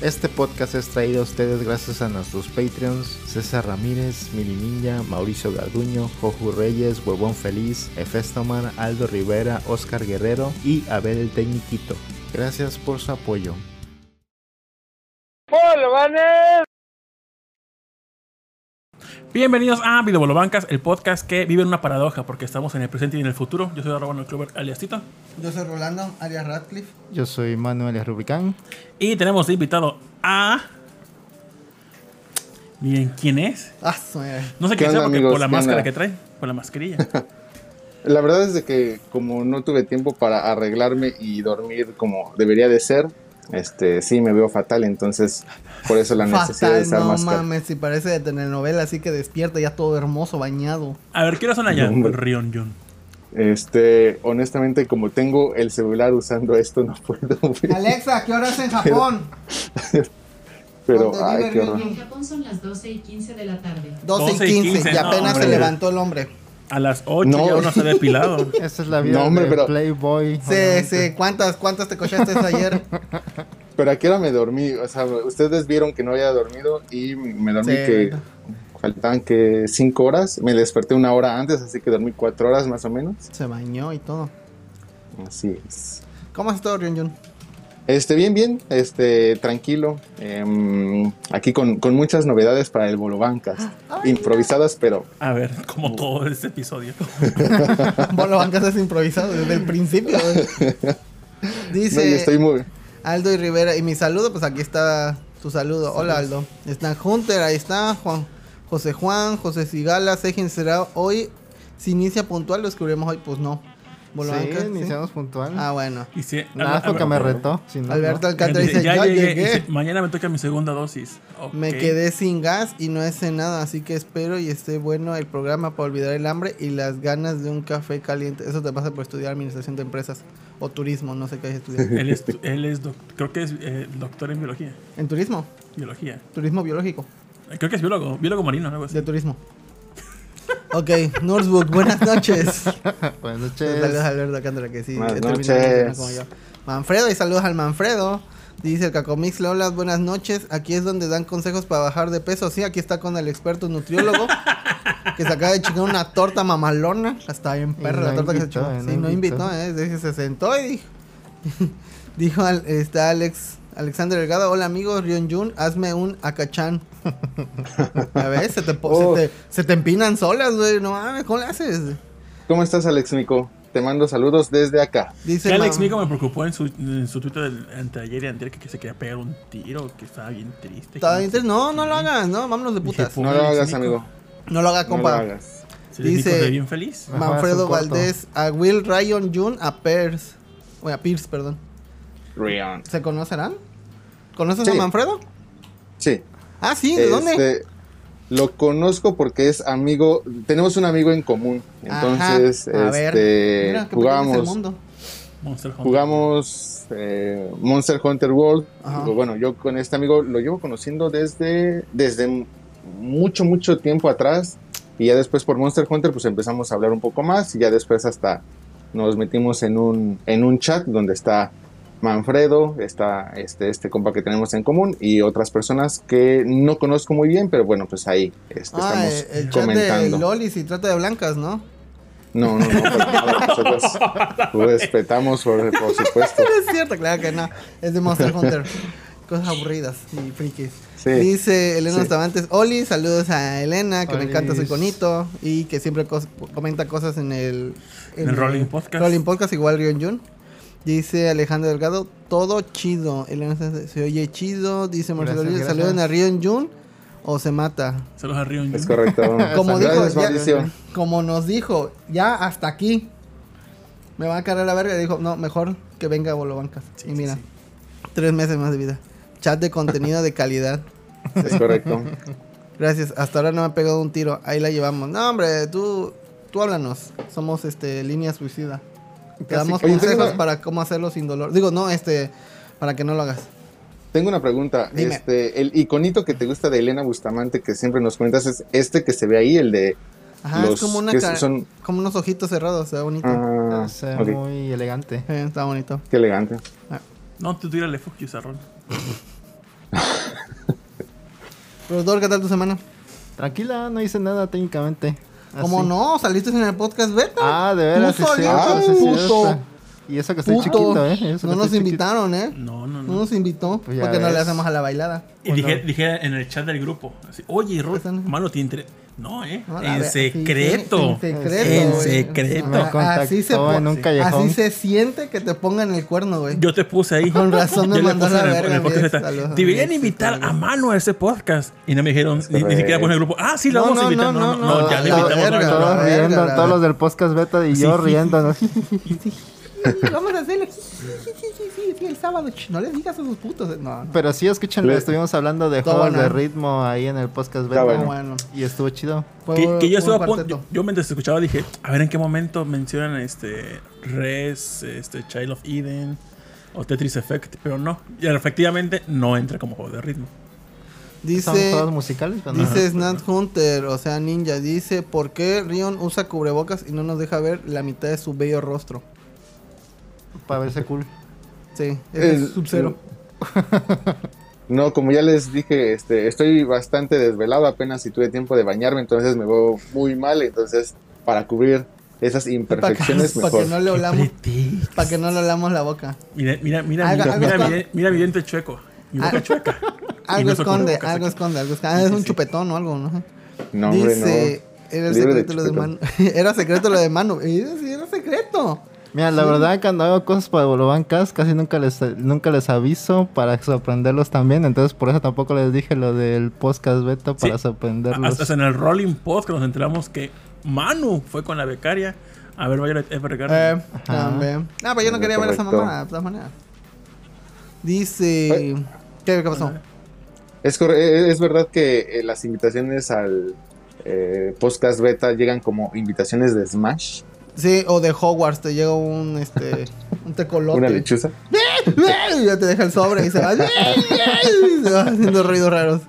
Este podcast es traído a ustedes gracias a nuestros Patreons César Ramírez, Mili Ninja, Mauricio Garduño, Joju Reyes, Huevón Feliz, Efestoman, Aldo Rivera, Oscar Guerrero y Abel el Tecniquito. Gracias por su apoyo. Bienvenidos a Video Bancas, el podcast que vive en una paradoja porque estamos en el presente y en el futuro. Yo soy Arroba Cluber alias Tito. Yo soy Rolando, alias Radcliffe. Yo soy Manuel Rubicán. Y tenemos de invitado a. Miren, ¿quién es? Ah. No sé ¿Qué quién sea onda, porque amigos? por la ¿Qué máscara onda? que trae, por la mascarilla. La verdad es de que como no tuve tiempo para arreglarme y dormir como debería de ser, este sí me veo fatal, entonces por eso la necesidad de Fatal, usar no máscara. mames, si parece de telenovela, así que despierta ya todo hermoso, bañado. A ver, ¿qué hora son allá? No. Rion Jun. Este, honestamente como tengo el celular usando esto no puedo ver, Alexa, ¿qué hora es en Japón? pero ¿dónde ay, qué horror. En Japón son las 12 y 15 de la tarde. 12 y 12 y 15, 15, y apenas no, se levantó el hombre. A las 8 No. ya uno se ha depilado. Esta es la vida No, hombre, de pero- Playboy. Sí, obviamente. sí, ¿cuántas, cuántas te cochaste ayer? Pero a qué hora me dormí, o sea, ustedes vieron que no había dormido y me dormí Sí. que faltaban que cinco horas, me desperté una hora antes, así que dormí cuatro horas más o menos. Se bañó y todo. Así es. ¿Cómo has estado, Ryun Este, bien, bien, este, tranquilo. em, aquí con, con muchas novedades para el Bolo Bancas. Improvisadas, pero A ver, como todo este episodio. Bolo Bancas es improvisado desde el principio. no, Dice y estoy muy. Aldo y Rivera. Y mi saludo, pues aquí está tu saludo. Hola, Aldo. Está Hunter, ahí está. Juan, José Juan, José Sigala, Sejin será hoy. Si inicia puntual, lo escribiremos hoy, pues no. Bolo Sí, iniciamos puntual. Ah, bueno. Y si- Nada, a- porque me retó. si no, Alberto. Alcántara dice, ya, llegué. llegué. Dice, Mañana me toca mi segunda dosis. Me quedé sin gas y no hice nada, así que espero y esté bueno el programa para olvidar el hambre y las ganas de un café caliente. Eso te pasa por estudiar administración de empresas o turismo, no sé qué hay estudiar. Él es, él es doc- creo que es eh, doctor en biología. ¿En turismo? Biología. Turismo biológico, Creo que es biólogo, biólogo marino, algo así. de turismo. Ok, Nursebook, buenas noches. Buenas Saludos a noches. Alberto Alcántara, que sí, Buenas termina noches. como yo. Manfredo, y saludos al Manfredo. Dice el Cacomix, Lolas, buenas noches. Aquí es donde dan consejos para bajar de peso. Sí, aquí está con el experto nutriólogo. que se acaba de chingar una torta mamalona. Está bien perra no la torta que se chingó. eh, Sí, no invitó, invitó. eh. Se sentó y dijo. dijo al- está Alex. Alexander Delgado, hola amigos, Rion Jun, hazme un acachán. A ver, se te, Oh. se te, se te empinan solas, güey. No mames, ¿cómo le haces? ¿Cómo estás, Alex Mico? Te mando saludos desde acá. Dice Alex Mico me preocupó en su, en su Twitter del, entre ayer y anterior que, que se quería pegar un tiro, que estaba bien triste. Estaba bien triste. No, no lo hagas, no, vámonos de putas. "Fu- No lo hagas, Mico". amigo. No lo haga, No lo compa. hagas. Dice- bien feliz. Ajá, Manfredo corto. Valdés, a Will Ryan Jun, a Pierce. Bueno, a Pierce, perdón. Rion. ¿Se conocerán? ¿Conoces Sí. a Manfredo? Sí. Ah, sí, ¿de dónde? Este, Lo conozco porque es amigo, tenemos un amigo en común. Entonces, Ajá, a ver. este, Mira, el mundo. Monster Hunter. jugamos eh, Monster Hunter World. Ajá. Bueno, yo con este amigo lo llevo conociendo desde, desde mucho, mucho tiempo atrás. Y ya después por Monster Hunter, pues empezamos a hablar un poco más. Y ya después hasta nos metimos en un, en un chat donde está Manfredo, está este, este compa que tenemos en común y otras personas que no conozco muy bien, pero bueno, pues ahí este, Ah, estamos el, el chat de. Lolis y trata de blancas, ¿no? No, no, no, pero nada, nosotros respetamos, por, por supuesto. Es cierto, claro que no. Es de Monster Hunter. Cosas aburridas y frikis. Sí. Dice Elena Sí. Estavantes, Oli, saludos a Elena, que me encanta su iconito y que siempre cos- comenta cosas en el, En el Rolling Podcast. Rolling Podcast, igual Rion Jun. Dice Alejandro Delgado, todo chido. Se, oye chido. Dice Marcelo gracias. saluden a Rion Jun o se mata. Saludos a Rion. Es correcto. Como dijo, ya- como nos dijo, ya hasta aquí. Me va a cargar la verga. Dijo, no, mejor que venga Bolo Bancas. y mira, tres meses más de vida. Chat de contenido de calidad. Es correcto. Gracias. Hasta ahora no me ha pegado un tiro. Ahí la llevamos. No, hombre, tú, tú háblanos. Somos este línea suicida. Te damos Oye, consejos una- para cómo hacerlo sin dolor. Digo, no, este, para que no lo hagas. Tengo una pregunta. Dime. Este, el iconito que te gusta de Elena Bustamante que siempre nos comentas es este que se ve ahí, el de Ajá, los es como una que cara- son como unos ojitos cerrados, está bonito. ah, ok, muy elegante. Está bonito. qué elegante. No, tú tírale fuck you, Sarrón. Productor, ¿qué tal tu semana? Tranquila, no hice nada técnicamente. ¿Cómo Así. no? ¿Saliste en el podcast beta? Ah, de veras, Tú sí, solito, puto. cierto. Y eso que estoy Puto. chiquito, ¿eh? Eso no nos chiquito. invitaron, ¿eh? No, no, No no. nos invitó. Pues porque no le hacemos a la bailada. Y dije, dije en el chat del grupo, así, oye, Ro, Pues, mano, te interesa. No, ¿eh? No, la en ver- secreto. sí, en secreto. En secreto. Ah, Así se, en po- un callejón. así se siente que te pongan el cuerno, güey. Yo te puse ahí. Con razón me mandó puse la en el- verga, Deberían invitar a mano a ese podcast. Y no me dijeron, ni, ni siquiera en el grupo. Ah, sí, lo No, vamos a invitar. no, No, no, no, no, ya no, le la invitamos. la Todos la los del podcast beta y yo riendo. Vamos a hacerlo. Sí, sí, sí, sí, sí, el sábado. No les digas a sus putos. No, no. Pero sí, escúchenlo, Le- estuvimos hablando de juegos bueno. de ritmo ahí en el podcast bueno. Y estuvo chido. Fue- Que, que yo estuve. Yo, yo mientras escuchaba dije, a ver en qué momento mencionan este Res, este Child of Eden o Tetris Effect, pero no. Y efectivamente no entra como juego de ritmo. Son Dice, juegos musicales. pero no. dice Snat Hunter, o sea, ninja. Dice, ¿por qué Rion usa cubrebocas y no nos deja ver la mitad de su bello rostro? Para verse cool. Sí, es Sub-Zero. No, como ya les dije, este, estoy bastante desvelado apenas si tuve tiempo de bañarme, entonces me veo muy mal, entonces para cubrir esas imperfecciones Para que mejor. no le olamos, para que no le olamos la boca. Mira, mira, mira, Algo- mira, algo mira, está- mi, mira mi diente chueco. Mi boca Ah, chueca. Algo no esconde, algo esconde, algo esconde. Ah, es un sí. chupetón o algo, ¿no? No, hombre, Dice, era el Libre de secreto lo de. Manu. era secreto lo de Manu. Era secreto. Mira, la verdad cuando hago cosas para Bolobancas casi nunca les, nunca les aviso para sorprenderlos también. Entonces por eso tampoco les dije lo del podcast beta para Sí. sorprenderlos. Hasta en el Rolling Post que nos enteramos que Manu fue con la becaria a ver Violet Evergarden. Eh, también. No, pero yo no quería ver esa correcto. mamá, de todas maneras. Dice. ¿Qué, qué pasó? Es, eh, es verdad que eh, las invitaciones al eh, podcast beta llegan como invitaciones de Smash, Sí, o de Hogwarts te llega un este un tecolote. una lechuza. Y ya te deja el sobre y se va. y se va haciendo ruidos raros.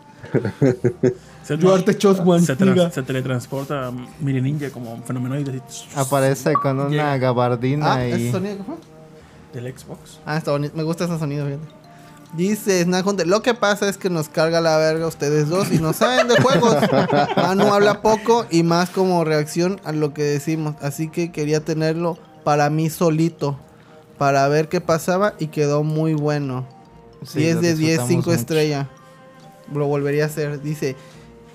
se, se, tra- se teletransporta a Miri Ninja como un fenomenoide Aparece con una Llega. gabardina Ah, y... ¿ese sonido qué fue? del Xbox. Ah, está bonito. Me gusta ese sonido, fíjate. Dice Snack Hunter, lo que pasa es que nos carga la verga ustedes dos y no saben de juegos. Manu habla poco y más como reacción a lo que decimos. Así que quería tenerlo para mí solito. Para ver qué pasaba y quedó muy bueno. Sí, 10 lo de 10, disfrutamos 5 mucho. estrella. Lo volvería a hacer. Dice,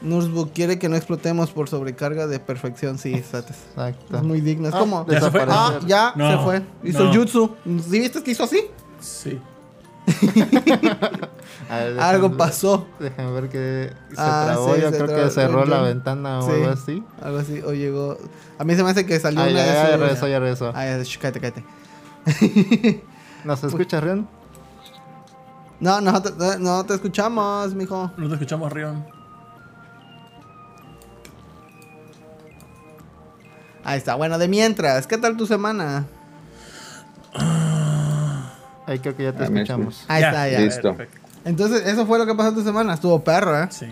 Nursbook quiere que no explotemos por sobrecarga de perfección. Sí, exacto. Es muy digno. Es Ah, como... Ya se fue. Ah, ya No, se fue. Hizo no. jutsu. ¿Sí viste que hizo así? Sí. Ver, Algo pasó. Déjenme ver que se Ah, trabó. sí, Yo se creo trabó. que cerró la ventana o Sí. algo así. Algo así. O llegó... A mí se me hace que salió Ah, una ya, de ya, ya regresó, ya regresó. Ah, ya, cállate, cállate. ¿Nos escucha, Rion? No, no, te, no, no te escuchamos, mijo. No te escuchamos, Rion. Ahí está. Bueno, de mientras, ¿qué tal tu semana? Ahí creo que ya te Ah, escuchamos. Ahí está, ya. Listo. Perfecto. Entonces, eso fue lo que pasó tu semana. Estuvo perro, ¿eh? Sí.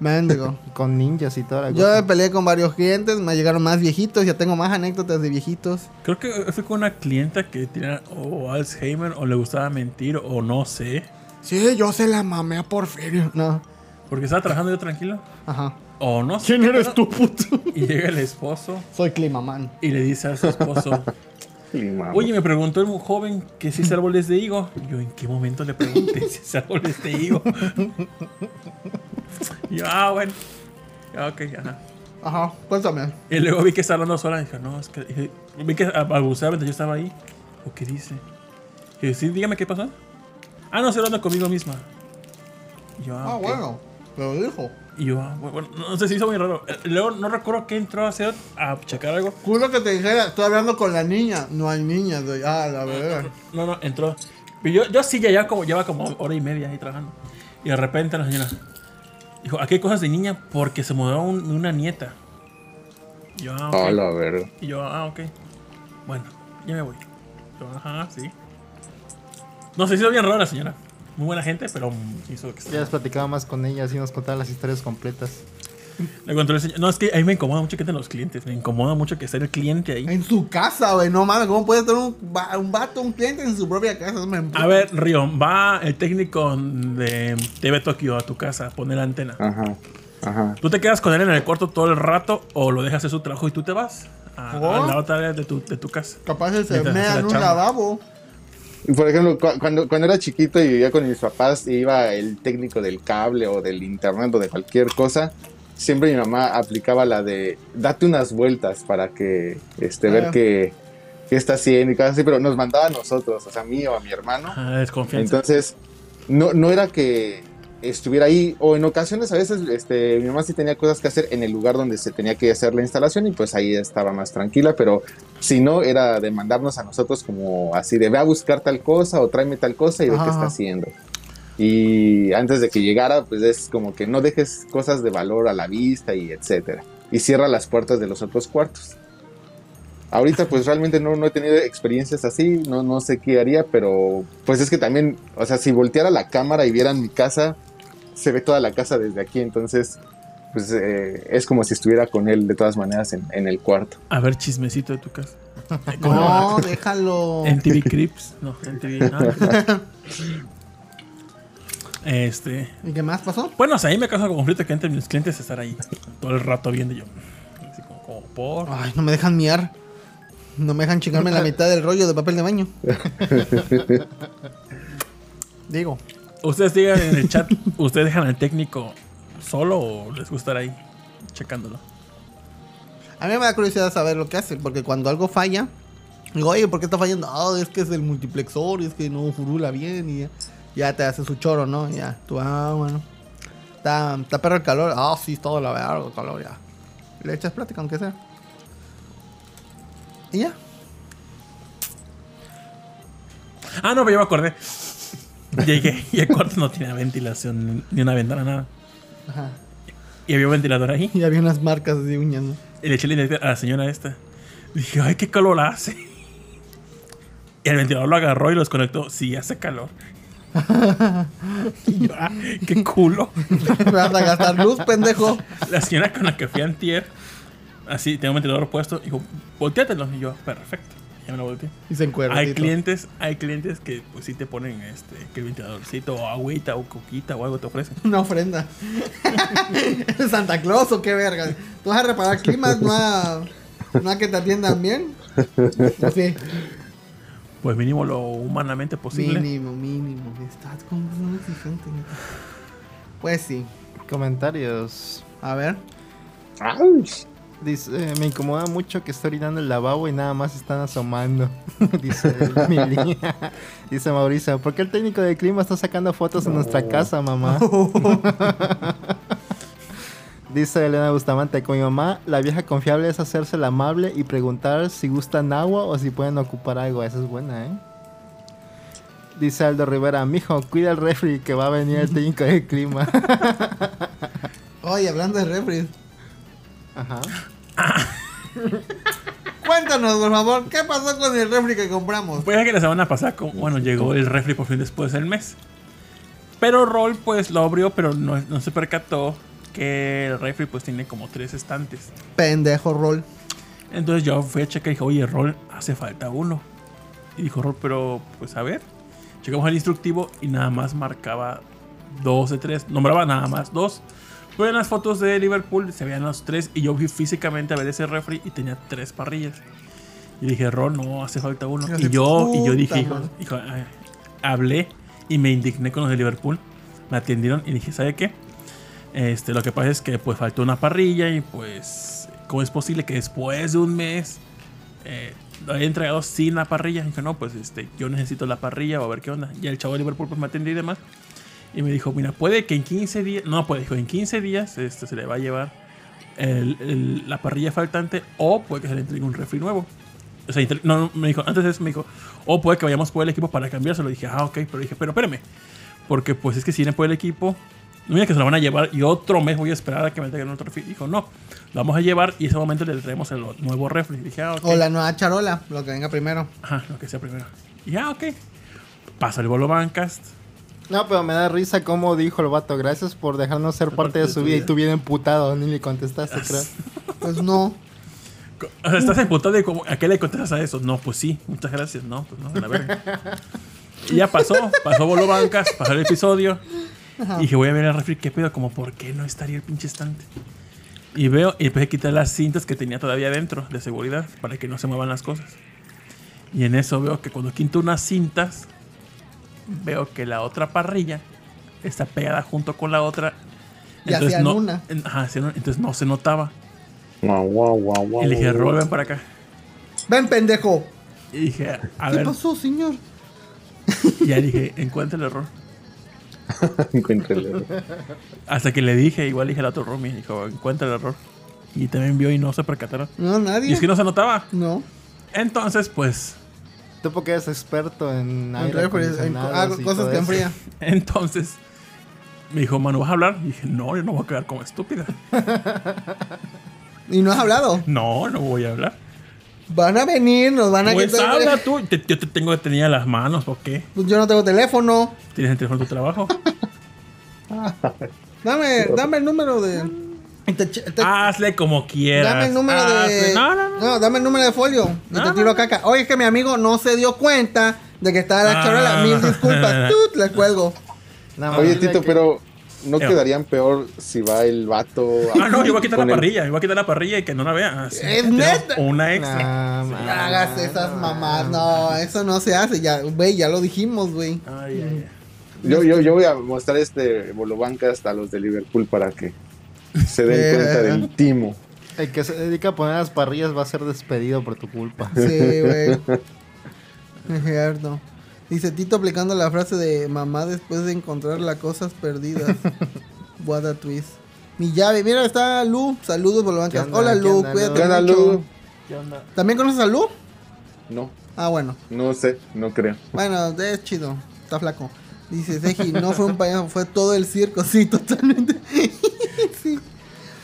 Mendigo. Con ninjas y toda la Yo me cosa. peleé con varios clientes, me llegaron más viejitos, ya tengo más anécdotas de viejitos. Creo que fue con una clienta que tenía o Alzheimer o le gustaba mentir o no sé. Sí, yo se la mamé a Porfirio. No, Porque estaba trabajando yo tranquilo. ajá. O no sé. ¿Quién eres tú, puto? Y llega el esposo Soy Climaman. y le dice a su esposo, Oye, me preguntó el joven que si es árboles de higo. Y yo, ¿en qué momento le pregunté si es árboles de higo? yo, ah, bueno. Ah, ok, ajá. Ajá, cuéntame. Y luego vi que estaba hablando sola y dije, no, es que... vi que abusaba mientras yo estaba ahí. ¿O qué dice? Y yo, sí, dígame qué pasó. Ah, no, estoy hablando conmigo misma. Y yo, ah, Ah, ok. bueno, lo dijo. Y yo, ah, bueno, no sé si hizo muy raro. Eh, Luego no recuerdo qué entró a hacer, a checar algo. Juro que te dijera, estoy hablando con la niña. No hay niña, doy. Ah, la verdad. No, no, entró. Pero yo, yo sí, ya, ya como, lleva como hora y media ahí trabajando. Y de repente la señora dijo, aquí hay cosas de niña porque se mudó un- una nieta. Y yo, ah, ok. A la verga. Y yo, ah, ok. Bueno, ya me voy. Yo, ajá, sí. No sé, hizo bien raro la señora. Muy buena gente, pero hizo que Ya les platicaba más con ella, así nos contaba las historias completas. Le controlé el señor. No, es que ahí me incomoda mucho que estén los clientes. Me incomoda mucho que esté el cliente ahí. En su casa, güey. No mames, ¿cómo puede tener un, un vato, un cliente en su propia casa? Me. A ver, Río, va el técnico de TV Tokio a tu casa a poner la antena. Ajá. Ajá. ¿Tú te quedas con él en el cuarto todo el rato o lo dejas hacer su trabajo y tú te vas a, a la otra área de tu, de tu casa? Capaz se hace mea en un chamba. lavabo. Por ejemplo, cu- cuando, cuando era chiquito y vivía con mis papás, iba el técnico del cable o del internet o de cualquier cosa. Siempre mi mamá aplicaba la de date unas vueltas para que este, Ah. ver qué, qué está haciendo y cosas así, pero nos mandaba a nosotros, o sea, a mí o a mi hermano. Ah, desconfianza. Entonces, no, no era que estuviera ahí, o en ocasiones a veces este, mi mamá sí tenía cosas que hacer en el lugar donde se tenía que hacer la instalación y pues ahí estaba más tranquila, pero si no era de mandarnos a nosotros como así de ve a buscar tal cosa o tráeme tal cosa y ve qué está haciendo. Y antes de que llegara, pues es como que no dejes cosas de valor a la vista y etcétera. Y cierra las puertas de los otros cuartos. Ahorita pues realmente no, no he tenido experiencias así, no, no sé qué haría, pero pues es que también, o sea, si volteara la cámara y vieran mi casa, se ve toda la casa desde aquí, entonces pues eh, es como si estuviera con él de todas maneras en, en el cuarto. A ver, chismecito de tu casa. ¿cómo No, déjalo. En TV Crips. No, en TV. ah. Este. ¿Y qué más pasó? Bueno, o sea, ahí me causa conflicto que entre mis clientes estar ahí todo el rato viendo yo. Así como, como por. Ay, no me dejan miar. No me dejan chingarme la mitad del rollo de papel de baño. Digo. Ustedes digan en el chat, ¿ustedes dejan al técnico solo o les gusta estar ahí checándolo? A mí me da curiosidad saber lo que hace, porque cuando algo falla, digo, oye, ¿por qué está fallando? Ah, es que es el multiplexor, es que no furula bien y ya, ya te hace su choro, ¿no? Ya, tú, ah, bueno. Está, está perro el calor. Ah, sí, todo la verga, el calor, ya. Le echas plática, aunque sea. Y ya. Ah, no, pero yo me acordé. Llegué y el cuarto no tenía ventilación ni una ventana, nada. Ajá. Y había un ventilador ahí. Y había unas marcas de uñas, ¿no? Y le eché a la señora esta. Dije, ay, qué calor hace. Y el ventilador lo agarró y lo desconectó. Sí, hace calor. y yo, ah, qué culo. Me vas a gastar luz, pendejo. La señora con la que fui antier, así, tenía un ventilador puesto, dijo, volteátelo. Y yo, perfecto. Ya me lo volteé. Y se encuentra. Hay clientes, hay clientes que pues sí te ponen este, que el ventiladorcito o agüita o coquita o algo te ofrecen. Una ofrenda. ¿Es Santa Claus o qué verga? ¿Tú vas a reparar climas? ¿No a, no a que te atiendan bien? Pues sí. Pues mínimo lo humanamente posible. Mínimo, mínimo. Estás como muy exigente. Pues sí. Comentarios. A ver. ¡Ay! Dice, eh, me incomoda mucho que esté orinando el lavabo y nada más están asomando. Dice Mili. Dice Mauricio, ¿por qué el técnico de clima está sacando fotos en nuestra casa, mamá? Dice Elena Bustamante, con mi mamá, la vieja confiable es hacerse la amable y preguntar si gustan agua o si pueden ocupar algo. Esa es buena, ¿eh? Dice Aldo Rivera, mijo, cuida el refri que va a venir el técnico de clima. Oye, hablando de refri. Ajá. Cuéntanos, por favor, ¿qué pasó con el refri que compramos? Pues es que la semana pasada, bueno, llegó el refri por fin después del mes. Pero Roll pues lo abrió, pero no, no se percató que el refri pues tiene como tres estantes. Pendejo rol. Entonces yo fui a checar y dije, oye, Roll, hace falta uno. Y dijo Roll, pero pues a ver. Llegamos al instructivo y nada más marcaba dos de tres. Nombraba nada más dos. Pero en las fotos de Liverpool se veían los tres y yo fui físicamente a ver ese refri y tenía tres parrillas. Y dije, Roll, no, hace falta uno. Y dije, yo, y yo dije, "Puta hijo, madre". hijo, ay, hablé y me indigné con los de Liverpool. Me atendieron y dije, ¿sabe qué? Este, lo que pasa es que pues faltó una parrilla y pues, ¿cómo es posible que después de un mes eh, lo haya entregado sin la parrilla? Y dije, no, pues este, yo necesito la parrilla o a ver qué onda. Y el chavo de Liverpool pues me atendió y demás. Y me dijo, mira, puede que en 15 días, no, pues dijo, en 15 días este, se le va a llevar el- el- la parrilla faltante o puede que se le entregue un refri nuevo. O sea, no, me dijo, antes de eso me dijo, o puede que vayamos por el equipo para cambiárselo. Dije, ah, ok, pero dije, pero espérame. Porque pues es que si viene por el equipo, no mira que se lo van a llevar y otro mes voy a esperar a que me traigan otro refri. Dijo, no, lo vamos a llevar y ese momento le traemos el nuevo refri. Dije, ah, ok. O la nueva charola, lo que venga primero. Ajá, lo que sea primero. Y ya, ok. Pasa el bolo Bancast. No, pero me da risa cómo dijo el vato. Gracias por dejarnos ser parte de su vida. Y tú bien emputado, ni le contestaste, creo. Pues no. O sea, estás emputado de cómo, ¿a qué le contestas a eso? No, pues sí, muchas gracias. No, pues no, a la verga. Y ya pasó, pasó Bolo Bancas, pasó el episodio. Y dije, voy a ver el refri, ¿qué pedo? Como, ¿por qué no estaría el pinche estante? Y veo, y empecé a quitar las cintas que tenía todavía dentro de seguridad para que no se muevan las cosas. Y en eso veo que cuando quito unas cintas, veo que la otra parrilla está pegada junto con la otra. Y hacían no, una. en- ajá, hacían una. entonces no se notaba. Guau, guau, guau, guau, Y le dije. Rol, ven para acá. Ven, pendejo. Y dije, a ¿Qué ver, pasó, señor? y ya dije, encuentra el error. Encuéntrele. Hasta que le dije, igual dije al otro Romy, dijo, encuentra el error. Y también vio y no se percataron. No, Y nadie. es que no se notaba. No. Entonces, pues, Tú porque eres experto en En aire refri, en co- ah, acondicionados y cosas todo que enfrían. entonces, me dijo, mano, ¿vas a hablar? Y dije, no, yo no voy a quedar como estúpida. Y no has hablado. No, no voy a hablar. Van a venir, nos van a Pues quitar- habla tú. Te- yo te tengo detenida las manos, ¿por qué? Pues yo no tengo teléfono. ¿Tienes el teléfono de tu trabajo? Dame, dame el número de. Te Hazle como quieras. dame el número Hazle- de. No, no, no. dame el número de folio. Y No, te tiro caca. Oye, es que mi amigo no se dio cuenta de que estaba la Ah, charola. Mil no. disculpas. Tut, le cuelgo. Oye, Tito, que- pero ¿no Eo. quedarían peor si va el vato? Ah, no, yo voy a quitar la el- parrilla. Yo voy a quitar la parrilla y que no la vea. Así, Es tengo neta. Una extra. No man. hagas esas mamás. No, eso no se hace. Ya, güey, ya lo dijimos, güey. Ay, ay, ay. Yo, yo, yo voy a mostrar este Bolobancas a los de Liverpool para que se den cuenta del timo. El que se dedica a poner las parrillas va a ser despedido por tu culpa. Sí, güey. Es cierto. Dice Tito aplicando la frase de mamá después de encontrar las cosas perdidas. What a twist. Mi llave, mira, está Lu. Saludos, Bolobancas. Hola, ¿Qué Lu, onda, cuídate ¿Qué onda. Lu? ¿Qué onda? ¿También conoces a Lu? No, Ah, bueno. no sé, no creo. Bueno, es chido. Está flaco. Dice Seji, no fue un payaso, fue todo el circo. Sí, totalmente.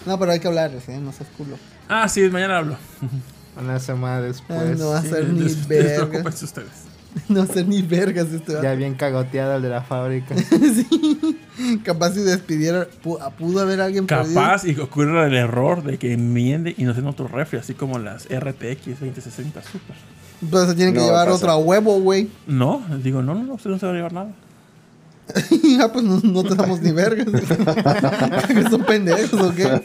Sí. No, pero hay que hablar, ¿eh? No seas culo. Ah, sí, mañana hablo. Una semana Ah, después. no va a Sí, ser des- ni des- verga. despreocúpense ustedes. No va a ser ni vergas este. Ya bien cagoteado el de la fábrica. sí. Capaz si despidieron, pu- pudo haber alguien perdido. Capaz y que ocurra el error de que enmiende y nos den otro refri, así como las RTX 2060 Super. Se tienen que No, llevar pasa. otro a huevo, güey. No, digo, no, no, no, usted no se va a llevar nada. ya, pues no, no te damos ni vergas. ¿Que ¿Son pendejos o qué?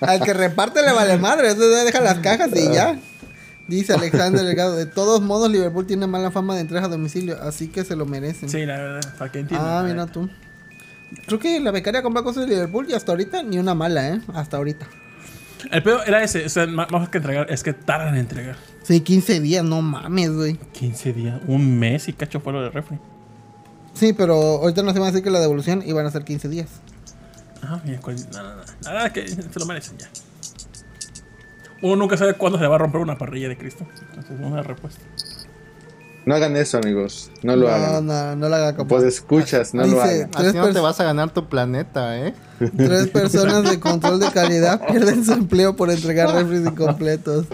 Al que reparte le vale madre. Deja las cajas y ya. Dice Alexander Delgado. De todos modos, Liverpool tiene mala fama de entrega a domicilio. Así que se lo merecen. Sí, la verdad, para que entiendan. ah, mira tú. Creo que la becaria compra cosas de Liverpool y hasta ahorita ni una mala, ¿eh? Hasta ahorita. El pedo era ese, o sea, más que entregar, es que tardan en entregar. Sí, 15 días, no mames, güey. 15 días, un mes y cacho fue lo del refri. Sí, pero ahorita no se va a decir que la devolución iban a ser 15 días. Ajá, mira, cuál- no, no, no. Verdad que se lo merecen ya. Uno nunca sabe cuándo se le va a romper una parrilla de Cristo. Entonces, una respuesta. No hagan eso, amigos. No lo no, hagan. no, no la haga capaz. Pues escuchas, no lo Dice- hagan. Tres Así no te vas a ganar tu planeta, ¿eh? Tres personas de control de calidad pierden su empleo por entregar refres incompletos.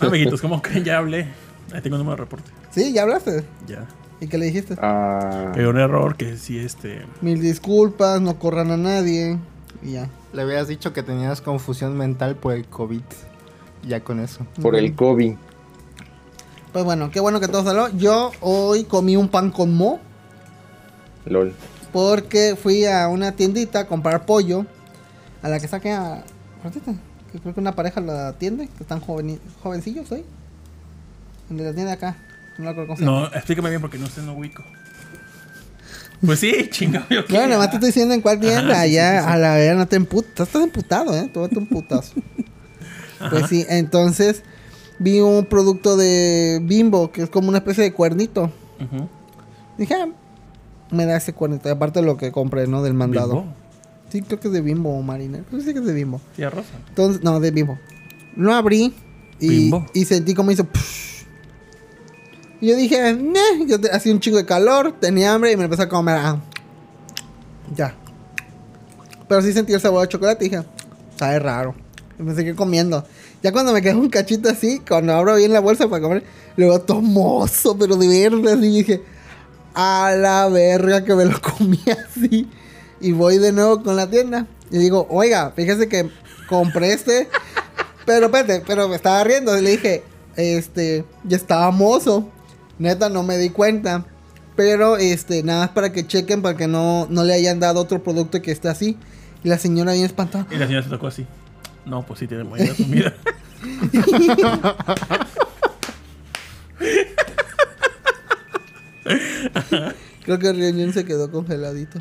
Amiguitos, ¿cómo creen? Ya hablé. Ahí tengo un número de reporte. Sí, ya hablaste. Ya. ¿Y qué le dijiste? Ah, un error que sí, este. Mil disculpas, no corran a nadie. Y ya. Le habías dicho que tenías confusión mental por el COVID. Ya con eso. por el COVID. Pues bueno, qué bueno que todo salió. Yo hoy comí un pan con mo. LOL. Porque fui a una tiendita a comprar pollo. A la que saqué a. Que creo que una pareja la atiende. Que están joveni- jovencillos hoy. De la tienda acá. No. No, explícame bien porque no sé, no ubico. Pues sí, chingado. Yo Claro, nada más te estoy diciendo en cuál tienda. Ajá, sí, Allá, sí, sí. a la vera, no te emputas. Estás emputado, ¿eh? Tómate un putazo. pues sí, entonces vi un producto de Bimbo que es como una especie de cuernito. Dije, ah, me da ese cuernito. Aparte de lo que compré, ¿no? Del mandado. Bimbo. Sí, creo que es de Bimbo o Marina. Creo que sí que es de Bimbo. Tía Rosa. Entonces, no, de Bimbo. Lo abrí y, Bimbo. y sentí como hizo. psh. Y yo dije, "Neh", yo hacía un chingo de calor, tenía hambre y me empecé a comer. ah, ya. Pero sí sentí el sabor de chocolate y dije, sabe raro. Y me seguí comiendo. Ya cuando me quedó un cachito así, cuando abro bien la bolsa para comer, luego tomoso, pero de verde, así y dije, a la verga que me lo comí así. Y voy de nuevo con la tienda. Y digo, oiga, fíjese que compré este. Pero espérate, pero me estaba riendo. Y le dije, este, ya estaba mozo. Neta, no me di cuenta. Pero, este, nada más para que chequen, para que no, no le hayan dado otro producto que esté así. Y la señora bien espantada. Y la señora se tocó así. No, pues sí tiene buena comida. Creo que Ryujin se quedó congeladito.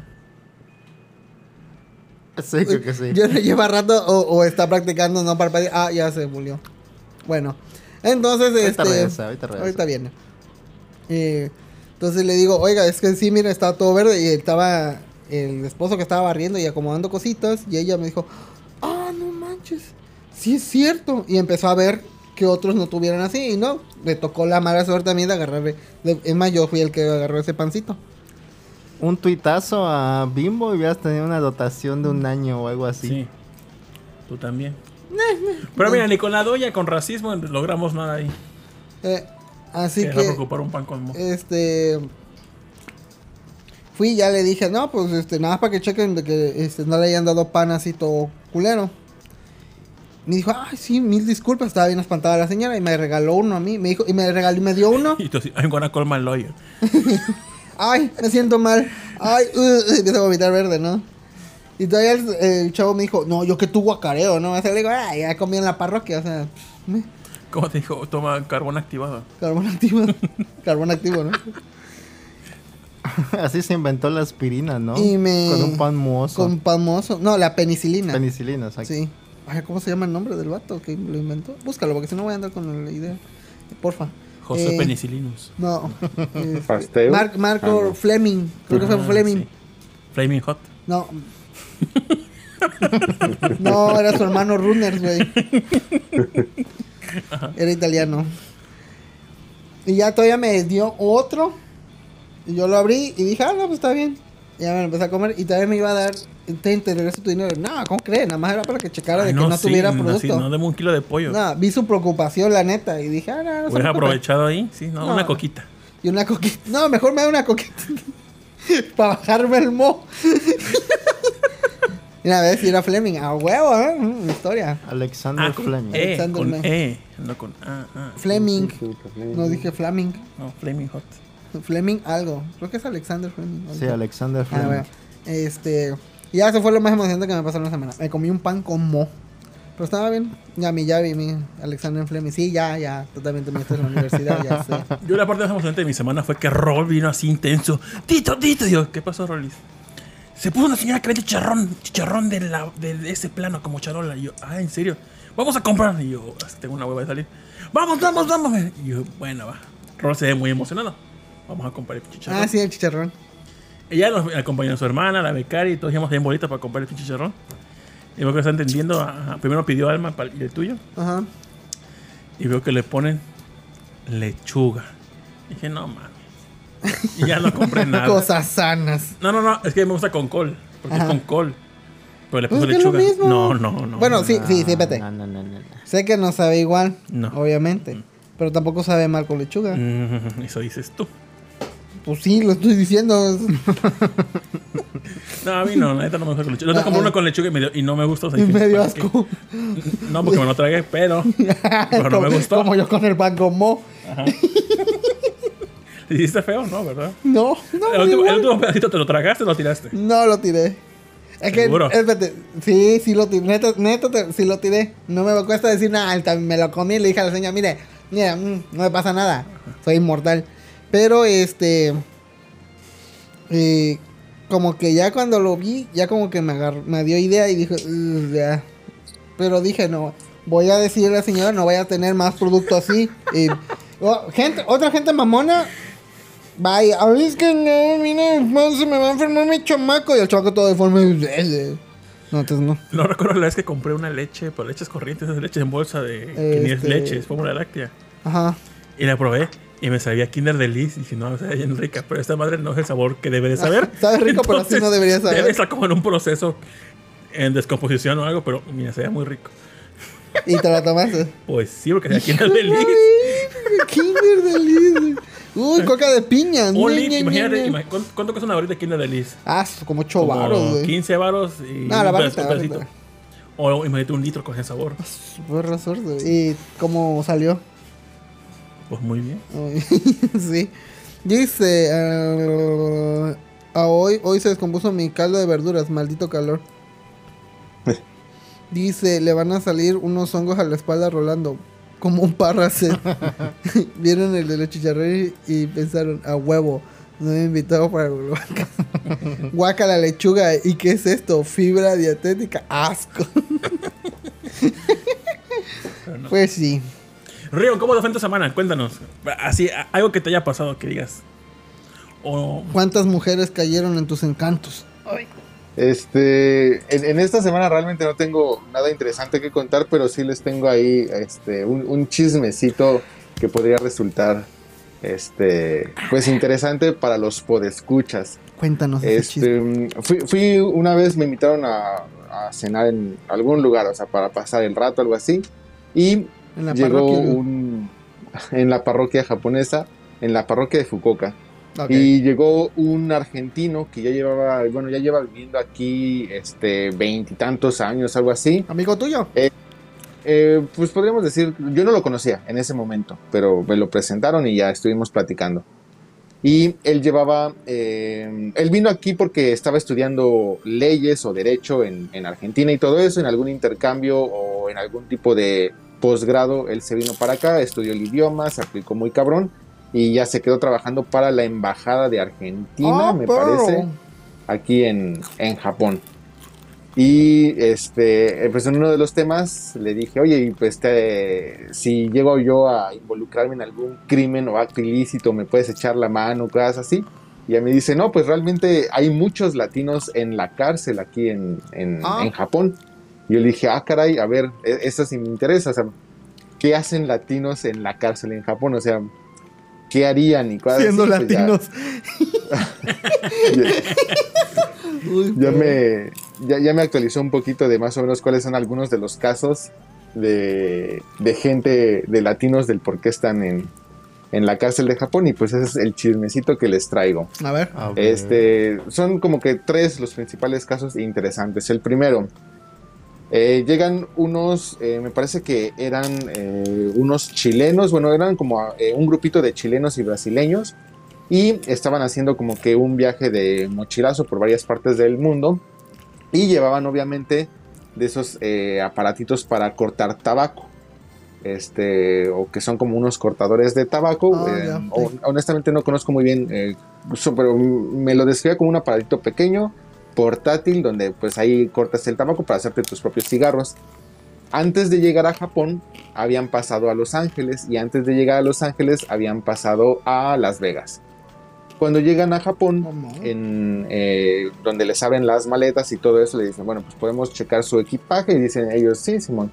Sí, creo que sí. Yo no lleva rato o, o está practicando no parpadear. Ah, ya se murió. Bueno, entonces Ahorita este. regresa, ahorita regresa. ahorita viene. Eh, entonces le digo, oiga, es que sí, mira, estaba todo verde y estaba el esposo que estaba barriendo y acomodando cositas y ella me dijo, ah, no manches, sí es cierto. Y empezó a ver que otros no tuvieran así y no, le tocó la mala suerte a mí de agarrar. de- es más, yo fui el que agarró ese pancito. Un tuitazo a Bimbo y hubieras tenido una dotación de un año o algo así. Sí. Tú también. Pero mira, ni con la doña, con racismo, logramos nada ahí. Eh, así que un pan con. Este. Fui y ya le dije, no, pues este, nada para que chequen de que este, no le hayan dado pan así todo culero. Me dijo, ay, sí, mil disculpas, estaba bien espantada la señora y me regaló uno a mí. Me dijo, y me regaló y me dio uno. Y tú I'm gonna call my lawyer. Ay, me siento mal. Ay, uh, uh, empieza a vomitar verde, ¿no? Y todavía el, el chavo me dijo, no, yo que tú guacareo, ¿no? O sea, le digo, ay, ya comí en la parroquia, o sea, me- ¿Cómo te dijo? Toma carbón activado. carbón activo. carbón activo, ¿no? Así se inventó la aspirina, ¿no? Y me- Con un pan mozo. Con pamoso. No, la penicilina. Penicilina, exacto. Sí. Ay, ¿cómo se llama el nombre del vato que lo inventó? Búscalo, porque si no voy a andar con la idea. Porfa. José Eh, Penicillinus. No. Este. Mar- Marco Ah, no. Fleming. Creo que fue Ah, Fleming. sí. Flaming Hot. No. no, era su hermano Runners, güey. Era italiano. Y ya todavía me dio otro. Y yo lo abrí y dije, ah, no, pues está bien. Y ya me lo empecé a comer y todavía me iba a dar, te, te regreso tu dinero. No, ¿cómo crees? Nada más era para que checara de Ay, que no sí, tuviera producto. sí, no, deme un kilo de pollo. No, vi su preocupación, la neta. Y dije, ah, no, no Hubieras aprovechado ahí, sí, no, No. una coquita. Y una coquita. No, mejor me da una coquita. Para bajarme el mo. Mira, a ver si era Fleming. A huevo, ¿eh? Mm, historia. Alexander Ah, con Fleming. E, Alexander con Fleming. E, no con A, A. Fleming. Sí, sí, No dije Fleming. No, Flaming Hot. Fleming algo. Creo que es Alexander Fleming. Sí, Alexander Ah, Fleming. bueno. Este. Ya eso fue lo más emocionante que me pasó en la semana. Me comí un pan con mo. Pero estaba bien. Ya mi, ya vi mi Alexander Fleming. Sí, ya, ya. Totalmente me estás en la universidad, ya sé. Yo la parte más emocionante de mi semana fue que Rol vino así intenso. Tito, Tito. Y yo, ¿qué pasó, Rolis? Se puso una señora que vende chicharrón, chicharrón de, la, de, ese plano como charola. Y yo, ah, ¿en serio? Vamos a comprar. Y yo, "Ah, tengo una hueva de salir. Vamos, vamos, vamos. Y yo, bueno, va. Rol se ve muy emocionado. Vamos a comprar el chicharrón. Ah, sí, el chicharrón. Ella nos acompañó a su hermana, la becaria, y todos íbamos bien bolitas para comprar el pinche chicharrón. Y veo que está entendiendo. ajá, Primero pidió Alma y el tuyo. Ajá. Y veo que le ponen lechuga. Y dije, no mames. Y ya no compré nada. Cosas sanas. No, no, no. Es que me gusta con col. Porque Ajá. es con col. Pero le Pues es que es lo lechuga. mismo. No, no, no. Bueno, sí, sí, sí, espérate. No, no, no, no. Sé que no sabe igual, No. obviamente. Pero tampoco sabe mal con lechuga. Mm, eso dices tú. Pues sí, lo estoy diciendo. No, a mí no, la neta no me gusta con lechuga. Yo te compré uno con lechuga y me, dio- y no me gustó. o sea, Y me dio ¿para qué? asco. No, porque me lo tragué, pero. Pero no me gustó. Como yo con el pan con mo. ¿Le hiciste feo? No, ¿verdad? No, no, El último, el último pedacito te lo tragaste o lo tiraste. No lo tiré. Es que, ¿Seguro? espérate, sí, sí lo tiré, neta, te- sí lo tiré. No me cuesta decir nada, me lo comí y le dije a la señora, mire, mira, mm, no me pasa nada, soy inmortal. Pero, este, eh, como que ya cuando lo vi, ya como que me, agar- me dio idea y dije, "Ugh, ya. Pero dije, no, voy a decirle a la señora, no voy a tener más producto así. Y, oh, gente, otra gente mamona, Vaya, a ver, es que no, mira, se me va a enfermar mi chamaco. Y el chamaco todo deforme. No, entonces no. No recuerdo la vez que compré una leche, pero leches corrientes, esas leches en bolsa de. que ni es Este- leche, es fórmula láctea. Ajá. Y la probé y me sabía Kinder Delice. Y dije, no, o sea, bien rica, pero esta madre no es el sabor que debe de saber. Sabe rico, pero así no debería saber. Debe estar como en un proceso en descomposición o algo, pero mira, sabía muy rico. Y te la tomaste. Pues sí, porque era Kinder Delice. Kinder Delice. Uy, coca de piña. Un Ñe, imagínate, ¿cuánto, cuesta una barrita aquí en la Delis? Ah, como 8 Como baros, güey. 15 varos y la un la pedacito. O imagínate un litro con ese sabor. Fue razón, güey. ¿Y cómo salió? Pues muy bien. Sí. Dice, ah, a hoy, hoy se descompuso mi caldo de verduras, maldito calor. Dice, le van a salir unos hongos a la espalda rolando, como un parraset. Vieron el de los chicharrones y pensaron, a huevo, no me he invitado para el guaca. Guaca la lechuga, ¿y qué es esto? Fibra dietética, asco. Pues sí. Río, ¿cómo te fue en tu semana? Cuéntanos. Así, algo que te haya pasado que digas. O ¿Cuántas mujeres cayeron en tus encantos? Este, en, en esta semana realmente no tengo nada interesante que contar, pero sí les tengo ahí este, un, un chismecito que podría resultar este, pues interesante para los podescuchas. Cuéntanos ese. Este, fui, fui una vez, me invitaron a, a cenar en algún lugar, o sea, para pasar el rato, algo así, y En la llegó parroquia. un, en la parroquia japonesa, en la parroquia de Fukuoka. Ok. Y llegó un argentino que ya llevaba, bueno, ya lleva viviendo aquí este veintitantos años, algo así. Amigo tuyo. Eh, pues podríamos decir, yo no lo conocía en ese momento, pero me lo presentaron y ya estuvimos platicando. Y él llevaba, eh, él vino aquí porque estaba estudiando leyes o derecho en, en Argentina y todo eso, en algún intercambio o en algún tipo de posgrado, él se vino para acá, estudió el idioma, se aplicó muy cabrón y ya se quedó trabajando para la embajada de Argentina, Ah, me parece, aquí en, en Japón. Y este, pues en uno de los temas le dije, oye, pues te- si llego yo a involucrarme en algún crimen o acto ilícito, ¿me puedes echar la mano, cosas así? Y ella me dice, no, pues realmente hay muchos latinos en la cárcel aquí en, en, Ah. en Japón. Y yo le dije, ah, caray, a ver, e- eso sí me interesa, o sea, ¿qué hacen latinos en la cárcel en Japón? O sea, ¿qué harían? Y cosas Siendo así, pues ya- latinos. Uy, ya perro. me, ya, ya me actualizó un poquito de más o menos cuáles son algunos de los casos de, de gente, de latinos, del por qué están en, en la cárcel de Japón. Y pues ese es el chismecito que les traigo. A ver. A ver. Este, son como que tres los principales casos interesantes. El primero, eh, llegan unos, eh, me parece que eran eh, unos chilenos, bueno, eran como eh, un grupito de chilenos y brasileños y estaban haciendo como que un viaje de mochilazo por varias partes del mundo y llevaban obviamente de esos eh, aparatitos para cortar tabaco. Este, o que son como unos cortadores de tabaco. Ah, eh, sí. honestamente no conozco muy bien, pero me lo describía como un aparatito pequeño, portátil, donde pues ahí cortas el tabaco para hacerte tus propios cigarros. Antes de llegar a Japón, habían pasado a Los Ángeles y antes de llegar a Los Ángeles habían pasado a Las Vegas. Cuando llegan a Japón, en, eh, donde les abren las maletas y todo eso, le dicen, bueno, pues podemos checar su equipaje. Y dicen ellos, sí, Simón.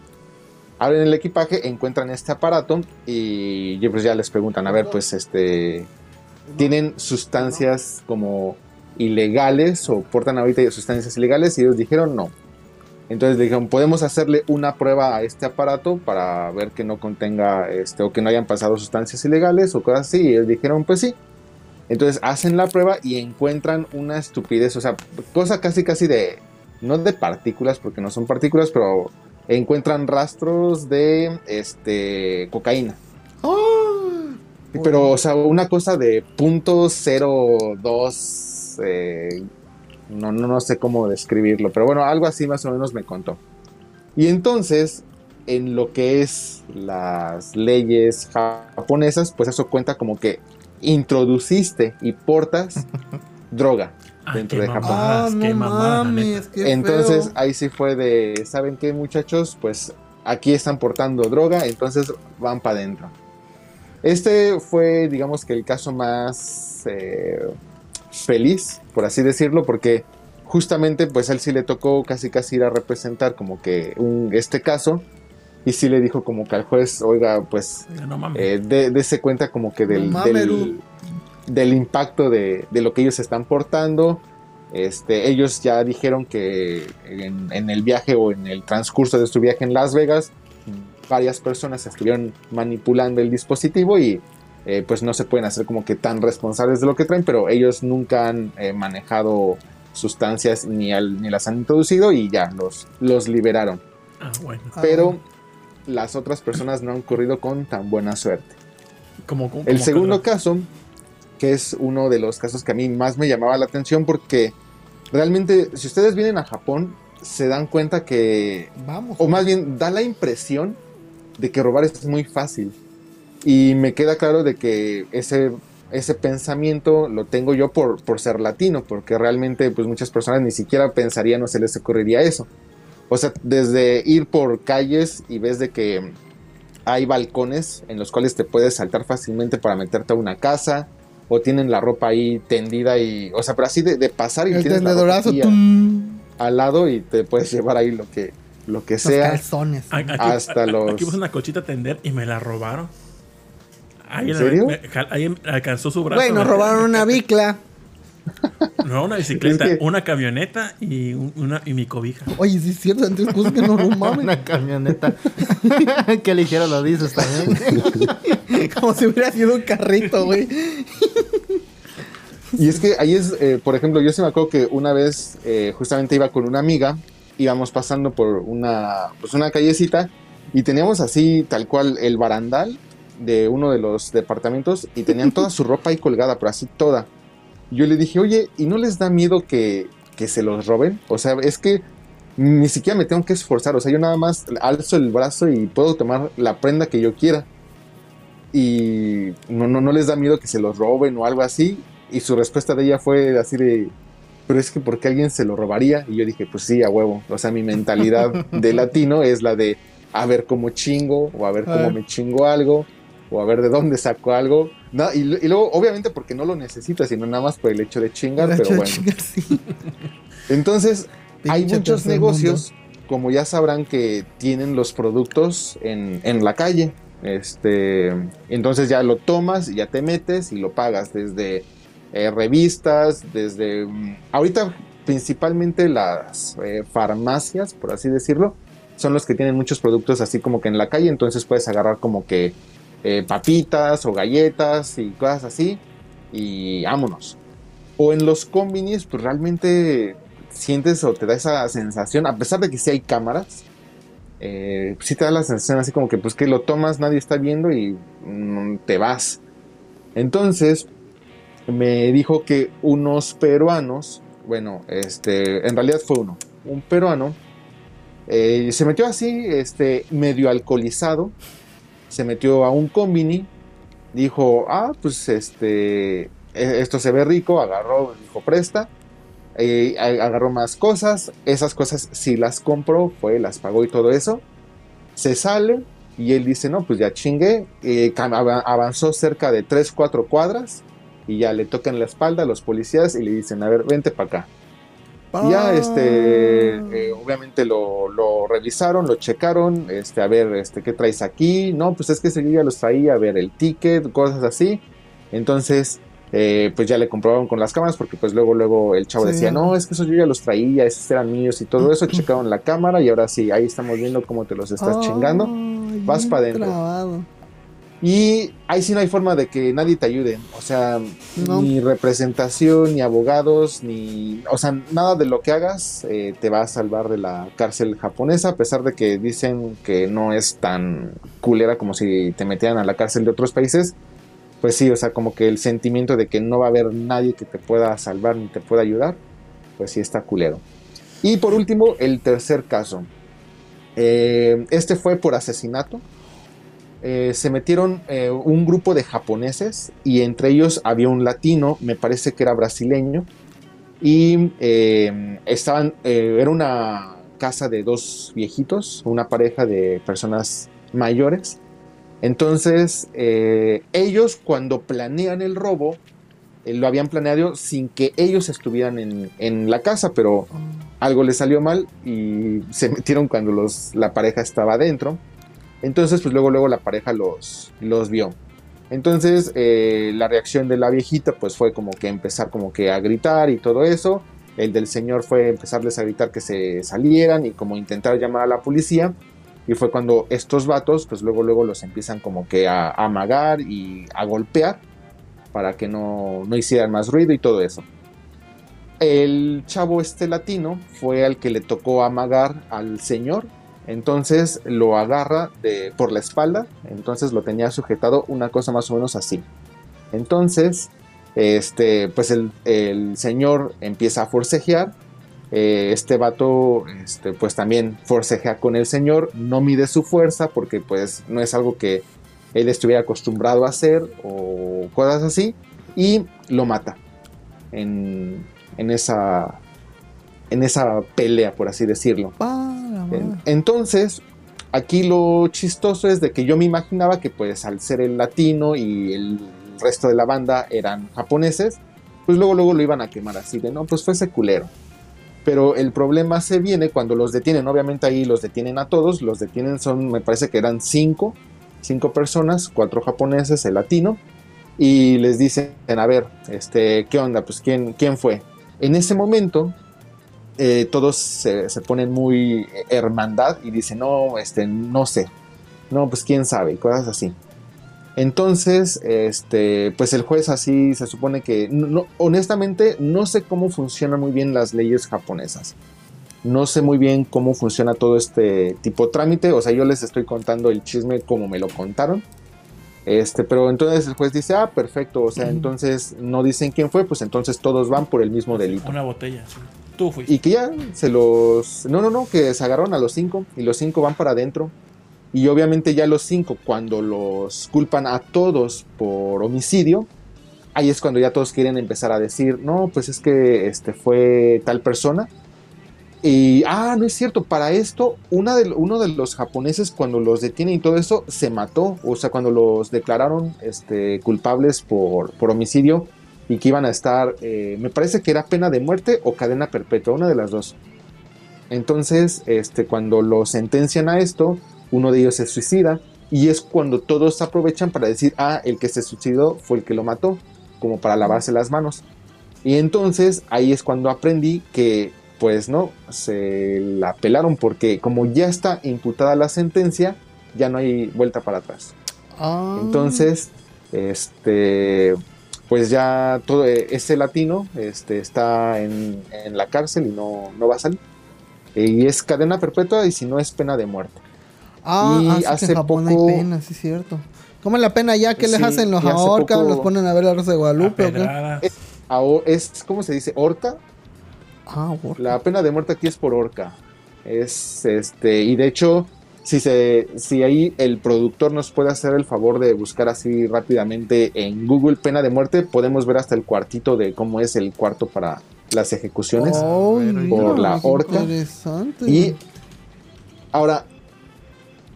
Abren el equipaje, encuentran este aparato y pues ya les preguntan, a ver, pues este, ¿tienen sustancias como ilegales o portan ahorita sustancias ilegales? Y ellos dijeron no. Entonces le dijeron, podemos hacerle una prueba a este aparato para ver que no contenga, este, o que no hayan pasado sustancias ilegales o cosas así. Y ellos dijeron, pues sí. Entonces hacen la prueba y encuentran una estupidez, o sea, cosa casi casi de, no de partículas, porque no son partículas, pero encuentran rastros de, este, cocaína. ¡Ah! Pero, o sea, una cosa de .02, eh, no, no, no sé cómo describirlo, pero bueno, algo así más o menos me contó. Y entonces, en lo que es las leyes japonesas, pues eso cuenta como que introduciste y portas droga. Ah, dentro qué de Japón. Ah, no mames, Entonces feo. ahí sí fue de, ¿saben qué muchachos? Pues aquí están portando droga, entonces van para adentro. Este fue, digamos que el caso más eh, feliz, por así decirlo, porque justamente pues a él sí le tocó casi casi ir a representar como que un, este caso y sí le dijo como que al juez, oiga, pues No eh, de, dese cuenta como que del, No del, del impacto de, de lo que ellos están portando. Este, ellos ya dijeron que en, en el viaje o en el transcurso de su viaje en Las Vegas, varias personas estuvieron manipulando el dispositivo y eh, pues no se pueden hacer como que tan responsables de lo que traen, pero ellos nunca han eh, manejado sustancias ni, al- ni las han introducido y ya los, los liberaron. Ah, bueno. Ah, Pero las otras personas no han corrido con tan buena suerte. Como, como- El como segundo caso, que es uno de los casos que a mí más me llamaba la atención porque realmente si ustedes vienen a Japón se dan cuenta que, Vamos. o más bien da la impresión de que robar es muy fácil. Y me queda claro de que ese, ese pensamiento lo tengo yo por, por ser latino, porque realmente pues muchas personas ni siquiera pensarían o se les ocurriría eso. O sea, desde ir por calles y ves de que hay balcones en los cuales te puedes saltar fácilmente para meterte a una casa, o tienen la ropa ahí tendida y, o sea, pero así de, de pasar y el tienes la ropa aquí a- al lado y te puedes llevar ahí lo que, lo que Los sea. calzones. Aquí, hasta los- aquí puse una cochita a tender y me la robaron. Ahí ¿En serio? me- ahí alcanzó su brazo. Güey, nos me- robaron una bicla. No, una bicicleta, Es que- una camioneta y, un- una, y mi cobija. Oye, sí es cierto, antes cosas que nos robaban. Una camioneta. Qué ligero lo dices también. Como si hubiera sido un carrito, güey. Y es que ahí es, eh, por ejemplo, yo sí me acuerdo que una vez eh, justamente iba con una amiga, íbamos pasando por una, pues una callecita y teníamos así tal cual el barandal de uno de los departamentos y tenían toda su ropa ahí colgada, pero así toda. Yo le dije, oye, ¿y no les da miedo que, que se los roben? O sea, es que ni siquiera me tengo que esforzar, o sea, yo nada más alzo el brazo y puedo tomar la prenda que yo quiera. Y no, no, no les da miedo que se los roben o algo así. Y su respuesta de ella fue así de, pero es que porque alguien se lo robaría. Y yo dije, pues sí, a huevo. O sea, mi mentalidad de latino es la de a ver cómo chingo, o a ver cómo me chingo algo, o a ver de dónde saco algo. No, y, y luego, obviamente, porque no lo necesito, sino nada más por el hecho de chingar, pero de bueno. chingar, sí. Entonces, hay muchos negocios, como ya sabrán, que tienen los productos en, en la calle. Este, entonces ya lo tomas y ya te metes y lo pagas desde eh, revistas, desde... mm, ahorita principalmente las eh, farmacias, por así decirlo, son los que tienen muchos productos así como que en la calle, entonces puedes agarrar como que eh, papitas o galletas y cosas así y vámonos. O en los combinis, pues realmente sientes o te da esa sensación, a pesar de que sí hay cámaras, eh, sí te da la sensación así como que pues que lo tomas, nadie está viendo y mm, te vas. Entonces, me dijo que unos peruanos, bueno, este, en realidad fue uno, un peruano, eh, se metió así, este, medio alcoholizado, se metió a un combini, dijo, ah, pues este, eh, esto se ve rico, agarró, dijo, presta, eh, agarró más cosas, esas cosas sí las compró, fue, las pagó y todo eso, se sale y él dice, no, pues ya chingué, eh, avanzó cerca de 3, 4 cuadras y ya le tocan la espalda a los policías y le dicen, a ver, vente para acá. Ya, este, eh, obviamente lo, lo revisaron, lo checaron, este, a ver, este, ¿qué traes aquí? No, pues es que ese ya los traía, a ver, el ticket, cosas así. Entonces, eh, pues ya le comprobaron con las cámaras, porque pues luego, luego el chavo Sí. decía, no, es que esos yo ya los traía, esos eran míos y todo eso, checaron la cámara y ahora sí, ahí estamos viendo cómo te los estás chingando. Vas bien pa' dentro. trabado. Y ahí sí no hay forma de que nadie te ayude. O sea, No. ni representación, ni abogados, ni. O sea, nada de lo que hagas eh, te va a salvar de la cárcel japonesa, a pesar de que dicen que no es tan culera como si te metieran a la cárcel de otros países. Pues sí, o sea, como que el sentimiento de que no va a haber nadie que te pueda salvar ni te pueda ayudar, pues sí está culero. Y por último, el tercer caso. Eh, este fue por asesinato eh, se metieron eh, un grupo de japoneses y entre ellos había un latino, me parece que era brasileño, y eh, estaban, era una casa de dos viejitos, una pareja de personas mayores. Entonces, ellos cuando planean el robo, lo habían planeado sin que ellos estuvieran en, en la casa, pero algo les salió mal y se metieron cuando los, la pareja estaba adentro. Entonces, pues luego, luego la pareja los, los vio. Entonces, eh, la reacción de la viejita, pues fue como que empezar como que a gritar y todo eso. El del señor fue empezarles a gritar que se salieran y como intentar llamar a la policía. Y fue cuando estos vatos, pues luego, luego los empiezan como que a, a amagar y a golpear para que no, no hicieran más ruido y todo eso. El chavo este latino fue al que le tocó amagar al señor. Entonces lo agarra por la espalda. Entonces lo tenía sujetado una cosa más o menos así. Entonces, este, pues el, señor empieza a forcejear. Eh, este vato, este, pues también forcejea con el señor. No mide su fuerza porque pues no es algo que él estuviera acostumbrado a hacer o cosas así. Y lo mata. En, en esa, en esa pelea, por así decirlo. Pa, Entonces, aquí lo chistoso es de que yo me imaginaba que pues al ser el latino y el resto de la banda eran japoneses, pues luego luego lo iban a quemar así de no, pues fue ese culero. Pero el problema se viene cuando los detienen, obviamente ahí los detienen a todos, los detienen son, me parece que eran cinco, cinco personas, cuatro japoneses, el latino, y les dicen, a ver, este, ¿qué onda? Pues quién, quién fue. En ese momento, eh, todos se, se ponen muy hermandad y dicen, no, este, no sé, no, pues quién sabe, y cosas así. Entonces, este, pues el juez así se supone que, no- honestamente, no sé cómo funcionan muy bien las leyes japonesas. No sé muy bien cómo funciona todo este tipo de trámite. O sea, yo les estoy contando el chisme como me lo contaron. Este, pero entonces el juez dice, ah, perfecto. O sea, entonces no dicen quién fue, pues entonces todos van por el mismo delito. Una botella. sí. Tú fuiste. Y que ya se los... No, no, no, que se agarraron a los cinco y los cinco van para adentro. Y obviamente ya los cinco, cuando los culpan a todos por homicidio, ahí es cuando ya todos quieren empezar a decir, no, pues es que este fue tal persona. Y, ah, no es cierto, para esto, una de, uno de los japoneses cuando los detienen y todo eso, se mató. O sea, cuando los declararon este, culpables por, por homicidio y que iban a estar, eh, me parece que era pena de muerte o cadena perpetua, una de las dos. Entonces, este, cuando lo sentencian a esto, uno de ellos se suicida y es cuando todos aprovechan para decir, ah, el que se suicidó fue el que lo mató, como para lavarse las manos. Y entonces ahí es cuando aprendí que, pues no, se la pelaron porque como ya está imputada la sentencia, ya no hay vuelta para atrás. Ah. Entonces, este, pues ya todo eh, ese latino este, está en, en la cárcel y no, no va a salir. Y es cadena perpetua y si no es pena de muerte. Ah, Y así que hace en Japón poco- hay pena, sí es cierto. ¿Cómo es la pena ya? ¿Qué les Sí, hacen? ¿Los y hace ahorcan? poco- ¿Los ponen a ver la Rosa de Guadalupe o qué? Es, ¿cómo se dice? Horca. Ah, por- La pena de muerte aquí es por horca. Es este, y de hecho, si se, si ahí el productor nos puede hacer el favor de buscar así rápidamente en Google pena de muerte, podemos ver hasta el cuartito de cómo es el cuarto para las ejecuciones. Oh, por mira, la horca. Y ahora,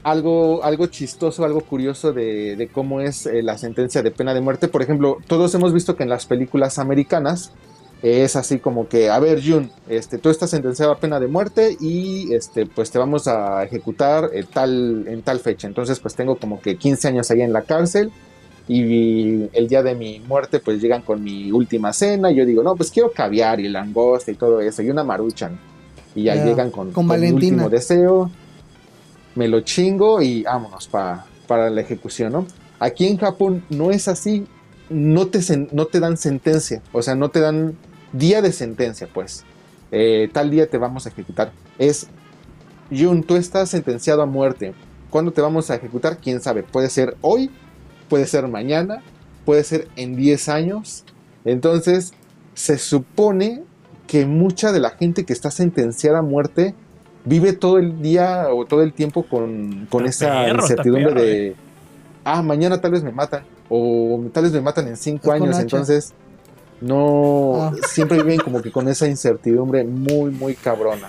algo, algo chistoso, algo curioso de, de cómo es eh, la sentencia de pena de muerte. Por ejemplo, todos hemos visto que en las películas americanas es así como que, a ver, Jun, este, tú estás sentenciado a pena de muerte y este, pues te vamos a ejecutar eh, tal, en tal fecha. Entonces, pues tengo como que 15 años allá en la cárcel y el día de mi muerte pues llegan con mi última cena y yo digo, no, pues quiero caviar y langosta y todo eso y una maruchan. Y ya llegan con, con con mi último deseo, me lo chingo y vámonos pa- para la ejecución, ¿no? Aquí en Japón no es así, no te, no te dan sentencia, o sea, no te dan día de sentencia, pues. Eh, tal día te vamos a ejecutar. Es, Jun, tú estás sentenciado a muerte. ¿Cuándo te vamos a ejecutar? ¿Quién sabe? Puede ser hoy, puede ser mañana, puede ser en 10 años. Entonces, se supone que mucha de la gente que está sentenciada a muerte vive todo el día o todo el tiempo con, esa perro, incertidumbre perro, de, ah, mañana tal vez me matan, o tal vez me matan en 5 Es con años. Entonces, no, Ah. siempre viven como que con esa incertidumbre muy, muy cabrona.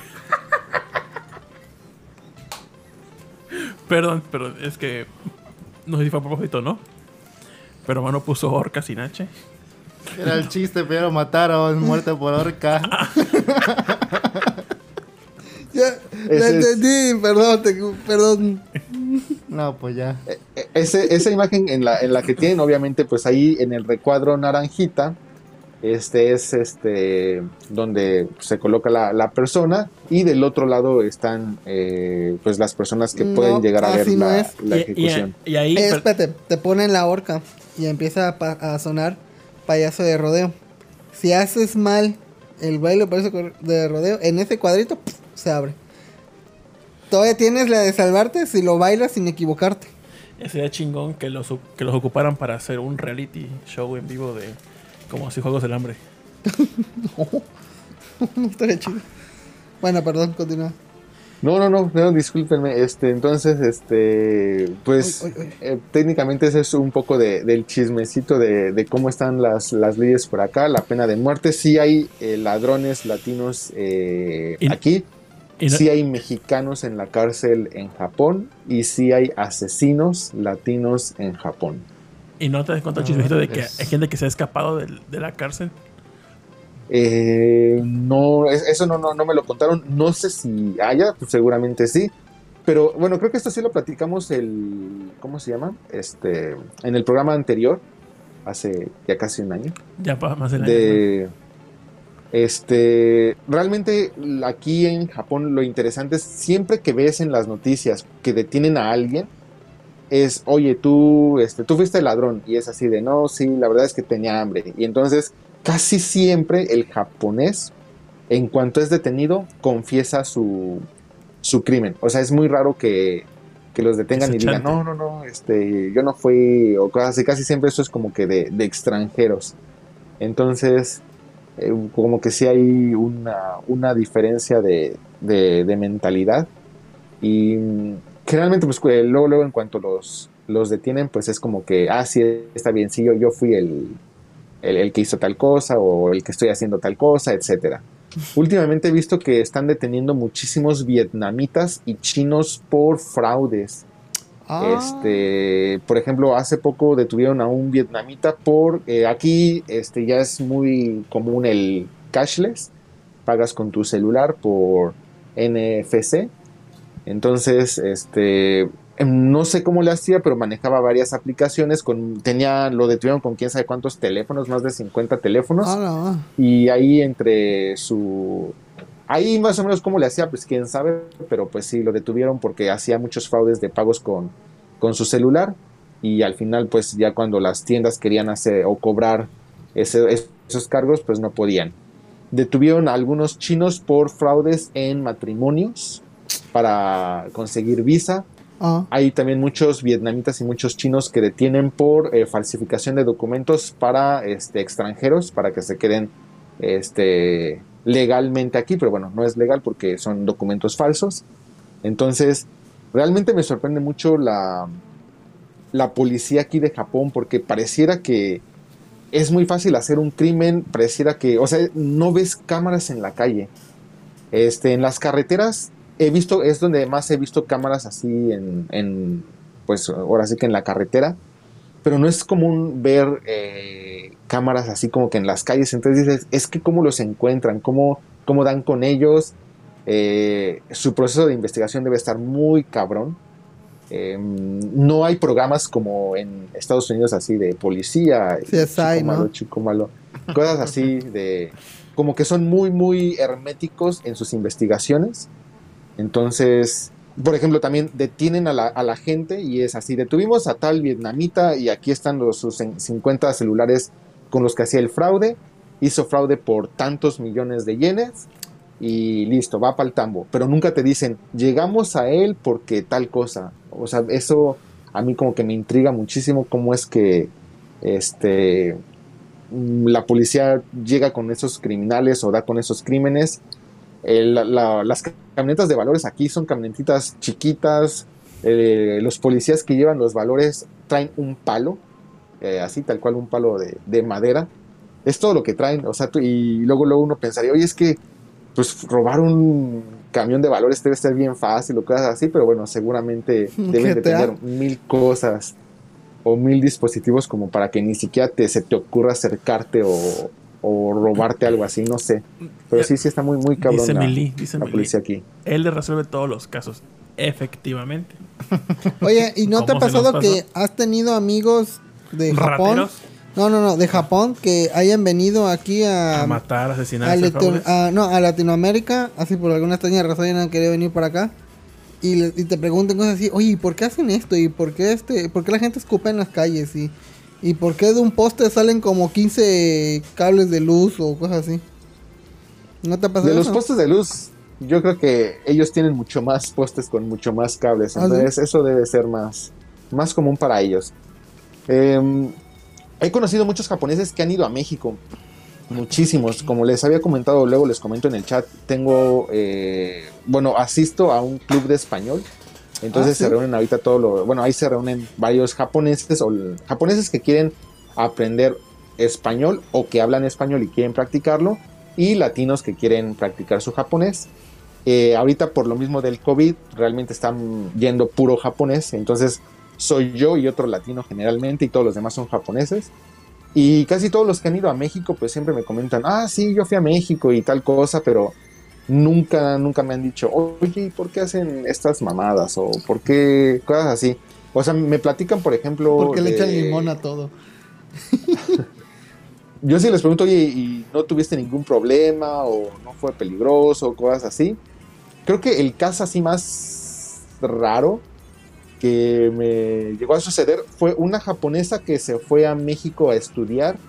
Perdón, perdón, es que no sé si fue a propósito no. Pero mano puso orca sin H. Era el chiste, pero mataron, muerte por orca. Ya, Ese ya es- entendí, perdón, te- perdón. No, pues ya. E- ese- esa imagen en la, en la que tienen, obviamente, pues ahí en el recuadro naranjita, este es este donde se coloca la, la persona y del otro lado están eh, pues las personas que No, pueden llegar a ver no la, es. la Y- y- ejecución. Y, ahí. Eh, espérate, te ponen la horca y empieza a, pa- a sonar payaso de rodeo. Si haces mal el baile payaso de rodeo, en ese cuadrito se abre. Todavía tienes la de salvarte si lo bailas sin equivocarte. Sería chingón que los, que los ocuparan para hacer un reality show en vivo de. Como si Juegos del Hambre. No estaría chido. Bueno, perdón, continúa. No, no, no, no, discúlpenme. Este, entonces, este, pues Uy, uy, uy. eh, técnicamente ese es un poco de, del chismecito de, de cómo están las, las leyes por acá. La pena de muerte, sí hay eh, ladrones latinos eh, Y- aquí, Y no- sí hay mexicanos en la cárcel en Japón y sí hay asesinos latinos en Japón. Y no te das cuenta el chismecito de que es- hay gente que se ha escapado del- de, la cárcel. Eh, no, es- eso no, no, no me lo contaron. No sé si haya, pues seguramente sí. Pero bueno, creo que esto sí lo platicamos el. ¿Cómo se llama? Este. En el programa anterior, hace ya casi un año. Ya más del año. De. Este. Realmente aquí en Japón lo interesante es siempre que ves en las noticias que detienen a alguien. Es, oye, tú, este, tú fuiste el ladrón. Y es así de, no, sí, la verdad es que tenía hambre. Y entonces, casi siempre el japonés, en cuanto es detenido, confiesa su, su crimen. O sea, es muy raro que, que los detengan y digan, no, no, no, este, yo no fui, o así. Casi siempre eso es como que de, de extranjeros. Entonces, eh, como que sí hay una, una diferencia de, de- de mentalidad. Y generalmente, pues eh, luego, luego en cuanto los, los detienen, pues es como que, ah, sí, está bien, sí, yo, yo fui el, el, el que hizo tal cosa o el que estoy haciendo tal cosa, etcétera. Últimamente he visto que están deteniendo muchísimos vietnamitas y chinos por fraudes. Ah, Este, por ejemplo, hace poco detuvieron a un vietnamita por eh, aquí este ya es muy común el cashless, pagas con tu celular por NFC. Entonces, este em, no sé cómo le hacía, pero manejaba varias aplicaciones con tenía lo detuvieron con quién sabe cuántos teléfonos, más de 50 teléfonos. no. Y ahí entre su... Ahí más o menos cómo le hacía, pues quién sabe, pero pues sí, lo detuvieron porque hacía muchos fraudes de pagos con, con su celular y al final pues ya cuando las tiendas querían hacer o cobrar ese- esos cargos pues no podían. Detuvieron a algunos chinos por fraudes en matrimonios para conseguir visa. Ah, Hay también muchos vietnamitas y muchos chinos que detienen por eh, falsificación de documentos para este, extranjeros, para que se queden este, legalmente aquí, pero bueno, no es legal porque son documentos falsos. Entonces, realmente me sorprende mucho la, la policía aquí de Japón porque pareciera que es muy fácil hacer un crimen, pareciera que, o sea, no ves cámaras en la calle. Este, en las carreteras he visto, es donde más he visto cámaras así en, en, pues ahora sí que en la carretera, pero no es común ver eh, cámaras así como que en las calles, entonces dices, es que cómo los encuentran, cómo, cómo dan con ellos, Eh, su proceso de investigación debe estar muy cabrón. Eh, no hay programas como en Estados Unidos así de policía, CSI, chico malo, ¿no? chico malo, cosas así de como que son muy muy herméticos en sus investigaciones. Entonces, por ejemplo, también detienen a la, gente y es así, detuvimos a tal vietnamita y aquí están los, sus en- 50 celulares con los que hacía el fraude, hizo fraude por tantos millones de yenes y listo, va para el tambo. Pero nunca te dicen, llegamos a él porque tal cosa. O sea, eso a mí como que me intriga muchísimo cómo es que este, la policía llega con esos criminales o da con esos crímenes. El- la- las camionetas de valores aquí son camionetitas chiquitas. eh, los policías que llevan los valores traen un palo, eh, así tal cual un palo de, de madera. Es todo lo que traen. O sea, tú- y luego, luego uno pensaría, oye, es que pues robar un camión de valores debe ser bien fácil o cosas así, pero bueno, seguramente deben de tener mil cosas o mil dispositivos como para que ni siquiera te, se te ocurra acercarte o, o robarte algo así, no sé. Pero sí, sí está muy, muy cabrón Dice la, Mili, dice la Mili. policía aquí. Él le resuelve todos los casos. Efectivamente. Oye, ¿y no te ha ¿Cómo se nos pasado que has tenido amigos de Japón Rateros. No, no, no, de Japón, que hayan venido aquí a... A matar, asesinar, a hacer Latino- fraudes. a- no, a Latinoamérica, así por alguna extraña razón ya no han querido venir para acá. Y, le- y te preguntan cosas así, oye, ¿y por qué hacen esto? ¿Y por qué, este, por qué la gente escupe en las calles? ¿Y, ¿Y por qué de un poste salen como 15 cables de luz o cosas así? ¿No te ha pasado De los postes de luz, yo creo que ellos tienen mucho más postes con mucho más cables. ¿Ah, sí? Entonces, eso debe ser más, más común para ellos. Em, he conocido muchos japoneses que han ido a México. Muchísimos. Como les había comentado, luego les comento en el chat. Tengo, eh, bueno, asisto a un club de español. Entonces Ah, ¿sí? se reúnen ahorita todos los, bueno, ahí se reúnen varios japoneses o japoneses que quieren aprender español o que hablan español y quieren practicarlo y latinos que quieren practicar su japonés. Eh, ahorita por lo mismo del COVID realmente están yendo puro japonés, entonces soy yo y otro latino generalmente y todos los demás son japoneses. Y casi todos los que han ido a México pues siempre me comentan, ah, sí, yo fui a México y tal cosa, pero nunca, nunca me han dicho, oye, ¿y por qué hacen estas mamadas? O por qué cosas así. O sea, me platican, por ejemplo... ¿Por qué le de- echan limón a todo? yo sí les pregunto, oye, ¿y no tuviste ningún problema o no fue peligroso o cosas así? Creo que el caso así más raro que me llegó a suceder fue una japonesa que se fue a México a estudiar.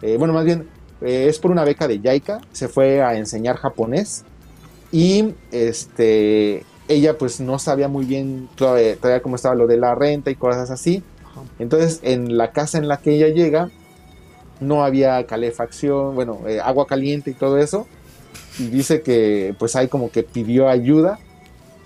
eh, bueno, más bien, eh, es por una beca de JICA, se fue a enseñar japonés y este ella pues no sabía muy bien todavía, todavía cómo estaba lo de la renta y cosas así. Entonces, en la casa en la que ella llega, no había calefacción, bueno, eh, agua caliente y todo eso. Y dice que pues ahí como que pidió ayuda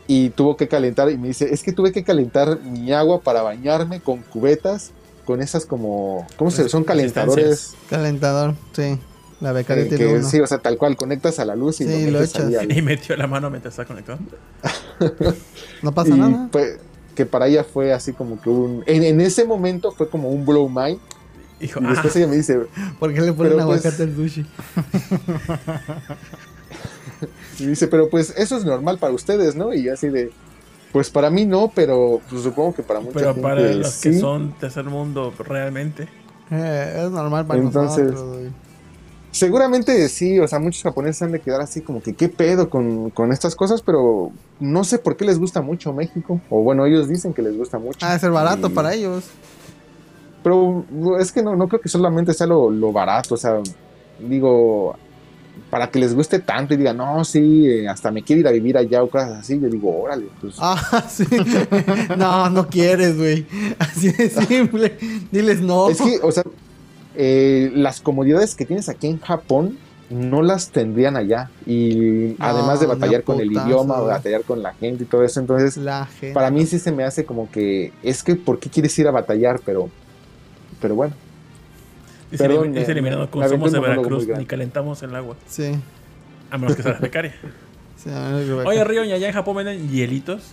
y tuvo que calentar y me dice, es que tuve que calentar mi agua para bañarme con cubetas, con esas como, ¿cómo se Son calentadores. Calentador, sí. La becaria tiene que uno. sí, o sea, tal cual, conectas a la luz y Sí, lo lo metes ahí echas. al- Y metió la mano mientras está conectado. No pasa y, nada. pues, que para ella fue así como que un... En, en ese momento fue como un blow mind. Dijo, Y ah, después ella me dice, ¿Por qué le ponen pues- aguacate al sushi? Y dice, pero pues eso es normal para ustedes, ¿no? Y yo así de, pues para mí no, pero pues, supongo que para mucha pero gente para los que son tercer mundo realmente. Eh, es normal para Entonces- nosotros. Seguramente sí, o sea, muchos japoneses han de quedar así como que qué pedo con, con estas cosas, pero no sé por qué les gusta mucho México. O bueno, ellos dicen que les gusta mucho. Ah, de ser barato Y- para ellos. Pero es que no, no creo que solamente sea lo, lo barato, o sea, digo, para que les guste tanto y digan, no, sí, eh, hasta me quiero ir a vivir allá o cosas así, yo digo, órale, pues... Ah, sí. no, no quieres, güey. Así de simple. Diles no. Es que, o sea, eh, las comodidades que tienes aquí en Japón no las tendrían allá. Y además de batallar con el idioma, o batallar con la gente y todo eso, entonces, La gente. para mí sí se me hace como que, es que, ¿por qué quieres ir a batallar? Pero, pero bueno. Dice, Perdón, elim- eliminado con somos de Veracruz, ni calentamos el agua. Sí. A menos que seas becaria. sí a. Oye, Río, ¿y allá en Japón venden hielitos?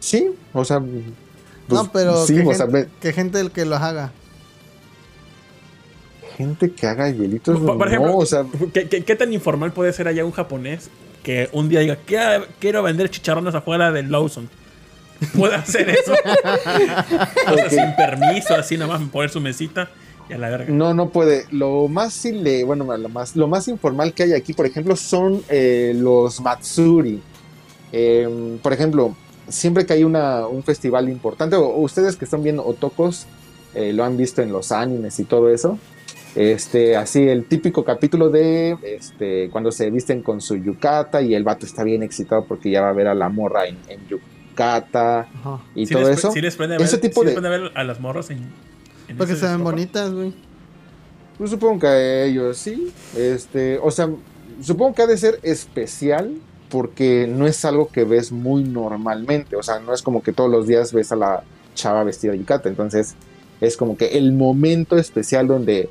Sí, o sea... pues, no, pero sí, que, o sea, gente, que gente el que los haga. Gente que haga hielitos, Por- por no, o sea, ¿Qué, qué, qué tan informal puede ser allá un japonés que un día diga, "Quiero- vender chicharrones afuera del Lawson? ¿Puede hacer eso? o sea, sin permiso, así nada más poner su mesita y a la verga. No, no puede. Lo más bueno, lo más, lo más informal que hay aquí, por ejemplo, son eh, los Matsuri. Eh, por ejemplo, siempre que hay una, un festival importante, o, o ustedes que están viendo Otokos, eh, lo han visto en los animes y todo eso. Este, así el típico capítulo de este, cuando se visten con su yukata y el vato está bien excitado porque ya va a ver a la morra en, en yukata Ajá. y Sí todo les, eso. sí les prende a ver, Ese tipo sí les de- prende a ver a las morras en. en Porque se ven bonitas, güey. Pues supongo que a ellos sí. Este, o sea, supongo que ha de ser especial porque no es algo que ves muy normalmente. O sea, no es como que todos los días ves a la chava vestida de yukata. Entonces, es como que el momento especial donde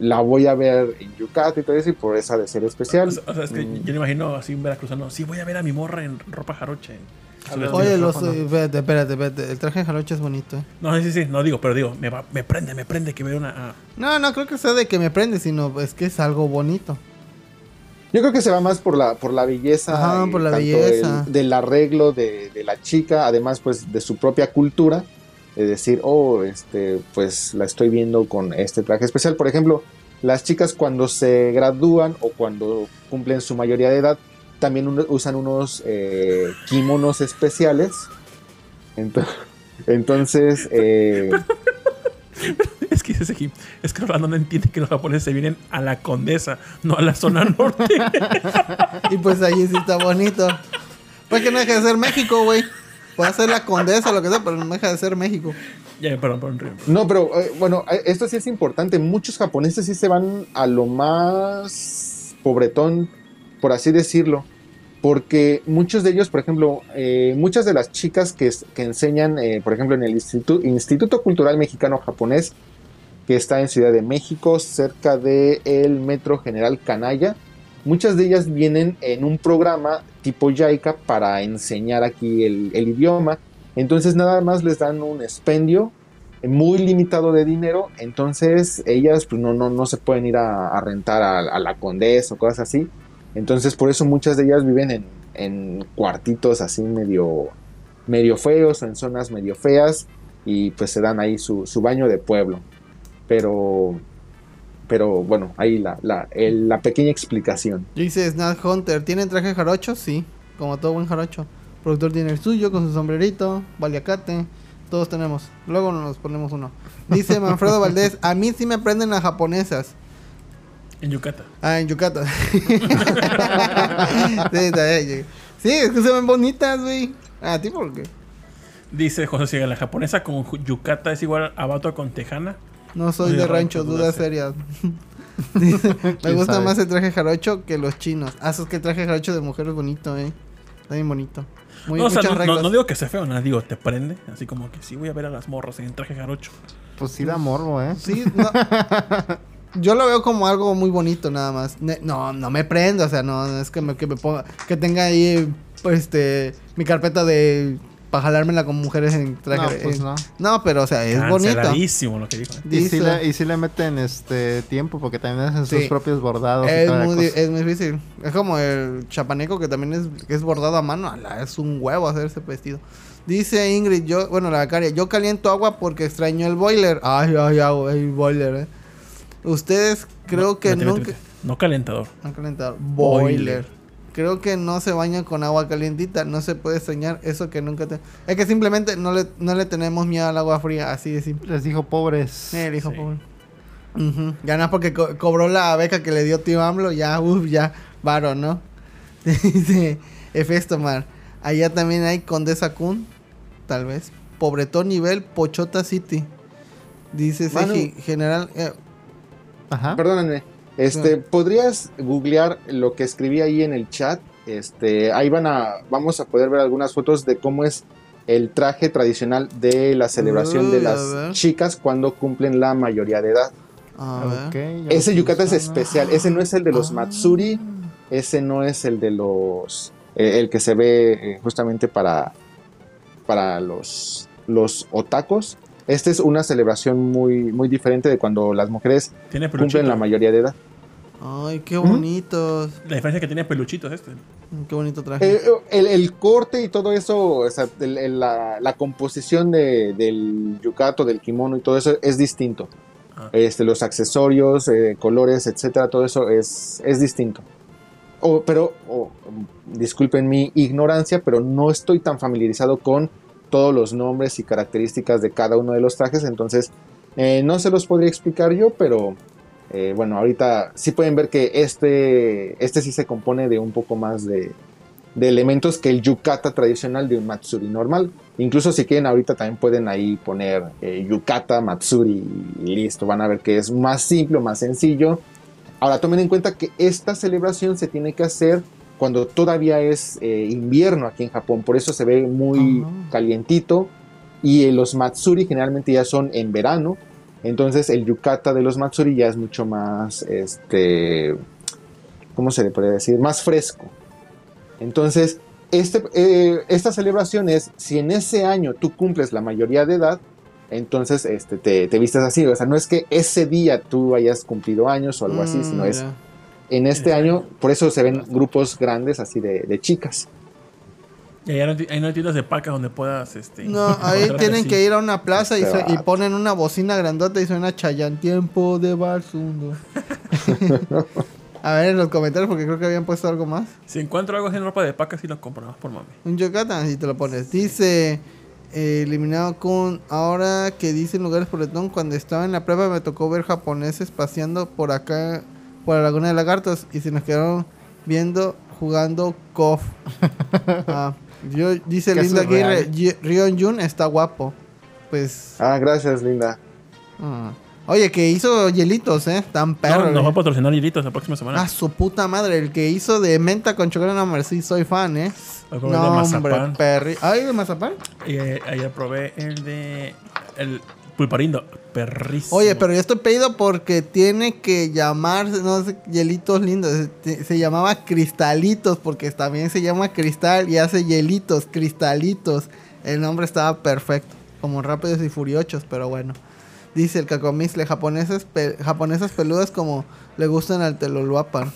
la voy a ver en yukata y todo eso, y por eso ha de ser especial. O sea, o sea, es que Mm. yo me imagino así un veracruzano. Sí, voy a ver a mi morra en ropa jaroche. Oye, los, ropa, ¿no? eh, espérate, espérate, espérate. El traje de jarocha es bonito, eh. No, sí, sí, no digo, pero digo, me, va- me prende, me prende que veo una. ah, No, no creo que sea de que me prende, sino es que es algo bonito. Yo creo que se va más por la, por la belleza. Ajá, por la tanto belleza. el- del arreglo de, de la chica, además pues de su propia cultura. De decir, oh, este, pues la estoy viendo con este traje especial. Por ejemplo, las chicas cuando se gradúan o cuando cumplen su mayoría de edad, también usan unos eh, kimonos especiales. Ento- Entonces, eh, Es que dice aquí, es que Orlando no entiende que los japoneses se vienen a la condesa, no a la zona norte. Y pues ahí sí está bonito. Pues que no deja de ser México, güey. Puede ser la condesa o lo que sea, pero no deja de ser México. ya, perdón, perdón, perdón. No, pero eh, bueno, eh, esto sí es importante. Muchos japoneses sí se van a lo más pobretón, por así decirlo. Porque muchos de ellos, por ejemplo, eh, muchas de las chicas que, enseñan, eh, por ejemplo, en el Instituto, Instituto Cultural Mexicano Japonés, que está en Ciudad de México, cerca del el Metro General Canalla, muchas de ellas vienen en un programa tipo JICA para enseñar aquí el, idioma. Entonces nada más les dan un expendio muy limitado de dinero, entonces ellas pues, no, no, no se pueden ir a, rentar a, a la Condesa o cosas así. Entonces por eso muchas de ellas viven en, en cuartitos así medio, medio feos o en zonas medio feas y pues se dan ahí su, su baño de pueblo. Pero, pero bueno, ahí la, la, el- la pequeña explicación. Dice Snap Hunter, ¿tienen traje jarocho? Sí, como todo buen jarocho. El productor tiene el suyo con su sombrerito, baliacate. Todos tenemos. Luego nos ponemos uno. Dice Manfredo Valdés, a mí sí me aprenden las japonesas. En Yucatán. Ah, en Yucatán. sí, está bien. Sí, es que se ven bonitas, güey. Ah, ¿A ti por qué? Dice José Siga, la japonesa con Yucata es igual a vato con tejana. No soy de de rancho, rancho, dudas serias. Dice, me ¿Quién gusta sabe? más el traje jarocho que los chinos. Ah, eso es que el traje jarocho de mujer es bonito, eh. Está bien bonito. Muy, no, o sea, no, no- reglas. no digo que sea feo, nada, digo, te prende. Así como que sí voy a ver a las morras en traje jarocho. Pues sí da morbo, ¿eh? Sí, no. Yo lo veo como algo muy bonito nada más. No, no me prendo, o sea, no, no es que me, que me ponga, que tenga ahí, pues, este, mi carpeta de para jalármela con mujeres en traje. No, pues no. No, pero o sea, es bonito. Lo que dijo. ¿eh? Y si, le, y si le meten este tiempo porque también hacen sus Sí. propios bordados y Es toda muy, cosa. es muy difícil. Es como el chapaneco que también es, que es bordado a mano. Ala, es un huevo hacer ese vestido. Dice Ingrid, yo, bueno, la becaria, yo caliento agua porque extraño el boiler. Ay, ay, ay, el boiler, eh. Ustedes creo No, que nunca... No calentador. Han calentado. Boiler. Boiler. Creo que no se bañan con agua calientita. No se puede extrañar eso que nunca te... Es que simplemente no le, no le tenemos miedo al agua fría. Así de simple. Les dijo pobres. Eh, el hijo Sí. pobre. Ujú. Ya nada porque co- cobró la beca que le dio tío AMLO. Ya, uff, ya, varo, ¿no? Dice Efestomar. Allá también hay Condesa Kun. Tal vez. Pobretón nivel Pochota City. Dice Manu. Seji, general... eh, Ajá. Perdóname. Este, ¿podrías googlear lo que escribí ahí en el chat? Este, ahí van a, vamos a poder ver algunas fotos de cómo es el traje tradicional de la celebración de las chicas cuando cumplen la mayoría de edad. a ver. Ok, ya Ese lo yukata es especial, ese no es el de los Ah. Matsuri, ese no es el de los, eh, el que se ve eh, justamente para, para los, los otacos. Esta es una celebración muy, muy diferente de cuando las mujeres cumplen la mayoría de edad. Ay, qué bonitos. La diferencia es que tiene peluchitos este. Qué bonito traje. Eh, el, el corte y todo eso, o sea, el- el- la, la composición de- del yucato, del kimono y todo eso es distinto. Ah. Este, los accesorios, eh, colores, etcétera, todo eso es, es distinto. O, pero, o, disculpen mi ignorancia, pero no estoy tan familiarizado con todos los nombres y características de cada uno de los trajes, entonces eh, no se los podría explicar yo, pero eh, bueno, ahorita sí pueden ver que este, este sí se compone de un poco más de, de elementos que el yukata tradicional de un matsuri normal. Incluso si quieren ahorita también pueden ahí poner eh, yukata matsuri y listo, van a ver que es más simple, más sencillo. Ahora tomen en cuenta que esta celebración se tiene que hacer cuando todavía es eh, invierno aquí en Japón, por eso se ve muy calientito y eh, los matsuri generalmente ya son en verano, entonces el yukata de los matsuri ya es mucho más, este, ¿cómo se le podría decir? Más fresco. Entonces, este, eh, esta celebración es, si en ese año tú cumples la mayoría de edad, entonces este, te, te vistes así. O sea, no es que ese día tú hayas cumplido años o algo así, Mm, sino es ya. en este año, año. por eso se ven grupos grandes así de, de chicas. Y ahí no, hay- ahí no hay tiendas de pacas donde puedas. Este, No, ahí tienen así. que ir a una plaza y, Este se- y vato. ponen una bocina grandota y suena Chayanne. Tiempo de Barzundo. a ver en los comentarios porque creo que habían puesto algo más. Si encuentro algo en ropa de pacas, sí lo compro, nada más por mami. Un Yucatán, si te lo pones. Dice, eh, eliminado con, ahora que dicen lugares por letón, cuando estaba en la prueba me tocó ver japoneses paseando por acá, por la laguna de lagartos, y se nos quedaron viendo jugando KOF. Ah, yo, dice Qué Linda. Aguirre, "Ye- Rion Jun está guapo. Pues... Ah, gracias, Linda. ah. Oye, que hizo hielitos, ¿eh? Tan perro. No, nos va güey. a patrocinar hilitos la próxima semana. Ah, su puta madre, el que hizo de menta con chocolate, no, sí, soy fan, ¿eh? El No, de hombre, perri... ¿Ay, de mazapán? Y eh, ayer probé el de. El pulparindo. Perrísimo. Oye, pero yo estoy pedido porque tiene que llamarse, no sé, hielitos lindos. Se, se llamaba cristalitos porque también se llama cristal y hace hielitos, cristalitos. El nombre estaba perfecto, como rápidos y furiosos, pero bueno. Dice el cacomisle, japoneses, pe- japonesas peludas como le gustan al teloluapan.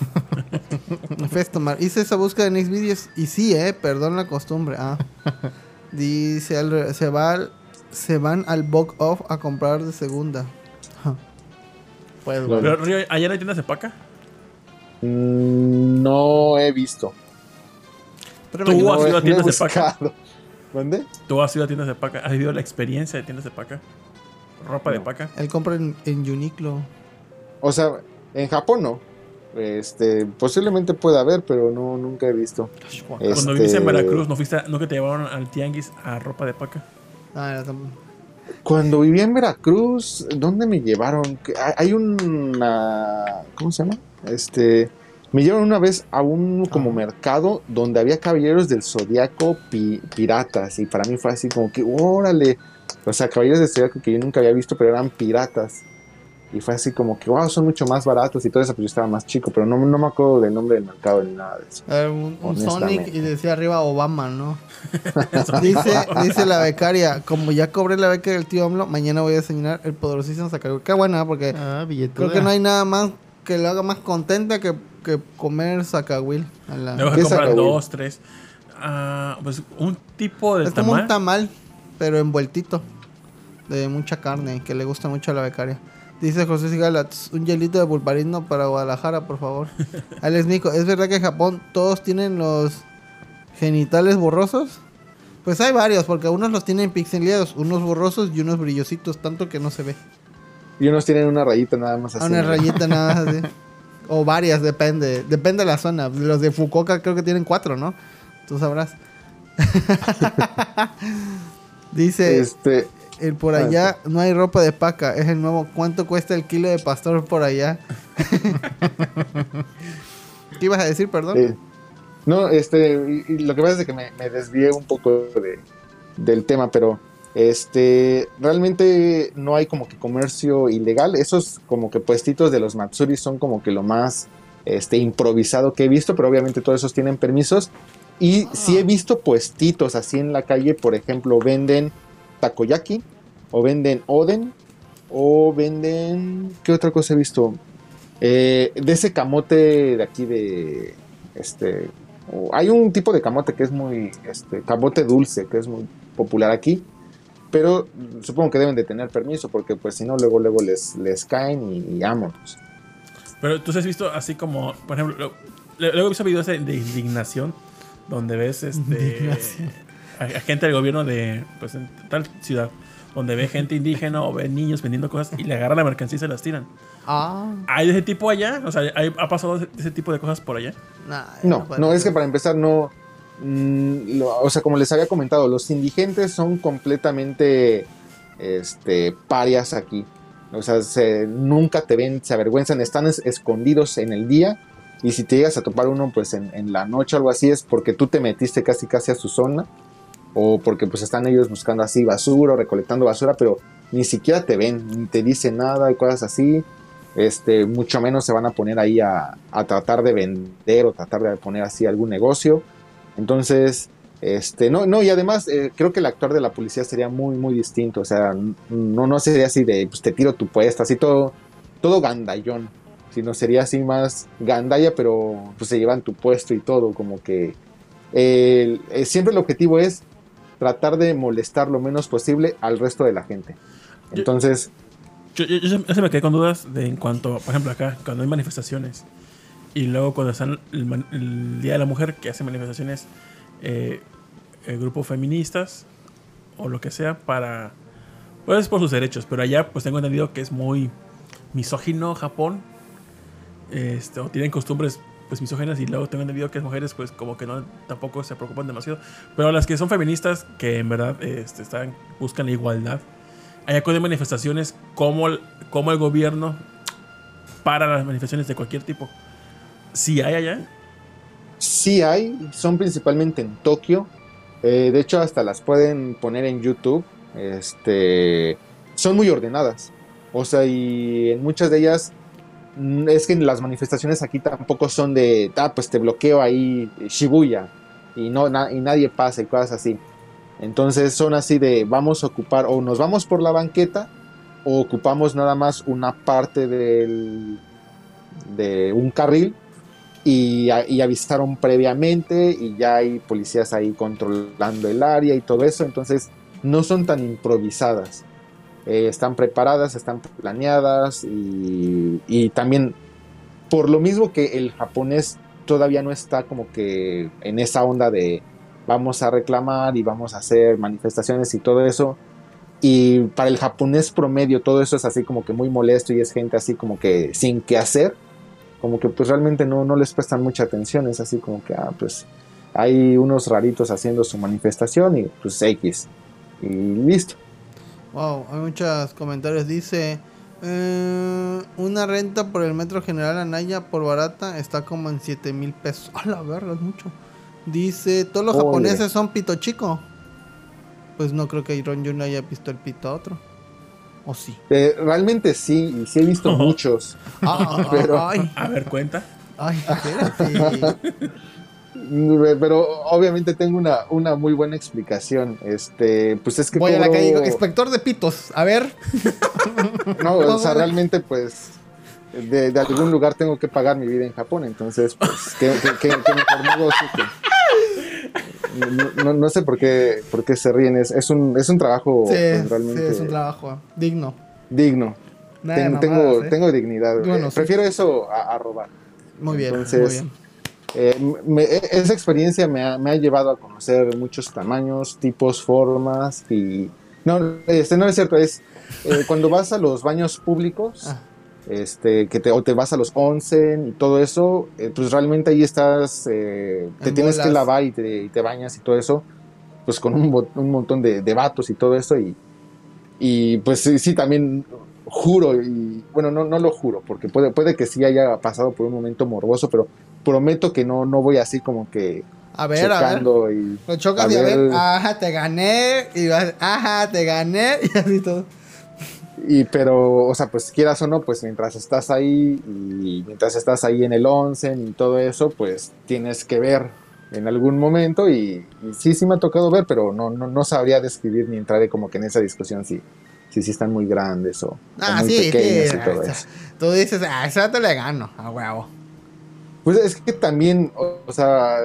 Festomar, hice esa búsqueda en Xvideos y sí, eh, perdón la costumbre. Ah. Dice, se va al- se van al box off a comprar de segunda. Pues bueno. Pero, Río, ¿ayer hay tiendas de paca? Mm, no he visto. Pero Tú has No he- ido a tiendas de paca. ¿Dónde? ¿Tú has ido a tiendas de paca? ¿Has vivido la experiencia de tiendas de paca? ¿Ropa de paca? Él compra en, en Uniqlo. O sea, en Japón no. Este, posiblemente pueda haber, pero no, nunca he visto. Cuando Este- viviste en Veracruz, ¿no fuiste, no que te llevaron al tianguis a ropa de paca? Ah, era tam- Cuando vivía en Veracruz, ¿dónde me llevaron? Hay- una. ¿Cómo se llama? Este. Me llevaron una vez a un como Ah. mercado donde había caballeros del zodiaco pi- piratas. Y para mí fue así como que, órale. O sea, caballeros del zodiaco que yo nunca había visto, pero eran piratas. Y fue así como que, wow, son mucho más baratos y todo eso, pero yo estaba más chico. Pero no, no me acuerdo del nombre del mercado ni nada de eso. Era un, un Sonic y decía arriba Obama, ¿no? dice, dice la becaria, como ya cobré la beca del tío AMLO, mañana voy a desayunar el poderosísimo Zacarías. Qué buena, porque Ah, creo que no hay nada más que lo haga más contenta que, que comer Zacahuil. a la- Luego ¿Qué que es compran Zacahuil? dos, tres. Ah, pues un tipo de Es como un tamal. tamal, pero envueltito. De mucha carne, que le gusta mucho a la becaria. Dice José Sigala, "Tss, un hielito de pulparindo para Guadalajara, por favor. Alex Nico, ¿es verdad que en Japón todos tienen los genitales borrosos? Pues hay varios, porque unos los tienen pixeleados, unos borrosos y unos brillositos, tanto que no se ve. Y unos tienen una rayita nada más así. A una ¿no? rayita nada más así. O varias, depende. Depende de la zona. Los de Fukuoka creo que tienen cuatro, ¿no? Tú sabrás. Dice... Este, El por Ah, allá no hay ropa de paca, es el nuevo. ¿Cuánto cuesta el kilo de pastor por allá? ¿Qué ibas a decir, perdón? Eh, no, este, y- y lo que pasa es que me, me desvié un poco de, del tema, pero este, realmente no hay como que comercio ilegal. Esos como que puestitos de los Matsuri son como que lo más este, improvisado que he visto, pero obviamente todos esos tienen permisos. Y sí he visto puestitos así en la calle, por ejemplo, venden takoyaki, o venden oden, o venden... ¿Qué otra cosa he visto? Eh, de ese camote de aquí de... Este, o- hay un tipo de camote que es muy... Este, camote dulce, que es muy popular aquí. Pero supongo que deben de tener permiso, porque pues si no, luego, luego les, les caen y, y vámonos. Pero tú has visto así como, por ejemplo, luego he visto videos de, de indignación donde ves este a, a gente del gobierno de pues en tal ciudad donde ve gente indígena o ve niños vendiendo cosas y le agarran la mercancía y se las tiran. Ah, ¿Hay de ese tipo allá? O sea, ¿hay- ¿ha pasado ese, ese tipo de cosas por allá? nah, No, no, es que para empezar no... mm, lo- o sea, como les había comentado, los indigentes son completamente este, parias aquí. O sea, se- nunca te ven, se avergüenzan, están es- escondidos en el día. Y si te llegas a topar uno, pues en, en la noche o algo así, es porque tú te metiste casi casi a su zona. O porque pues están ellos buscando así basura o recolectando basura, pero ni siquiera te ven, ni te dicen nada y cosas así. Este, mucho menos se van a poner ahí a, a tratar de vender o tratar de poner así algún negocio. Entonces, este, no, no, y además eh, creo que el actor de la policía sería muy, muy distinto. O sea, no, no sería así de, pues te tiro tu puesto, así todo, todo gandallón. Sino sería así más gandalla, pero pues se llevan tu puesto y todo, como que eh, siempre el objetivo es tratar de molestar lo menos posible al resto de la gente. Entonces, Yo, yo- yo se- yo se me quedé con dudas de en cuanto, por ejemplo, acá, cuando hay manifestaciones y luego cuando están el, el Día de la Mujer, que hace manifestaciones eh, grupos feministas o lo que sea para, pues por sus derechos, pero allá pues tengo entendido que es muy misógino Japón, este, o tienen costumbres pues misóginas y luego tengo entendido que las mujeres pues como que no tampoco se preocupan demasiado, pero las que son feministas que en verdad este, están buscan la igualdad hay acuerdo de manifestaciones como el, como el gobierno para las manifestaciones de cualquier tipo. Si hay allá, sí hay, son principalmente en Tokio. Eh, de hecho, hasta las pueden poner en YouTube. Este, son muy ordenadas. O sea, y en muchas de ellas mm, es que las manifestaciones aquí tampoco son de, ah, pues te bloqueo ahí Shibuya y no na- y nadie pasa y cosas así. Entonces son así de vamos a ocupar o nos vamos por la banqueta o ocupamos nada más una parte del de un carril y, y avisaron previamente y ya hay policías ahí controlando el área y todo eso, entonces no son tan improvisadas. Eh, están preparadas, están planeadas y también por lo mismo que el japonés todavía no está como que en esa onda de vamos a reclamar y vamos a hacer manifestaciones y todo eso. Y para el japonés promedio todo eso es así como que muy molesto y es gente así como que sin qué hacer como que pues realmente no, no les prestan mucha atención, es así como que, ah, pues hay unos raritos haciendo su manifestación y pues X. Y listo. Wow, hay muchos comentarios. Dice: eh, Una renta por el metro general Anaya por barata está como en 7 mil pesos. A la verga, es mucho. Dice: Todos los Oye. japoneses son pito chico. Pues no creo que Iron Jun haya visto el pito a otro. ¿O sí? Eh, realmente sí, y sí he visto muchos. Ah, Pero- ay, a ver, cuenta. ay, espérate. Pero obviamente tengo una, una muy buena explicación. Este, pues es que Voy a la calle Inspector de pitos. A ver. No, o sea, realmente pues de, de algún lugar tengo que pagar mi vida en Japón, entonces pues qué, qué- qué- qué mejor negocio que- no, no- no sé por qué, por qué se ríen, es, es, un, es un trabajo Sí, pues, sí, realmente es un trabajo digno. digno. Nada Ten- mamadas, tengo, ¿eh? tengo dignidad. Bueno, eh, sí. Prefiero eso a, a robar. Muy bien, entonces, muy bien. Eh, me- e- esa experiencia me ha, me ha llevado a conocer muchos tamaños, tipos, formas y... No, este no es cierto, es eh, cuando vas a los baños públicos, Ah. Este, que te, o te vas a los onsen y todo eso, eh, pues realmente ahí estás, eh, te En tienes que lavar y te, y te bañas y todo eso, pues con un, un montón de, de vatos y todo eso y, y pues sí, sí, también juro, y bueno, no, no lo juro, porque puede, puede que sí haya pasado por un momento morboso, pero prometo que no, no voy así como que A ver, a ver. y... Lo chocas A y a ver, ver. ajá, te gané. Y vas, ajá, te gané. Y así todo. Y pero, o sea, pues quieras o no, pues mientras estás ahí y mientras estás ahí en el onsen y todo eso, pues tienes que ver en algún momento y, y sí, sí me ha tocado ver, pero no, no, no sabría describir ni entraré como que en esa discusión si, si, sí están muy grandes o, o Ah, muy sí, pequeños sí. y todo o sea, eso. Tú dices, ah, ese te le gano, a huevo. Pues es que también, o, o sea,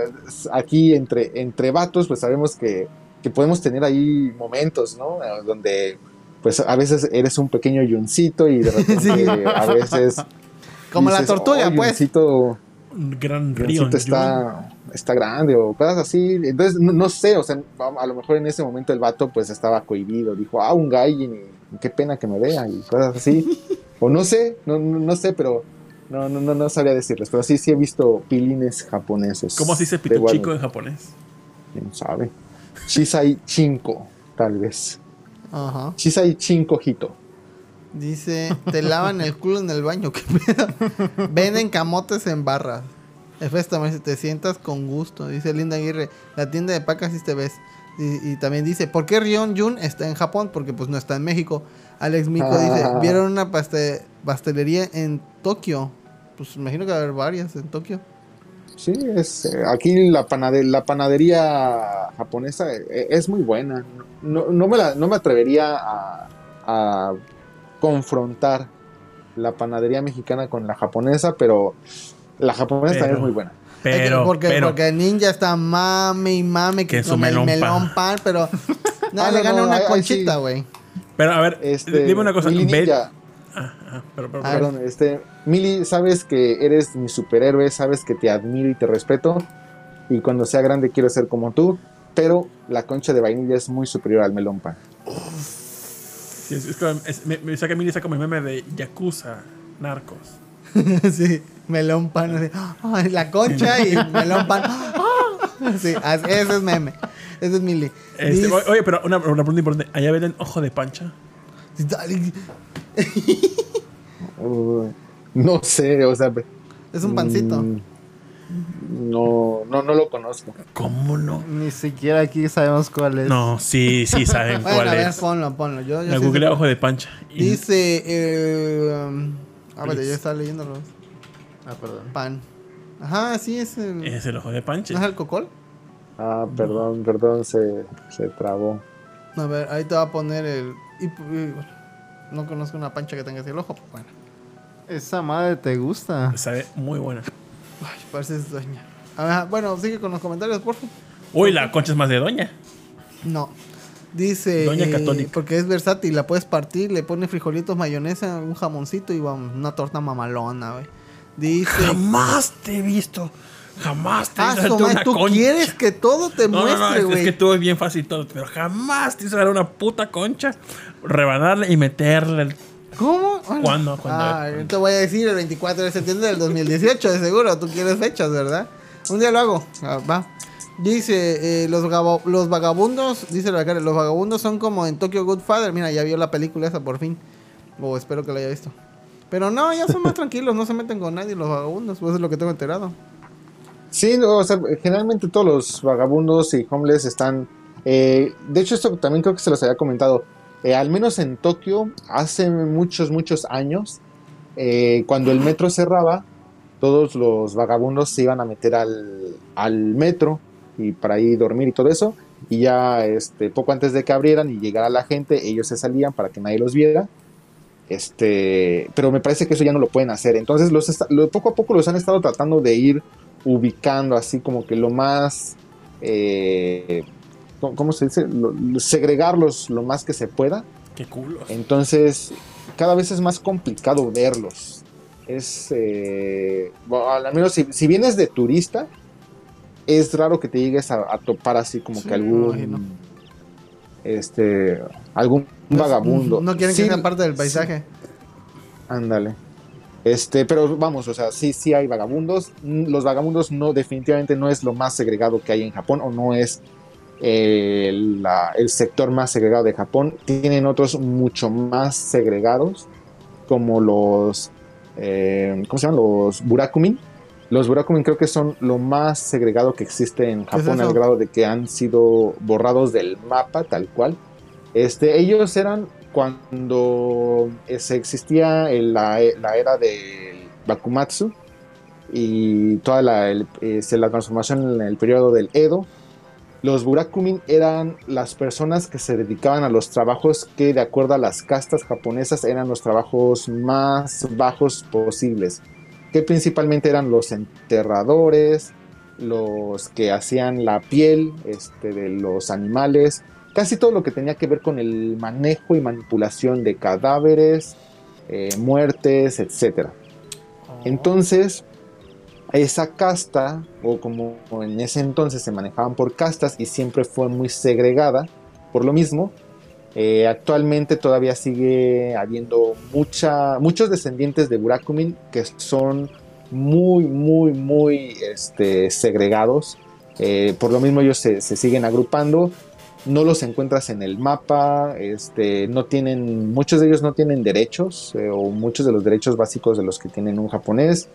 aquí entre, entre vatos, pues sabemos que, que podemos tener ahí momentos, ¿no? Eh, Donde, pues a veces eres un pequeño yuncito y de repente Sí. a veces... Como la tortuga, "Oh, pues. Yuncito, Un gran río. Yuncito está, está grande o cosas así. Entonces, no, no sé, o sea, a lo mejor en ese momento el vato pues estaba cohibido. Dijo, ah, un gaijin y qué pena que me vea y cosas así. o no sé, no, no, no sé, pero no, no, no, no sabría decirles. Pero sí, sí he visto pilines japoneses. ¿Cómo se dice de pito Guadalupe. chico en japonés? ¿Quién sabe? Shisai chinko, tal vez. Ajá. Shisai chinko hito. Dice, te lavan el culo en el baño, qué pedo. Venden camotes en barras. Efésame si te sientas con gusto. Dice Linda Aguirre, la tienda de pacas si te ves. Y, y también dice, ¿por qué Rion Jun está en Japón? Porque pues no está en México. Alex Mico dice. ¿vieron una paste- pastelería en Tokio? Pues imagino que va a haber varias en Tokio. Sí, es, eh, aquí la, panade- la panadería japonesa eh, es muy buena. No, no me, la- no me atrevería a, a confrontar la panadería mexicana con la japonesa, pero La japonesa también es muy buena. Pero, porque, pero, porque Ninja está mame y mame Que que su con el melón melón pan. pan, pero no, Ah, le no, gana no, una ahí conchita, sí. güey. pero, a ver, Este, dime una cosa. Ve- Ah, ah, pero, pero, Ah, perdón, este, Mili, sabes que eres mi superhéroe, sabes que te admiro y te respeto. Y cuando sea grande quiero ser como tú. Pero la concha de vainilla es muy superior al melón pan. sí, es, es es- me, me saca Mili saca mi meme de Yakuza, Narcos. sí, melón pan. así, ay, la concha y melón pan. sí, as- ese es meme. Ese es Mili. Este, oye, pero una, una pregunta importante. ¿Allá venden ojo de pancha? No sé, o sea. Es un pancito. mm, No, no, no lo conozco. ¿Cómo no? Ni siquiera aquí sabemos cuál es. No, sí, sí saben Bueno, cuál a ver, es. ponlo, ponlo. Yo, yo La sí googlea ojo de pancha. Y- Dice, eh, um, a ver, yo estaba leyéndolo. Ah, perdón. Pan. Ajá, sí, es el. Es el ojo de pancha. ¿No es el cocol? Ah, perdón, perdón, se, se trabó. A ver, ahí te va a poner el. No conozco una pancha que tenga así el ojo. pues Bueno, Esa madre te gusta. Sabe muy buena. ay, parece es doña. Ajá, bueno, sigue con los comentarios, por favor. Uy, la concha es más de doña. No. Dice. Doña eh, Católica. Porque es versátil, la puedes partir, le pones frijolitos, mayonesa, un jamoncito y vamos, una torta mamalona, güey. Dice. Jamás te he visto. Jamás te Ah, madre, tú concha. quieres que todo te No, no, no, muestre, es, güey. es que todo es bien fácil todo, pero jamás te hizo dar una puta concha, rebanarle y meterle el... ¿Cómo? ¿Cuándo? ¿Cuándo? Ah, te voy a decir el 24 de septiembre del 2018, de seguro. Tú quieres fechas, ¿verdad? Un día lo hago. Ah, va. Dice, eh, los, los vagabundos, dice la cara, los vagabundos son como en Tokyo Godfather. Mira, ya vio la película esa por fin. O espero que la haya visto. Pero no, ya son más tranquilos, no se meten con nadie los vagabundos. Pues es lo que tengo enterado. Sí, generalmente todos los vagabundos y homeless están. eh, de hecho, esto también creo que se los había comentado. eh, al menos en Tokio, hace muchos, muchos años, eh, cuando el metro cerraba, todos los vagabundos se iban a meter al, metro y para ahí dormir y todo eso. Y ya este, poco antes de que abrieran y llegara la gente, ellos se salían para que nadie los viera. Este, pero me parece que eso ya no lo pueden hacer. Entonces, los lo- poco a poco los han estado tratando de ir ubicando así como que lo más, eh, ¿cómo- ¿cómo se dice? Lo- lo- segregarlos lo más que se pueda. Qué culo. Entonces, cada vez es más complicado verlos. Es, eh, bueno, al menos si, si vienes de turista, es raro que te llegues a, a topar así como Sí, que algún, este, algún vagabundo. No quieren Sí, que sea parte del paisaje. Ándale. Este, pero vamos, o sea, sí, sí hay vagabundos. Mm, Los vagabundos no, definitivamente no es lo más segregado que hay en Japón, o no es eh, la- el sector más segregado de Japón. Tienen otros mucho más segregados, como los, eh, ¿cómo se llaman? Los burakumin. Los burakumin creo que son lo más segregado que existe en es Japón, eso? al grado de que han sido borrados del mapa, tal cual. Este, ellos eran cuando eh, se existía la, era del Bakumatsu y toda este, la transformación en el periodo del Edo. Los Burakumin eran las personas que se dedicaban a los trabajos que de acuerdo a las castas japonesas eran los trabajos más bajos posibles, que principalmente eran los enterradores, los que hacían la piel este, de los animales, casi todo lo que tenía que ver con el manejo y manipulación de cadáveres, eh, muertes, etc. Entonces, esa casta, o como en ese entonces se manejaban por castas y siempre fue muy segregada, por lo mismo, eh, actualmente todavía sigue habiendo mucha, muchos descendientes de Burakumin que son muy, muy, muy este, segregados. Eh, por lo mismo ellos se, se siguen agrupando no los encuentras en el mapa, este, no tienen, muchos de ellos no tienen derechos, eh, o muchos de los derechos básicos de los que tienen un japonés.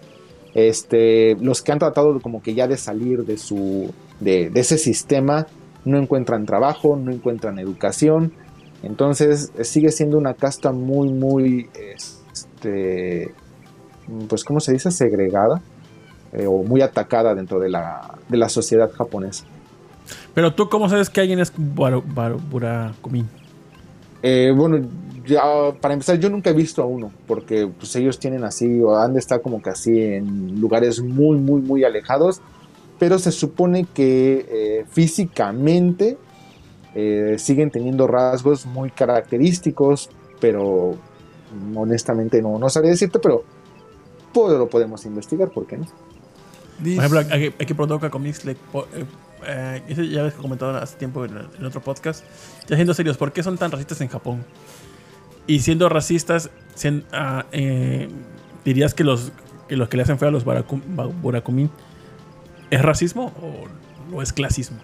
Este, los que han tratado como que ya de salir de su, de, de ese sistema, no encuentran trabajo, no encuentran educación. Entonces eh, sigue siendo una casta muy, muy, este, pues, ¿cómo se dice? Segregada eh, o muy atacada dentro de la, de la sociedad japonesa. Pero tú, ¿cómo sabes que alguien es burakumin? Eh, bueno, ya, para empezar, yo nunca he visto a uno, porque pues ellos tienen así, o han de estar como que así en lugares muy, muy, muy alejados, pero se supone que eh, físicamente eh, siguen teniendo rasgos muy característicos, pero honestamente no, no sabría decirte, pero pues, lo podemos investigar, ¿por qué no? Por ejemplo, aquí, aquí Prodoca Comics, le po- eh, ya habéis comentado hace tiempo en, otro podcast. Ya siendo serios, ¿por qué son tan racistas en Japón? Y siendo racistas, ah, eh, dirías que los, que los que le hacen feo a los burakumin es racismo o, o es clasismo.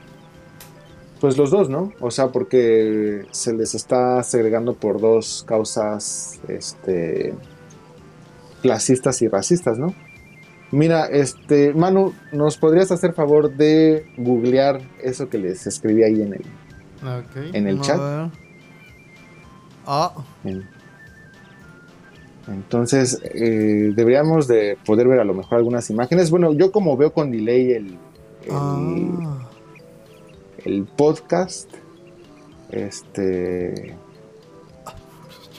Pues los dos, ¿no? O sea, porque se les está segregando por dos causas este, clasistas y racistas, ¿no? Mira, este, Manu, ¿nos podrías hacer favor de googlear eso que les escribí ahí en el, en el chat? Ah, En- Entonces, eh, deberíamos de poder ver a lo mejor algunas imágenes. Bueno, yo como veo con delay el, el, ah. el podcast, este...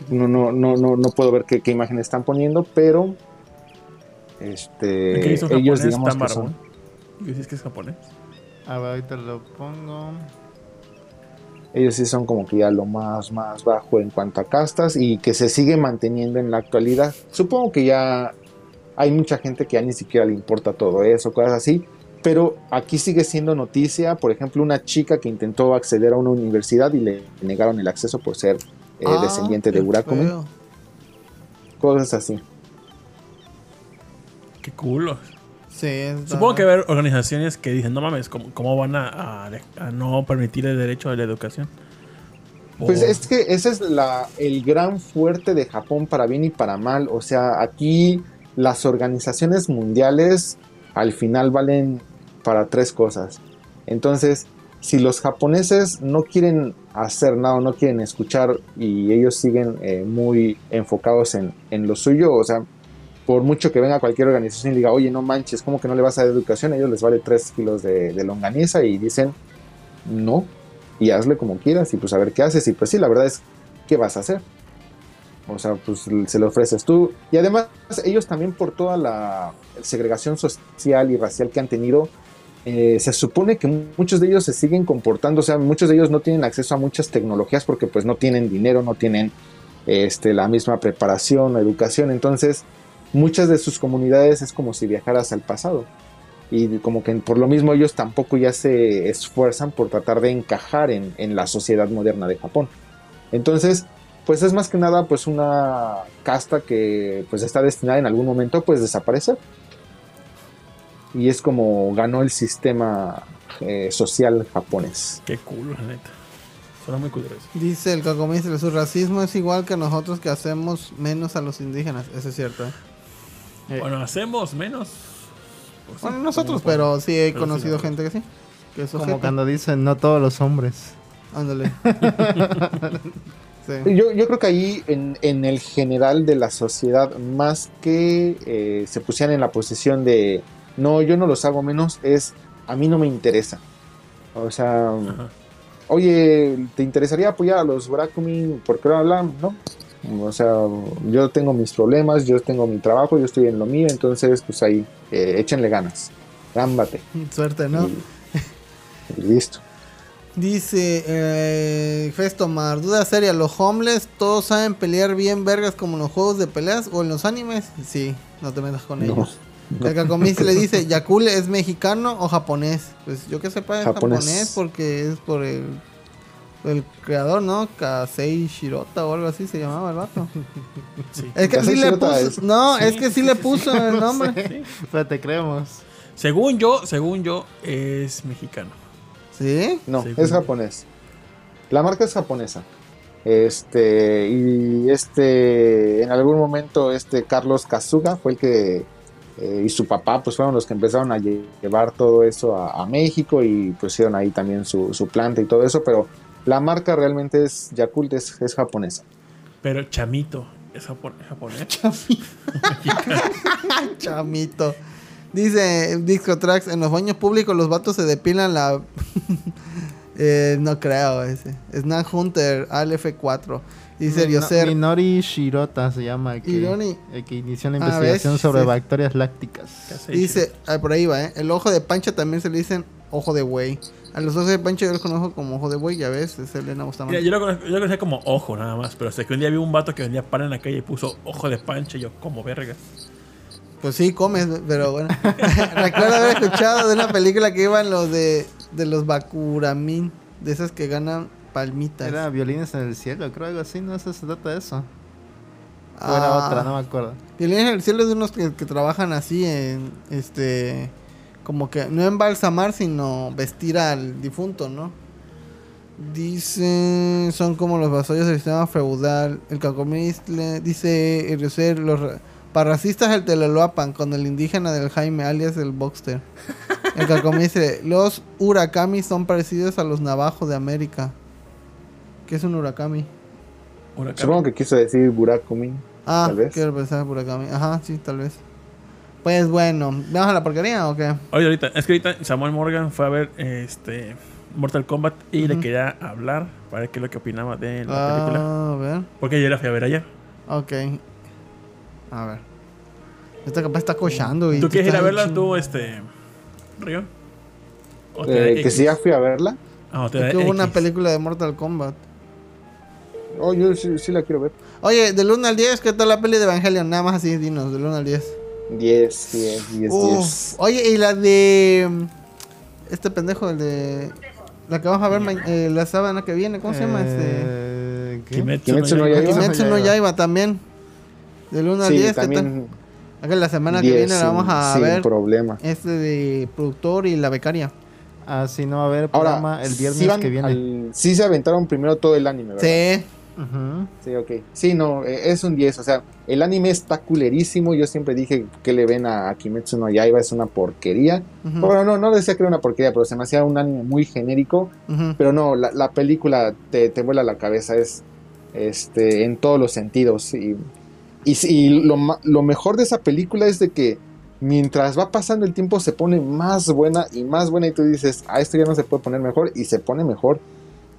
No, no, no, no, no puedo ver qué, qué imágenes están poniendo, pero este, que hizo ellos japonés digamos está que son, barbón. ¿Y dices que es japonés? A ver, ahorita lo pongo. ellos sí son como que ya lo más, más bajo en cuanto a castas y que se sigue manteniendo en la actualidad. Supongo que ya hay mucha gente que ya ni siquiera le importa todo eso, cosas así. Pero aquí sigue siendo noticia, por ejemplo, una chica que intentó acceder a una universidad y le negaron el acceso por ser eh, Ah, descendiente de qué feo. Cosas así. Qué culo. Sí, está- Supongo que va a haber organizaciones que dicen, no mames, ¿cómo, cómo van a, a de- a no permitir el derecho a la educación? Pues es que ese es la, el gran fuerte de Japón para bien y para mal. O sea, aquí las organizaciones mundiales al final valen para tres cosas. Entonces, si los japoneses no quieren hacer nada, o no quieren escuchar y ellos siguen eh, muy enfocados en, en lo suyo, o sea, por mucho que venga cualquier organización y diga, oye, no manches, ¿cómo que no le vas a dar educación? A ellos les vale tres kilos de, de longaniza y dicen, no, y hazle como quieras y pues a ver qué haces. Y pues sí, la verdad es, ¿qué vas a hacer? O sea, pues se lo ofreces tú. Y además, ellos también por toda la segregación social y racial que han tenido, eh, se supone que muchos de ellos se siguen comportando, o sea, muchos de ellos no tienen acceso a muchas tecnologías porque pues no tienen dinero, no tienen este, la misma preparación educación. Entonces, muchas de sus comunidades es como si viajaras al pasado. Y como que por lo mismo ellos tampoco ya se esfuerzan por tratar de encajar en, en la sociedad moderna de Japón. Entonces, pues es más que nada pues una casta que pues está destinada en algún momento pues desaparecer. Y es como ganó el sistema eh, social japonés. Qué culo, la neta. Suena muy eso. Dice el Cacomís, su racismo es igual que nosotros que hacemos menos a los indígenas. Eso es cierto. ¿eh? Eh, Bueno, hacemos menos. Pues Bueno, nosotros, pero sí he Pero conocido gente que sí. Que es como cuando dicen, no todos los hombres. Ándale. sí. Yo, yo creo que ahí en, en el general de la sociedad, más que eh, se pusieran en la posición de no, yo no los hago menos, es a mí no me interesa. O sea, Ajá. oye, ¿te interesaría apoyar a los Burakumin? ¿Por qué no hablan? No. O sea, yo tengo mis problemas, yo tengo mi trabajo, yo estoy en lo mío, entonces pues ahí, eh, échenle ganas. Gámbate. Suerte, ¿no? Y, y listo. Dice eh, Festomar, duda seria, ¿los homeless todos saben pelear bien vergas como en los juegos de peleas o en los animes? Sí, no te metas con No, ellos. El Kakomis le dice, ¿Yakule es mexicano o japonés? Pues yo que sepa es Japonés. japonés, porque es por el, el creador, ¿no? Kasei Shirota o algo así se llamaba el vato. Sí. Es que Kasei sí le puso, es- no, Sí, es que sí, sí, le sí, puso el nombre. Pero te creemos. Según yo, según yo, es mexicano. ¿Sí? No, es japonés. La marca es japonesa. Este, y este, en algún momento, este Carlos Kazuga fue el que, eh, y su papá, pues fueron los que empezaron a lle- llevar todo eso a, a México y pusieron ahí también su, su planta y todo eso, pero la marca realmente es Yakult, es, es japonesa. Pero Chamito es japo- japonés. Chamito. Dice Disco Tracks, en los baños públicos los vatos se depilan la Eh, no creo ese. Snack Hunter, ALF4. Dice Mino- Yoser. Minori Shirota se llama. Que, que inició una Ah, investigación ¿ves? sobre Sí. bacterias lácticas. Dice, ah, por ahí va, ¿eh? El ojo de pancha también se le dicen ojo de buey. A los ojos de pancha yo los conozco como ojo de buey, ya ves, es Elena Bustamante. Mira, yo lo, conozco- yo lo conocía como ojo nada más, pero sé que un día vi un vato que vendía pan en la calle y puso ojo de pancha y yo como verga. Pues sí, comes, pero bueno. Recuerdo haber escuchado de una película que iban los de, de los Bakuramin, de esas que ganan palmitas. Era violines en el cielo, creo algo así, no sé si se trata de eso. O Ah, era otra, no me acuerdo. Violines en el cielo es de unos que, que trabajan así en, este, como que no embalsamar, sino vestir al difunto, ¿no? Dice, son como los vasallos del sistema feudal. El cacomistle, dice Erioser, los ra- parracistas el Teloloapan con el indígena del Jaime, alias el Boxster. El cacomistle, los Urakami son parecidos a los navajos de América. ¿Qué es un Urakami? Huracán. Supongo que quiso decir Burakumi. Ah, Tal vez. quiero pensar Urakami. Ajá, sí, tal vez. Pues bueno, ¿vamos a la porquería o qué? Oye, ahorita, es que ahorita Samuel Morgan fue a ver este Mortal Kombat y le quería hablar para ver qué es lo que opinaba de la película. Ah, a ver. Porque yo la fui a ver ayer. Ok. A ver. Esta capaz está cochando y ¿Tú quieres ir a verla tú, este. Río? ¿O te Eh, que si ya fui a verla. Ah, o te Es da que hubo una película de Mortal Kombat. Oh, yo sí, sí la quiero ver. Oye, del 1 al 10, ¿qué tal la peli de Evangelion? Nada más así, dinos, del 1 al 10. 10, 10, 10, Uf. 10. Oye, y la de. mm, Este pendejo, el de. La que vamos a ver eh, la sábana que viene, ¿cómo se llama? Este. Eh, ¿qué? Kimetsu, Kimetsu no Yaiba. Kimetsu no Yaiba también. Del 1 al Sí, 10, ¿qué tal? también Acá la semana que 10 viene la vamos a sin, sin ver. problema. Este de productor y la becaria. Ah, sí, no va a haber Ahora, programa el viernes sí que viene. al- sí se aventaron primero todo el anime, ¿verdad? Sí. Sí, ok. Sí, no, eh, es un 10. O sea, el anime está culerísimo. Yo siempre dije que le ven a, Kimetsu no Yaiba, es una porquería. Bueno, no, no decía que era una porquería, pero se me hacía un anime muy genérico. Pero no, la, la película te, te vuela la cabeza, es este, en todos los sentidos. Y, y, y lo, lo mejor de esa película es de que mientras va pasando el tiempo se pone más buena y más buena y tú dices, ah, esto ya no se puede poner mejor y se pone mejor.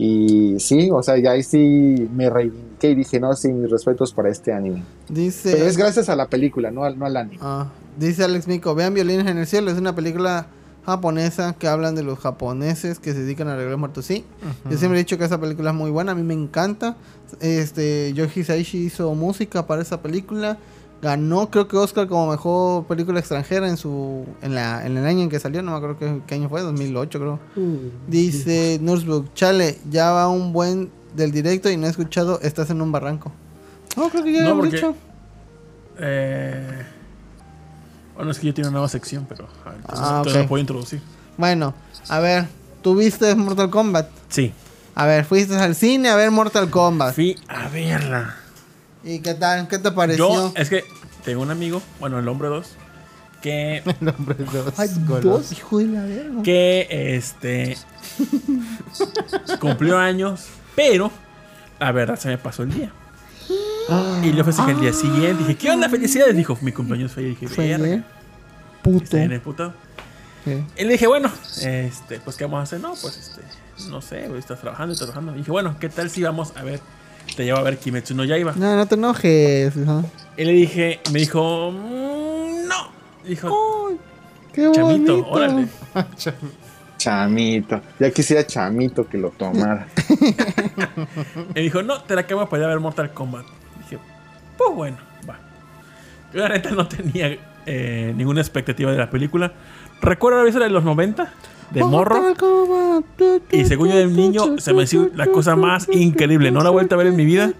Y sí, o sea, ya ahí sí me reivindiqué y dije, no, sí, mis respetos para este anime. Dice. Pero es gracias a la película, no al, no al anime. Ah, dice Alex Mico, vean Violines en el Cielo, es una película japonesa que hablan de los japoneses que se dedican a arreglar muertos. Sí, yo siempre he dicho que esa película es muy buena, a mí me encanta. Este, Yoji Hisaishi hizo música para esa película. Ganó, creo que Oscar como mejor película extranjera en su en, la, en el año en que salió, no me acuerdo qué, qué año fue, 2008 creo. Dice Nursburg, chale, ya va un buen del directo y no he escuchado, estás en un barranco. No, creo que ya No, lo porque- dicho. Eh, bueno, es que yo tengo una nueva sección, pero a ver, entonces, Ah, la puedo introducir. Bueno, a ver, ¿tú viste Mortal Kombat? Sí. A ver, fuiste al cine a ver Mortal Kombat. Fui a verla. ¿Y qué tal? ¿Qué te pareció? Yo, es que tengo un amigo, bueno, el hombre 2, que, El hombre dos. Ay, golos. dos, hijo de la verga. que este cumplió años, pero la verdad se me pasó el día. Y le ofrecí que el día siguiente dije, ¿qué onda? Felicidades. Dijo, mi cumpleaños fue. Dije, Fue verga. ayer. Puto. Está bien emputado. Sí. Y le dije, bueno, este, pues, ¿qué vamos a hacer? No, pues, este, no sé, güey, estás trabajando, estás trabajando. Y dije, bueno, ¿qué tal si vamos a ver, te llevo a ver Kimetsu no Yaiba? No, no te enojes. hijo. Y le dije, me dijo, "Mm, no. Dijo, Qué chamito, bonito. órale. Chamito. Ya quisiera Chamito que lo tomara. Y dijo, no, te la acabo para ir a ver Mortal Kombat. Dije, pues bueno, va. Yo la neta no tenía eh, ninguna expectativa de la película. Recuerdo la vez de los 90, de morro. Y según yo de niño, se me hizo la cosa más increíble. No la he vuelto a ver en mi vida.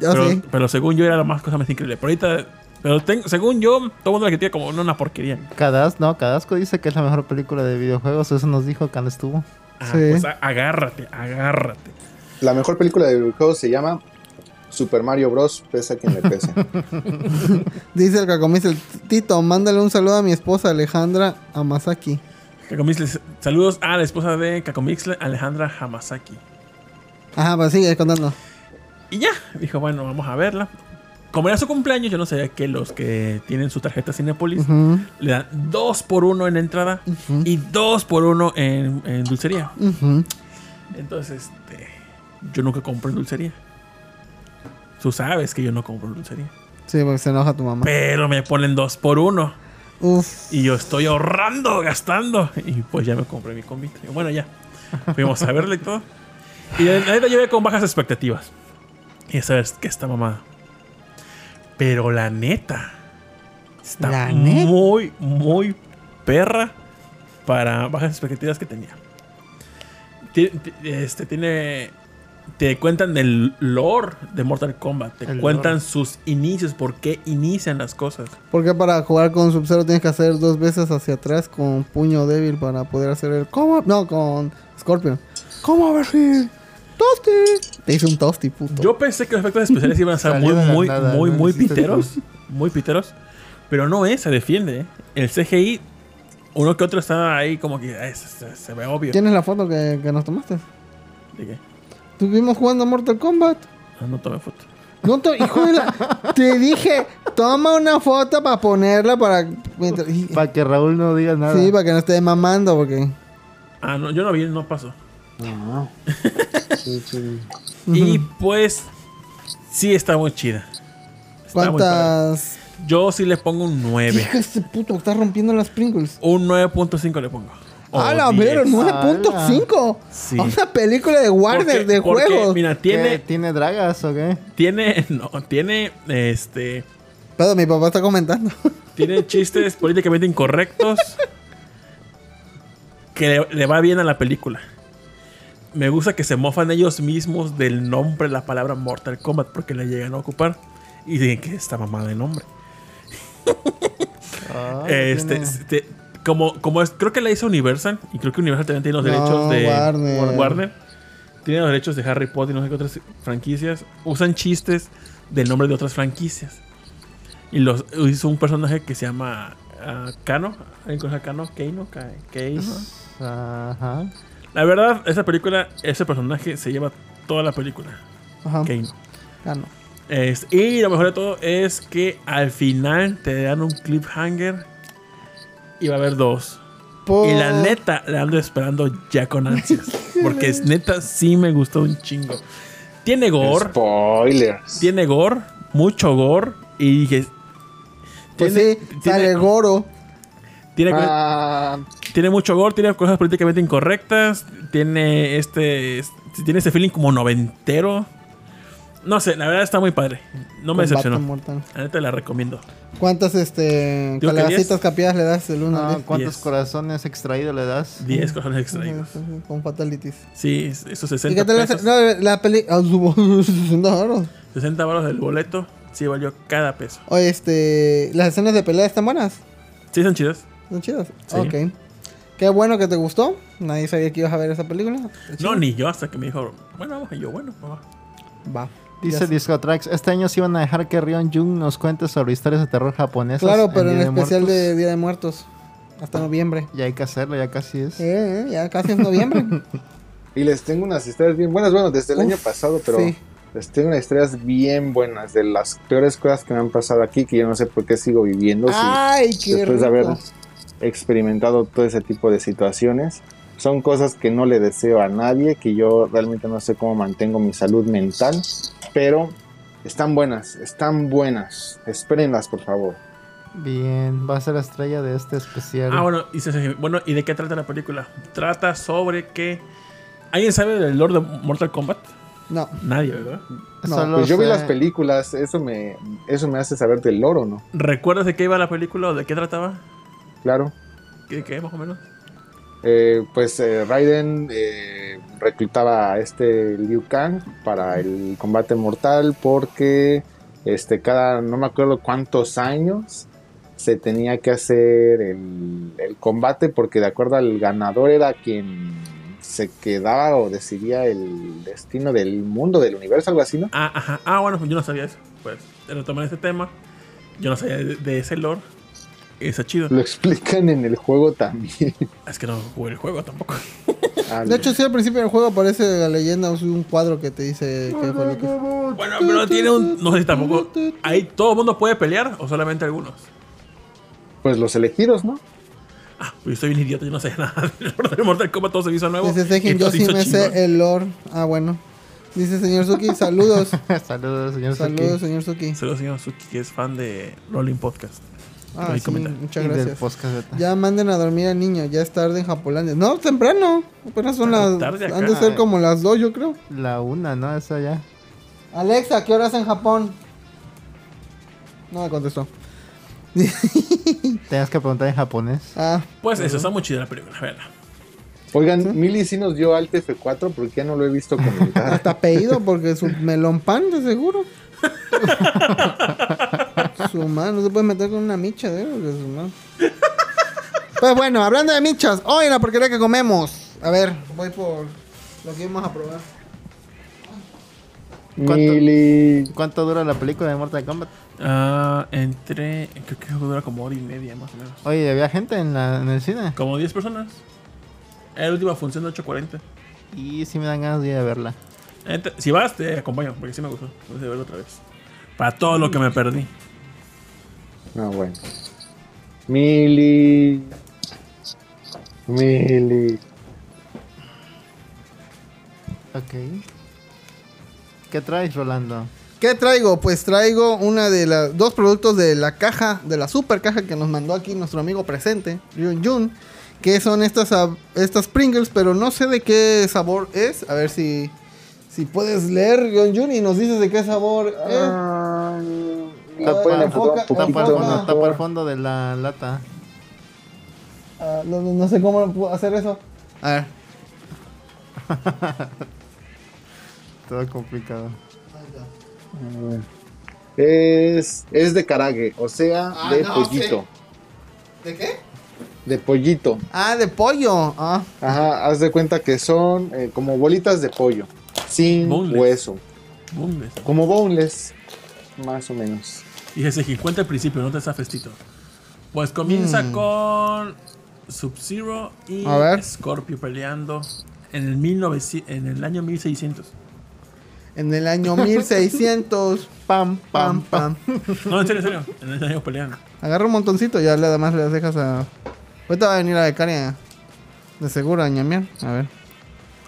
Yo Pero, sí. pero según yo era la más cosa más increíble. Pero ahorita, pero tengo- según yo, todo el mundo la critica como no, una porquería. Cadas, no, Cadasco dice que es la mejor película de videojuegos. Eso nos dijo cuando estuvo. Ah, Sí. pues agárrate, agárrate. La mejor película de videojuegos se llama Super Mario Bros. Pesa quien le pese. Dice el Cacomis, Tito, mándale un saludo a mi esposa Alejandra Amasaki. Kakomixle, saludos a la esposa de Kakomixle, Alejandra Hamasaki. Ajá, pues sigue contando. Y ya, dijo, bueno, vamos a verla. Como era su cumpleaños, yo no sabía que los que tienen su tarjeta Cinepolis Ujú, le dan dos por uno en entrada y dos por uno en, en dulcería. Entonces, este, yo nunca compro en dulcería. Tú sabes que yo no compro en dulcería. Sí, porque se enoja tu mamá. Pero me ponen dos por uno. Uf. Y yo estoy ahorrando, gastando. Y pues ya me compré mi. Y Bueno, ya. Fuimos a verle y todo. Y la neta yo iba con bajas expectativas. Y sabes que está mamada. Pero la neta. Está ¿La neta? muy, muy perra para bajas expectativas que tenía. Este tiene. Te cuentan del lore de Mortal Kombat. Te El cuentan lore. sus inicios, por qué inician las cosas. Porque para jugar con Sub-Zero tienes que hacer dos veces hacia atrás con puño débil para poder hacer el. ¿Cómo? No, con Scorpion. ¿Cómo a ver si? ¡Tosti! Te hice un tosti, puto. Yo pensé que los efectos especiales iban a ser muy, muy, nada, muy, no muy piteros. Muy piteros. Pero no es, se defiende. ¿eh? El CGI, uno que otro está ahí como que ay, se, se- se ve obvio. ¿Tienes la foto que, que nos tomaste? ¿De qué? Estuvimos jugando a Mortal Kombat. Ah, no tomé foto. No, to- hijo de la... Te dije, toma una foto para ponerla para... Para que Raúl no diga nada. Sí, para que no esté mamando, porque... Ah, no, yo no vi, no pasó. No. Sí, sí. Y pues, sí está muy chida. Está muy. ¿Cuántas...? Yo sí le pongo un 9. Hija, este puto está rompiendo las Pringles. Un 9.5 le pongo. O ¡A la 10. vera! ¡9.5! Sí. A una película de Warner Porque- de porque, juegos. Mira, ¿Qué, tiene, ¿Tiene dragas o qué? tiene, no, tiene, este, Pero mi papá está comentando. Tiene chistes políticamente incorrectos que le, le va bien a la película. Me gusta que se mofan ellos mismos del nombre de la palabra Mortal Kombat porque la llegan a ocupar y dicen que esta mamá de nombre. Ah, este, tiene- este, como, como es, creo que la hizo Universal y creo que Universal también tiene los No, derechos de Warner. Warner. Tiene los derechos de Harry Potter y no sé qué otras franquicias. Usan chistes del nombre de otras franquicias. Y los hizo un personaje que se llama ah, Kano. ¿Alguien conoce a Kano? Keino, Ka- Keino. Ajá. La verdad, esa película, ese personaje se lleva toda la película. Ajá. Keino. Ah, no. Es- y lo mejor de todo es que al final te dan un cliffhanger y va a haber dos. Por- Y la neta, la ando esperando ya con ansias. Porque es neta, sí me gustó un chingo. Tiene gore, Spoilers. tiene gore, mucho gore. Y dije. Pues tiene, sí, tiene, sale Goro. tiene, Ah, tiene mucho gore, tiene cosas políticamente incorrectas. Tiene este. Tiene ese feeling como noventero. No sé, la verdad está muy padre. No me decepcionó. mortal. La neta la recomiendo. ¿Cuántas este, Digo que calabacitas capiadas le das del 1 Ah, al 10? ¿Cuántos Diez. corazones extraídos le das? 10 corazones extraídos. Con fatalities. Sí, esos ¿Y 60 qué tal la, pesos. no, la peli? Ah, subo 60 varos. 60 baros del boleto. Sí, valió cada peso. Oye, este, las escenas de pelea están buenas. Sí, son chidas. Están chidas. Sí. Ok. Qué bueno que te gustó. Nadie sabía que ibas a ver esa película. No, ni yo hasta que me dijo, bueno, vamos. Y yo, bueno, vamos. Va. Dice Ya sé. Disco Tracks, este año sí iban a dejar que Rion Jung nos cuente sobre historias de terror japonesas. Claro, pero en de especial Muertos. de Día de Muertos. Hasta noviembre. Ya hay que hacerlo, ya casi es. Eh, eh, ya casi es noviembre. y les tengo unas historias bien buenas. Bueno, desde el Uf, año pasado, pero sí. les tengo unas historias bien buenas de las peores cosas que me han pasado aquí, que yo no sé por qué sigo viviendo. si- Ay, qué después de haber experimentado todo ese tipo de situaciones. Son cosas que no le deseo a nadie, que yo realmente no sé cómo mantengo mi salud mental, pero están buenas, están buenas. Espérenlas, por favor. Bien, va a ser la estrella de este especial. Ah, bueno, y, se- bueno, ¿y de qué trata la película? Trata sobre que... ¿Alguien sabe del Lord de Mortal Kombat? No, Nadie, ¿verdad? no, Solo Pues yo vi las películas, eso me, eso me hace saber del loro, ¿no? ¿Recuerdas de qué iba la película o de qué trataba? Claro. ¿Qué, qué más o menos? Eh, pues eh, Raiden eh, reclutaba a este Liu Kang para el combate mortal porque este cada no me acuerdo cuántos años se tenía que hacer el, combate porque de acuerdo al ganador era quien se quedaba o decidía el destino del mundo, del universo, algo así, ¿no? Ah, ajá. Ah, bueno, yo no sabía eso. Pues, retomar este tema. Yo no sabía de, de ese lore. Está chido. Lo explican en el juego también. Es que no jugué el juego tampoco. Ah, De hecho, sí, al principio del juego aparece la leyenda, o un cuadro que te dice qué fue lo que... Bueno, pero tiene un... No sé si tampoco... ¿Ahí todo el mundo puede pelear o solamente algunos? pues los elegidos, ¿no? Ah, pues yo soy bien idiota, yo no sé nada del lore de Mortal Kombat, todo se hizo nuevo. Dice Sejin, yo sí me sé el lore. Ah, bueno. Dice señor Suki, saludos. Saludos, señor saludos, Suki. señor Suki. Saludos, señor Suki, que es fan de Rolling Podcast. Ah, sí, muchas gracias. Ya manden a dormir al niño, ya es tarde en Japolandia. No, temprano. Apenas son Tarde- las. acá. Han de ser como las dos, yo creo. La una, ¿no? Esa ya. Alexa, ¿qué horas en Japón? No me contestó. Tenías que preguntar en japonés. Ah, Pues eso, está muy chida la película, véanla. Oigan, Mili sí nos dio Alt F4 porque ya no lo he visto comentar. hasta pedido porque su melón pan, de seguro. su no se puede meter con una micha de su mano. Pues bueno, hablando de michas, hoy en la porquería que comemos. A ver, voy por lo que íbamos a probar. ¿Cuánto? Mili. ¿Cuánto dura la película de Mortal Kombat? Ah, entre. Creo que dura como hora y media más o menos. Oye, ¿había gente en, la, en el cine? Como 10 personas. Era la última función de 8.40. Y sí me dan ganas de ir a verla. Si vas, te acompaño, porque sí me gustó. Voy a verlo otra vez. Para todo lo que me perdí. No, bueno. Mili. Mili. Ok. ¿Qué traes, Rolando? ¿Qué traigo? Pues traigo una de las dos productos de la caja, de la super caja que nos mandó aquí nuestro amigo presente, Ryun Jun, que son estas, ah, estas Pringles, pero no sé de qué sabor es. A ver si, si puedes leer, Ryun Jun, y nos dices de qué sabor es. Ah, Tapa el fondo, poquito? tapa el fondo de la lata. Ah, no, no- no sé cómo puedo hacer eso. A ver. Todo complicado. Es, es de karage, o sea, Ah, de no, pollito. ¿De qué? De pollito. Ah, de pollo. Ah, Ajá, haz de cuenta que son eh, como bolitas de pollo, sin Boneless. hueso. Como boneless, más o menos. Fíjese que cuenta al principio, no te festito. Pues comienza Mm. con Sub-Zero y A ver. Scorpio peleando en el, 1900 en el año 1600. en el año 1600. Pam, pam, pam. No, en serio, en serio. En el año peleando. Agarra un montoncito y ya le además le dejas a. Ahorita va a venir la becaria. De seguro a ñamear. A ver.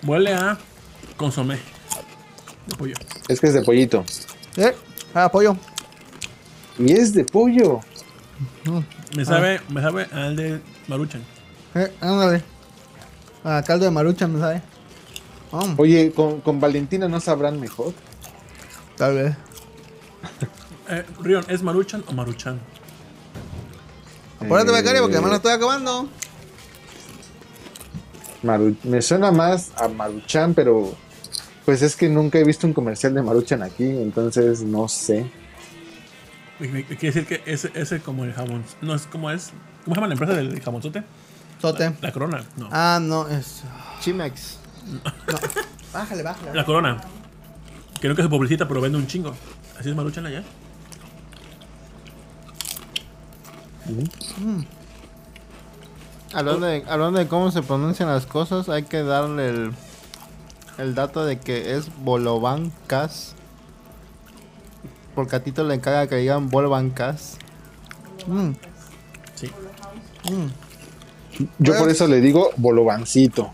Huele a consomé de pollo. Es que es de pollito. Eh, ah, pollo. Y es de pollo. Me sabe, me sabe al de Maruchan. Eh, ándale. Ah, caldo de marucha, ¿me sabe? Oh, Oye, con, con Valentina no sabrán mejor. tal vez. Eh, Rion, ¿es Maruchan o Maruchan? Apúrate, becaria, porque Eh, además lo estoy acabando. Maru- me suena más a Maruchan, pero pues es que nunca he visto un comercial de Maruchan aquí, entonces no sé. Quiere decir que ese es como el jamón. No es como es. ¿Cómo se llama la empresa del jamonzote? Sote. La corona. No. Ah, no, es. Chimex. Bájale, bájale. La corona. Que nunca se publicita, pero vende un chingo. Así es Maruchan allá. Hablando de, hablando de cómo se pronuncian las cosas, hay que darle el, el dato de que es Bolovancas. Porque a Tito le encarga que digan Bolovancas. Mm, Sí. mm. Yo por eso le digo bolovancito.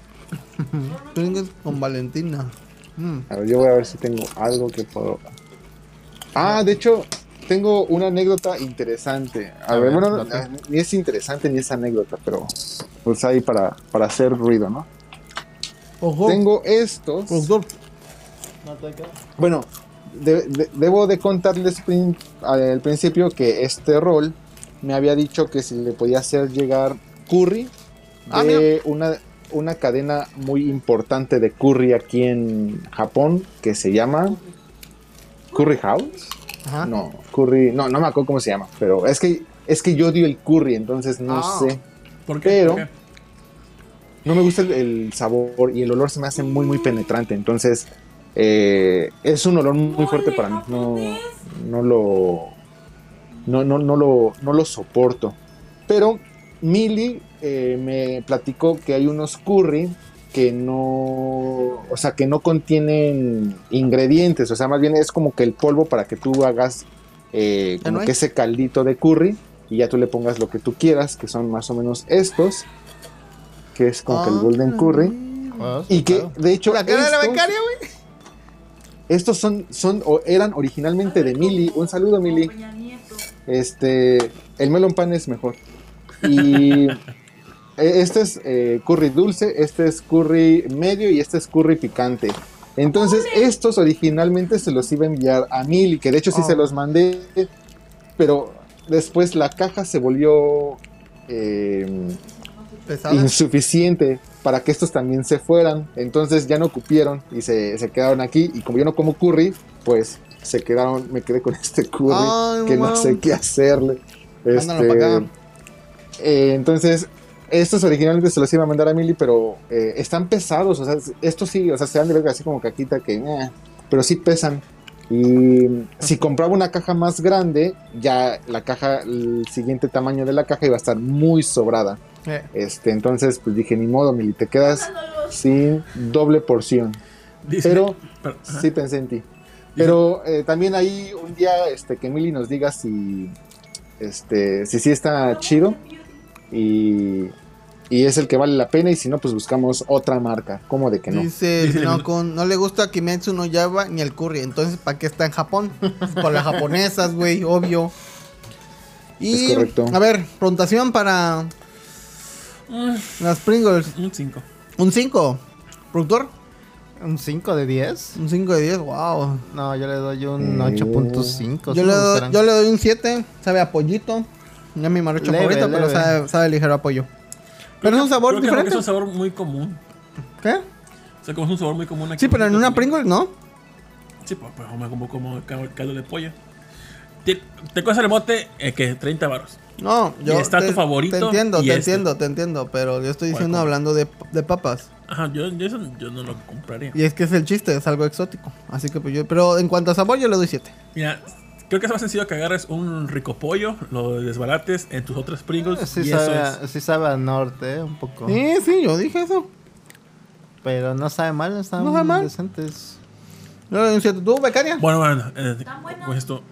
Con Valentina. Mm. A ver, yo voy a ver si tengo algo que puedo. Ah, de hecho, tengo una anécdota interesante. A, A ver, ver, bueno, eh, ni es interesante ni es anécdota, pero pues ahí para, para hacer ruido, ¿no? Ojo. Tengo estos. Bueno, de- de- debo de contarles prin- al principio que este rol me había dicho que se le podía hacer llegar curry Ah, de una, una cadena muy importante de curry aquí en Japón que se llama Curry House. Ajá. No, curry, no, no me acuerdo cómo se llama, pero es que es que yo odio el curry, entonces no Ah. sé. ¿Por qué? Pero- ¿Por qué? no me gusta el, el sabor y el olor se me hace muy muy penetrante entonces eh, es un olor muy fuerte para mí no, no lo no, no, no lo no lo soporto pero Mili eh, me platicó que hay unos curry que no o sea que no contienen ingredientes o sea más bien es como que el polvo para que tú hagas eh, ¿Ya como que ese caldito de curry y ya tú le pongas lo que tú quieras, que son más o menos estos, que es como que el Ah, Golden Curry. Ah, Y que, claro. de hecho, La cara de la estos- becaria, güey. Estos son, son o eran originalmente de Mili. Un saludo, Mili. Este, el melon pan es mejor. Y este es eh, curry dulce, este es curry medio y este es curry picante. Entonces, estos originalmente se los iba a enviar a Mili, que de hecho sí Oh. se los mandé, pero después la caja se volvió eh, Pesada. insuficiente para que estos también se fueran. Entonces ya no cupieron y se, se quedaron aquí. Y como yo no como curry, pues se quedaron, me quedé con este curry Ay, que no sé qué hacerle. Este, acá. eh, entonces, estos originalmente se los iba a mandar a Mili, pero eh, están pesados. O sea, estos sí, o sea, se dan de ver así como caquita que, eh, pero sí pesan. Y si compraba una caja más grande, ya la caja, el siguiente tamaño de la caja iba a estar muy sobrada. Eh, Este, entonces, pues dije, ni modo, Mili, te quedas sin doble porción. Pero sí pensé en ti. Pero eh, también ahí un día este, que Mili nos diga si, este, si sí está chido y, y es el que vale la pena y si no, pues buscamos otra marca. ¿Cómo de que no? Dice, no, con, no le gusta Kimetsu no Yaiba ni el curry. Entonces, ¿para qué está en Japón? Por las japonesas, güey, obvio. Y, Es correcto. a ver, preguntación para Mm, las Pringles. un 5. Un 5. ¿Productor? ¿Un 5 de 10? Un 5 de 10, wow. No, yo le doy un Mm. 8.5. Yo sí le, me doy, gustarán. yo le doy un 7. Sabe a pollito. No es mi marucho Leve, favorito, pero sabe, sabe ligero a pollo. Pero es un sabor Creo que diferente. es un sabor muy común. ¿Qué? O sea, como es un sabor muy común aquí. Sí, pero en una Pringles ¿no? Sí, pues, pues como, como, como cal- caldo de pollo. Te, te cuesta el mote eh, que 30 baros. No, Y yo. está te, tu favorito Te entiendo, y te este. entiendo, te entiendo. Pero yo estoy ¿Cuál, diciendo hablando de, de papas. Ajá, yo, yo eso yo no lo compraría. Y es que es el chiste, es algo exótico. Así que pues yo. Pero en cuanto a sabor, yo le doy 7. Mira, creo que es más sencillo que agarres un rico pollo, lo desbarates en tus otras Pringles. Sí y sabe, eso es. sí sabe a norte, eh, un poco. Sí, sí, yo dije eso. Pero no sabe mal, están No sabe mal. decentes. Un 7. ¿Tú, becaria? Bueno, bueno, eh, pues esto.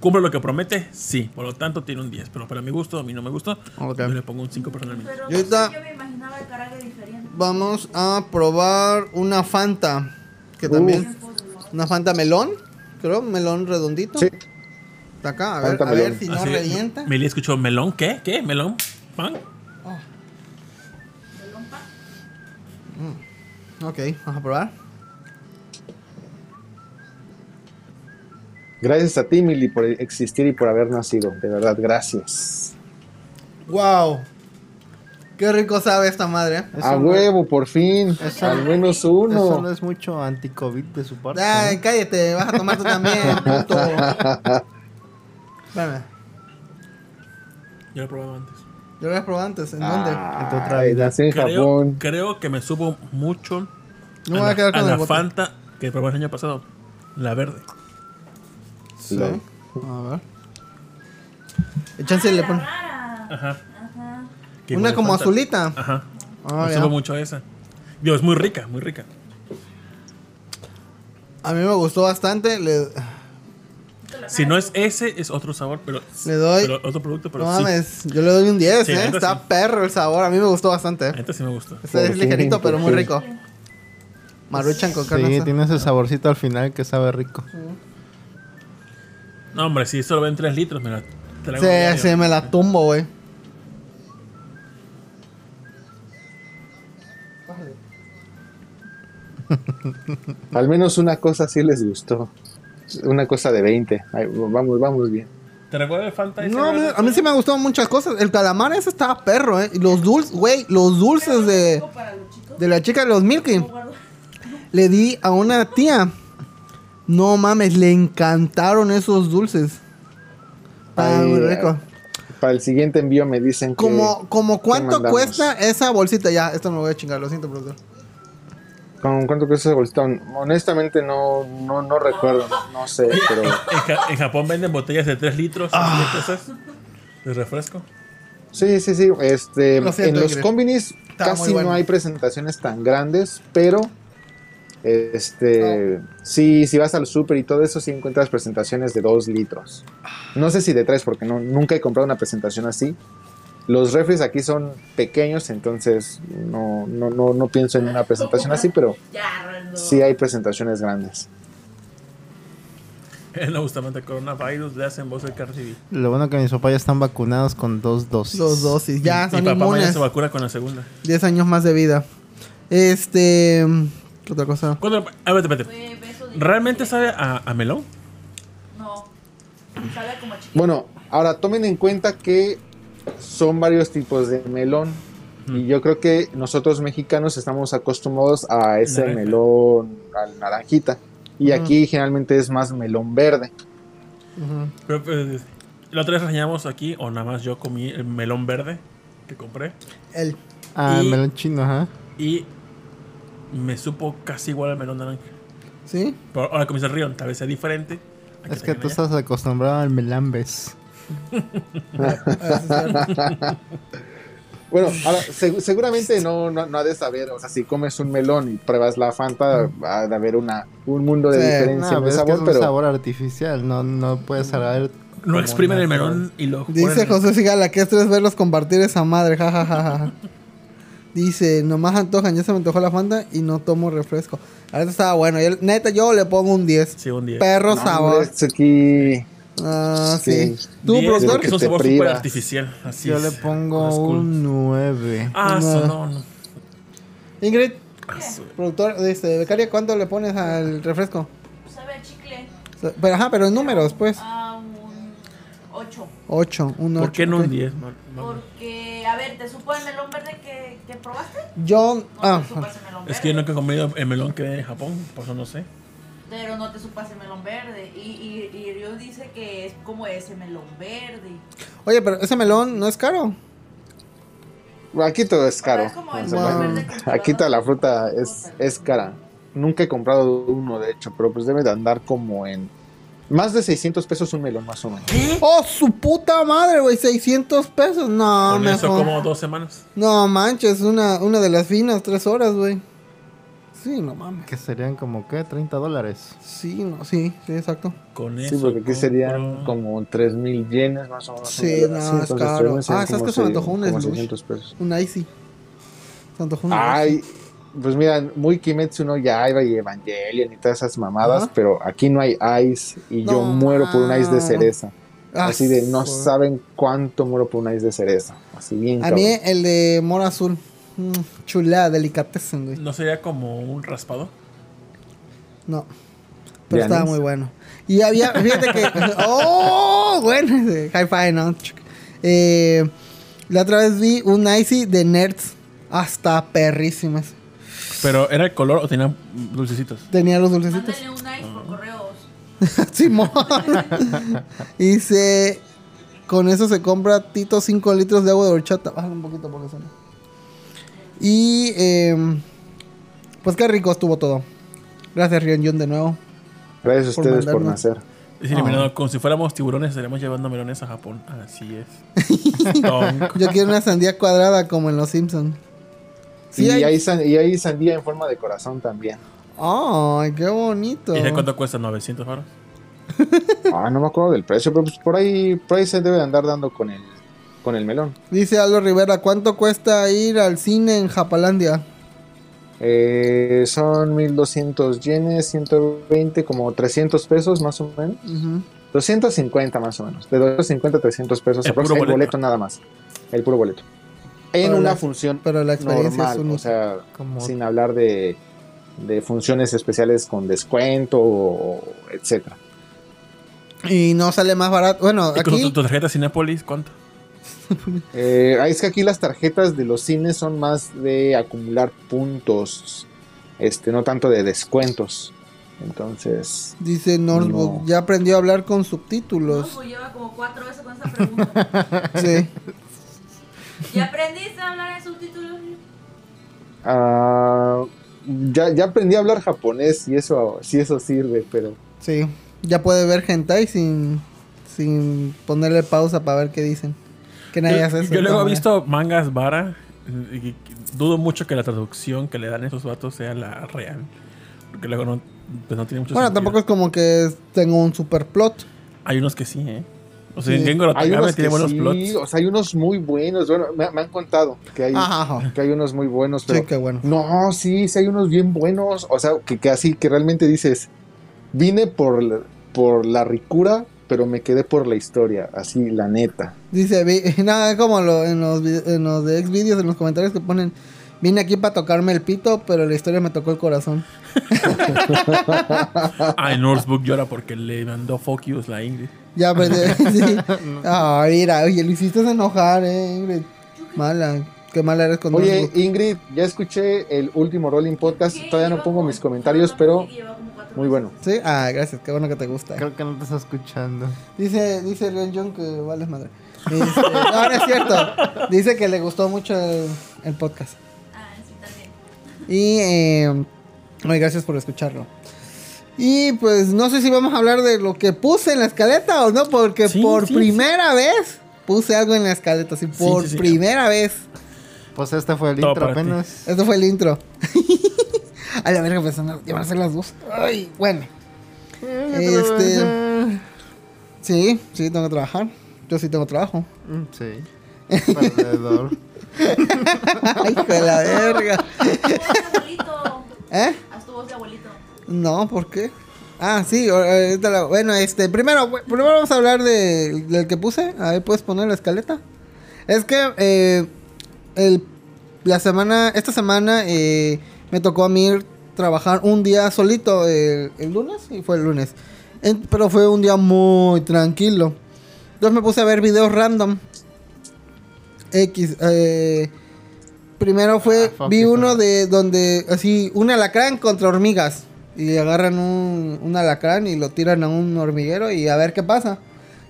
¿Cumple lo que promete? Sí. Por lo tanto, tiene un 10. Pero para mi gusto, a mí no me gustó. Ok. Yo le pongo un 5 personalmente. Pero Yo sé, yo me imaginaba el carácter diferente. Vamos a probar una Fanta. Que también. Una Fanta melón. Creo, melón redondito. Sí. Está acá, a ver, Fanta a ver melón. si no Así, revienta. Meli escuchó melón. ¿Qué? ¿Qué? ¿Melón? ¿Pan? Ok, vamos a probar. Gracias a ti, Mili, por existir y por haber nacido. De verdad, gracias. ¡Wow! Qué rico sabe esta madre. Eso a no- huevo, por fin. Eso- Al menos Eso no uno. es mucho anti-COVID de su parte. Ay, ¿no? cállate, vas a tomar tú también, puto. Espérame. Yo lo he probado antes. Yo lo había probado antes. ¿En dónde? En tu otra vida. en Creo, Japón. creo que me subo mucho No me a voy a la, quedar a con la el bote. Fanta que probé el año pasado. La verde. Sí. A ver. El chance le pone. Ajá. Que Una como Fanta. azulita. Ajá. Ah, me ya. subo mucho a esa. Dios, es muy rica, muy rica. A mí me gustó bastante. Le, Si no es ese, es otro sabor, pero. Le doy- pero otro producto, pero no sí. mames, yo le doy un 10, Sí, ¿eh? Está sí. perro el sabor. A mí me gustó bastante. Neta sí me gustó. Este es ligerito, pero muy rico. Maruchan con carne. Sí, tiene ese saborcito al final que sabe rico. No, hombre, si solo ven 3 litros, me la traigo Sí, sí, me la tumbo, güey. Al menos una cosa sí les gustó. Una cosa de 20. Ay, vamos, vamos bien. ¿Te recuerda el Fanta No, a mí, verde? a mí sí me gustaron muchas cosas. El calamar ese estaba perro, ¿eh? Y los dulces, güey, los dulces de, de la chica de los Milky. Le di a una tía. No mames, le encantaron esos dulces. Está Ay, muy rico. Para el siguiente envío me dicen que... Como, como cuánto cuesta esa bolsita. Ya, esto me voy a chingar, lo siento, productor. ¿Con cuánto cuesta esa bolsita? Honestamente no, no, no recuerdo, no, no sé, pero... En, Ja- en Japón venden botellas de 3 litros Ah. de refresco. Sí, sí, sí. Este, Lo siento, en los combinis casi bueno. no hay presentaciones tan grandes, pero Este, sí, si vas al súper y todo eso, sí encuentras presentaciones de 2 litros. No sé si de 3, porque no, nunca he comprado una presentación así. Los refres aquí son pequeños, entonces no, no, no, no pienso en una presentación así, pero Ya, sí hay presentaciones grandes. En Bustamante coronavirus le hacen voz al Cardi. Lo bueno que mis papás ya están vacunados con dos dosis. Dos dosis. Ya, Mi son papá mañana inmunes. se vacuna con la segunda. 10 años más de vida. Este. ¿Qué otra cosa? ¿Cuándo? A ver, espérate. ¿Realmente sabe a, a melón? No. Sabe como chiquito. Bueno, ahora tomen en cuenta que son varios tipos de melón. Y yo creo que nosotros mexicanos estamos acostumbrados a ese Naranja. melón, al naranjita. Y aquí generalmente es más melón verde. Ujú. Pero, pues, la otra vez reseñamos aquí, o nada más yo comí el melón verde que compré. El. Ah, Y- melón chino, ajá. Y me supo casi igual al melón naranja. ¿Sí? Pero ahora comí el río, tal vez sea diferente. Es que tú allá. estás acostumbrado al melambes. Bueno, ahora seg- seguramente no, no, no ha de saber, o sea, si comes un melón y pruebas la Fanta, va a haber una, un mundo de Sí, diferencia No, en el es que es sabor, un pero sabor artificial. No, no puedes saber. No exprimen el melón y lo Dice ponen- José Sigala que esto es verlos compartir esa madre, jajajaja. Dice, nomás antojan, ya se me antojó la fanta y no tomo refresco. Ahorita estaba bueno. Yo- neta, yo le pongo un 10. Sí, un día. Perro no, sabor. hombre, Ah, Sí. sí. ¿Tú, productor? porque es un Que sabor súper artificial. Así Yo es. le pongo cool. un 9. Ah, No. eso no, no. Ingrid, Ah, productor, este, becaria, ¿cuánto le pones al refresco? Sabe a chicle. Pero, ajá, pero en números, pues. A un 8. 8, un ¿Por 8. qué no un 10? No, no. Porque, a ver, ¿te supo el melón verde que, que probaste? Yo, No ah, te supo ese melón verde. Es que yo nunca he comido el melón que hay en Japón, por eso no sé. Pero no te supo ese melón verde. Y, y, y Ryo dice que es como ese melón verde. oye, pero ese melón no es caro. aquí todo es caro. Es. Aquí toda la fruta es, es cara. Nunca he comprado uno, de hecho, pero pues debe de andar como en más de 600 pesos un melón, más o menos. Oh, su puta madre, güey, 600 pesos. No, Con eso mejor. como dos semanas. No manches, una, una de las finas, tres horas, güey. Sí, no mames. Que serían como, ¿qué? 30 dólares. Sí, no, sí, sí, exacto. Con eso. Sí, porque aquí serían compro- como 3 mil yenes más o menos. Sí, no, es caro. Ah, ¿sabes qué se me antojó? Un slush. 600 pesos. Un icy. Se antojó un Ay, icy. pues mira, muy Kimetsu no Yaiba y Evangelion y todas esas mamadas, pero aquí no hay ice y yo muero por un ice de cereza. Ah, Así de no saben cuánto muero por un ice de cereza. Así bien A mí cabrón. el de mora azul. Mm, chulada, delicatessen, güey. ¿No sería como un raspado? No. Pero ¿De estaba anís? muy bueno. Y había, fíjate que. ¡Oh! Bueno, ese high five, ¿no? Eh, la otra vez vi un icy de nerds. Hasta perrísimas. ¿Pero era el color o tenía dulcecitos? Tenía los dulcecitos. Mándale un ice por correos. Simón. y se. Con eso se compra Tito 5 litros de agua de horchata. Bájale un poquito porque suena. Y. em, pues qué rico estuvo todo. Gracias, Rion Jun, de nuevo. Gracias a por ustedes por nacer. Es eliminado, como si fuéramos tiburones, estaríamos llevando melones a Japón. Así es. Yo quiero una sandía cuadrada como en Los Simpsons. Sí, y, hay- hay... san- y hay sandía en forma de corazón también. ¡Ay, qué bonito! ¿Y de cuánto cuesta? ¿900 baros? Ah, no me acuerdo del precio, pero pues por ahí, por ahí se debe andar dando con el, con el melón. Dice Aldo Rivera, ¿cuánto cuesta ir al cine en Japalandia? Eh, son 1200 yenes, 120, como 300 pesos más o menos. Ujú. 250 más o menos. De 250 a 300 pesos. El puro el boleto. boleto nada más. El puro boleto. En Pero una la- función Pero la experiencia es única. o sea, Como sin hablar de, de funciones especiales con descuento o, etcétera. y no sale más barato. Bueno, ¿Y con tu, aquí... tu tarjeta Cinépolis cuánto? Eh, es que aquí las tarjetas de los cines son más de acumular puntos, este, no tanto de descuentos. Entonces, Dice Northbook, No. ya aprendió a hablar con subtítulos. pues lleva como cuatro veces con esa pregunta. Sí. ¿Ya aprendiste a hablar en subtítulos? ah, ya, ya aprendí a hablar japonés y eso, sí eso sirve, pero Sí. Ya puede ver hentai sin, sin ponerle pausa para ver qué dicen. Que nadie Yo, hace eso. yo luego he visto mangas vara y- dudo mucho que la traducción que le dan esos vatos sea la real. Porque luego no, pues no tiene mucho Bueno, sentido. tampoco es como que tengo un super plot. Hay unos que sí, ¿eh? O sea, Sí. Gengo Hay unos tiene buenos sí, plots. o sea, hay unos muy buenos. Bueno, me, me han contado que hay, Ajá, que hay unos muy buenos, pero Sí, qué bueno. no, sí, sí hay unos bien buenos. O sea, que, que así, que realmente dices, vine por, por la ricura, pero me quedé por la historia, así, la neta. Dice, vi- nada, es como lo- en, los, en los de Xvideos, en los comentarios que ponen, vine aquí para tocarme el pito, pero la historia me tocó el corazón. Ah, en Northbook llora porque le mandó focus la Ingrid. Ya, pues, eh, sí. Ah, mira, oye, lo hiciste enojar, eh, Ingrid. Mala, qué mala eres con Oye. Ingrid, ya escuché el último Rolling Podcast. Todavía no pongo mis comentarios, pero muy bueno. Sí, ah, gracias, qué bueno que te gusta. Creo que no te está escuchando. Dice, dice Leon John que vales madre. Este, no, no es cierto. Dice que le gustó mucho el, el podcast. Ah, sí, también. Y eh, ay, gracias por escucharlo. Y pues no sé si vamos a hablar de lo que puse en la escaleta o no, porque Sí, por sí, primera vez puse algo en la escaleta, sí, por sí, sí. primera vez. Pues este fue el Todo intro para ti. apenas. Esto fue el intro. a la verga, pues van a ser las dos. Ay, bueno. Este. Sí, sí, tengo que trabajar. Yo sí tengo trabajo. Mm, Sí. Perdedor. Ay, hijo de la verga. Abuelito. ¿Eh? Haz tu voz de abuelito. No, ¿por qué? Ah, sí, bueno, este, primero, primero vamos a hablar de, del que puse. A ver, ¿puedes poner la escaleta? Es que eh, el, la semana, esta semana eh, me tocó a mí ir trabajar un día solito, el, el lunes, y fue el lunes. En- pero fue un día muy tranquilo. Entonces me puse a ver videos random. X, eh, primero fue, Ah, vi uno de donde, así, un alacrán contra hormigas. Y agarran un, un alacrán y lo tiran a un hormiguero y a ver qué pasa.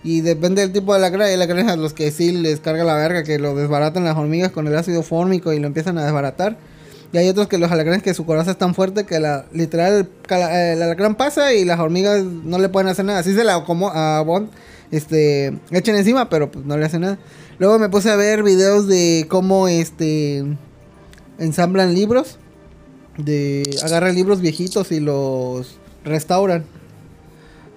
Y depende del tipo de alacrán. Hay alacranes a los que sí les carga la verga, que lo desbaratan las hormigas con el ácido fórmico y lo empiezan a desbaratar. Y hay otros que los alacranes que su coraza es tan fuerte que la literal el alacrán pasa y las hormigas no le pueden hacer nada. Así se la como a Bond, este, echen encima, pero pues no le hacen nada. Luego me puse a ver videos de cómo este ensamblan libros, de agarran libros viejitos y los restauran.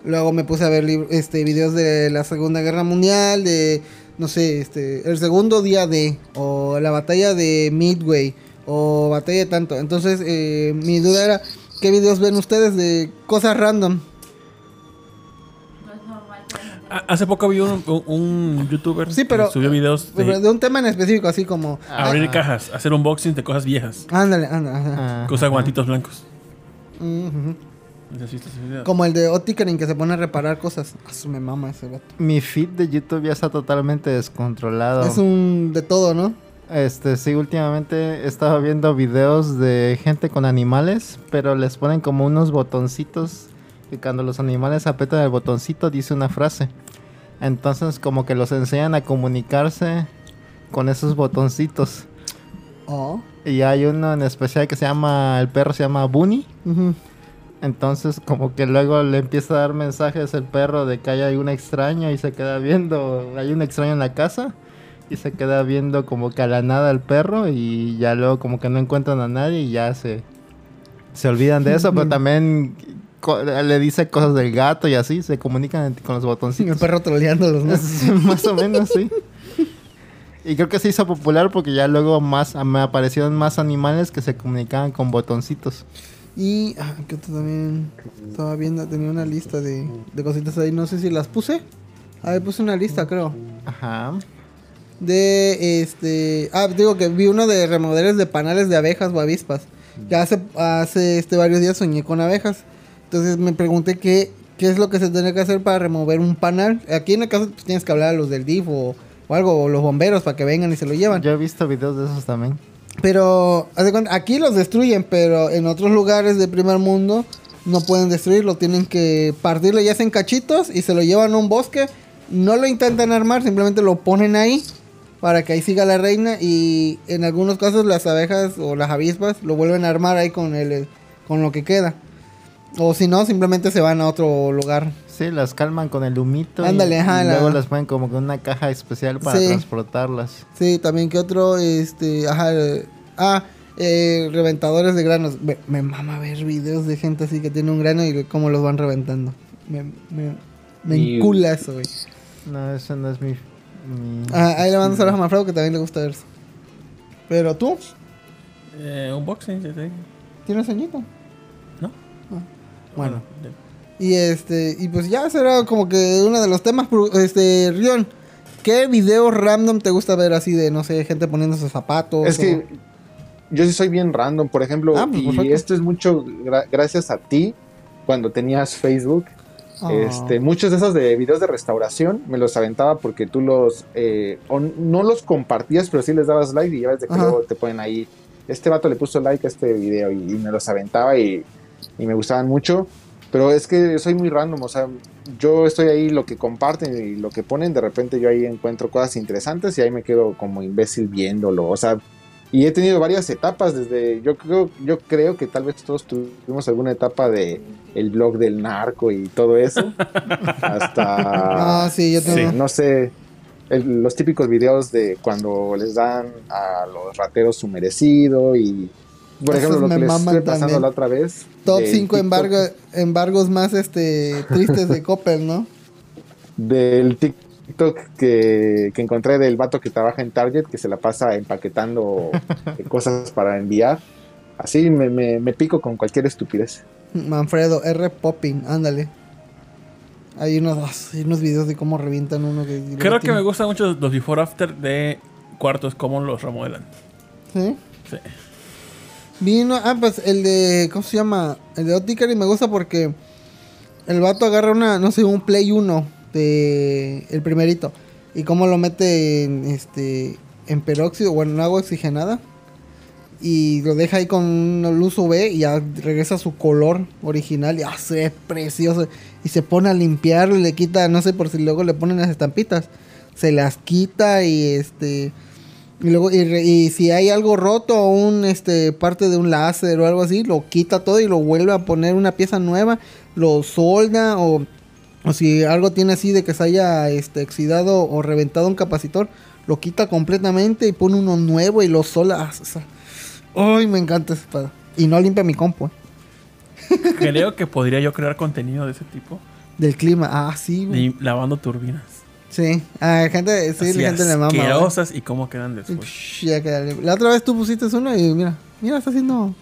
Luego me puse a ver este videos de la Segunda Guerra Mundial, de no sé, este el segundo día de o la batalla de Midway o batalla de tanto. Entonces, eh, mi duda era ¿qué videos ven ustedes de cosas random? Ah, Hace poco vi un, un- un youtuber Sí, pero- que subió videos de De, un tema en específico así como abrir cajas, hacer unboxing de cosas viejas. ándale, ándale. Ah, usa guantitos blancos. Ujú. ¿Has visto ese video? Como el de Otikering que se pone a reparar cosas. Ah, su me mama ese vato. Mi feed de YouTube ya está totalmente descontrolado. Es un de todo, ¿no? Este, sí, últimamente he estado viendo videos de gente con animales, pero les ponen como unos botoncitos y cuando los animales aprietan el botoncito dice una frase. Entonces como que los enseñan a comunicarse con esos botoncitos. Oh. Y hay uno en especial que se llama, el perro se llama Bunny. Entonces como que luego le empieza a dar mensajes el perro de que hay un extraño y se queda viendo, hay un extraño en la casa y se queda viendo como que a la nada el perro y ya luego como que no encuentran a nadie y ya se, se olvidan de eso, pero también le dice cosas del gato y así, se comunican con los El botoncitos. perro troleándolos, ¿no? Más o menos, sí. Y creo que se hizo popular porque ya luego más me aparecieron más animales que se comunicaban con botoncitos. Y ah, que otro también estaba viendo, tenía una lista de, de cositas ahí, no sé si las puse. A ver, puse una lista, creo. Ajá. De este. Ah, digo que vi uno de remodelos de panales de abejas o avispas. Ya hace, hace este, varios días soñé con abejas. Entonces me pregunté qué, qué es lo que se tendría que hacer para remover un panal. Aquí en la casa pues, tienes que hablar a los del DIF o, o algo, o los bomberos para que vengan y se lo llevan. Yo he visto videos de esos también. Pero, aquí los destruyen, pero en otros lugares de primer mundo no pueden destruirlo. Tienen que partirlo ya en cachitos y se lo llevan a un bosque. No lo intentan armar, simplemente lo ponen ahí para que ahí siga la reina. Y en algunos casos las abejas o las avispas lo vuelven a armar ahí con, el, con lo que queda. O si no, simplemente se van a otro lugar. Sí, las calman con el humito. y- Ándale, ajá, Y, la- luego las ponen como con una caja especial para Sí. transportarlas. Sí, también que otro, este, ajá, eh, ah, eh, reventadores de granos. Me, me mama ver videos de gente así que tiene un grano y cómo los van reventando. Me, me, me Y- encula eso, güey. No, eso no es mi. Mi- Ah, ahí le mando saludos a Manfredo que también le gusta ver eso. Pero tú, Eh, unboxing, sí, sí. ¿tienes añito? ¿No? Bueno. de- Y este, y pues ya será como que uno de los temas, pero, este, Rion, ¿qué videos random te gusta ver así de, no sé, gente poniendo sus zapatos? Es o- que yo sí soy bien random, por ejemplo, Ah, pues, y perfecto. esto es mucho gra- gracias a ti cuando tenías Facebook. Este, muchos de esos de videos de restauración me los aventaba porque tú los eh, o no los compartías, pero sí les dabas like y ya ves de que Ajá. luego te ponen ahí. Este vato le puso like a este video y, y me los aventaba y, y me gustaban mucho. Pero es que soy muy random, o sea, yo estoy ahí lo que comparten y lo que ponen, de repente yo ahí encuentro cosas interesantes y ahí me quedo como imbécil viéndolo, o sea, y he tenido varias etapas desde, yo creo, yo creo que tal vez todos tuvimos alguna etapa de el blog del narco y todo eso, hasta, Ah, sí, yo tengo. no sé, el- los típicos videos de cuando les dan a los rateros su merecido y, por Esos ejemplo, lo me que les estuve pasando también. la otra vez. Top del 5 TikTok- embargo, embargos más este tristes de Coppel, ¿no? Del TikTok que, que encontré del vato que trabaja en Target, que se la pasa empaquetando cosas para enviar. Así me, me, me pico con cualquier estupidez. Manfredo, R Popping, ándale. Hay unos, hay unos videos de cómo revientan uno que... Creo que me gustan mucho los before after de cuartos, cómo los remodelan. ¿Sí? Sí. Vino, ah, pues el de, ¿cómo se llama? El de Oticary me gusta porque el vato agarra una, no sé, un Play 1 de el primerito. Y cómo lo mete en, este, en peróxido o en agua oxigenada. Y lo deja ahí con una luz UV y ya regresa a su color original. Y hace precioso. Y se pone a limpiar le quita, no sé por si luego le ponen las estampitas, se las quita y este... Y luego, y, y si hay algo roto o un este parte de un láser o algo así, lo quita todo y lo vuelve a poner una pieza nueva, lo solda o, o si algo tiene así de que se haya este oxidado o reventado un capacitor, lo quita completamente y pone uno nuevo y lo sola. ah, o sea, Ay, me encanta ese espada. Y no limpia mi compu. eh, Creo que podría yo crear contenido de ese tipo. Del clima. Ah, sí, güey. li- lavando turbinas. Sí. Ah, gente, sí, Así la gente le mama. asquerosas y cómo quedan después. Ya queda. La otra vez tú pusiste uno y mira, mira, está haciendo.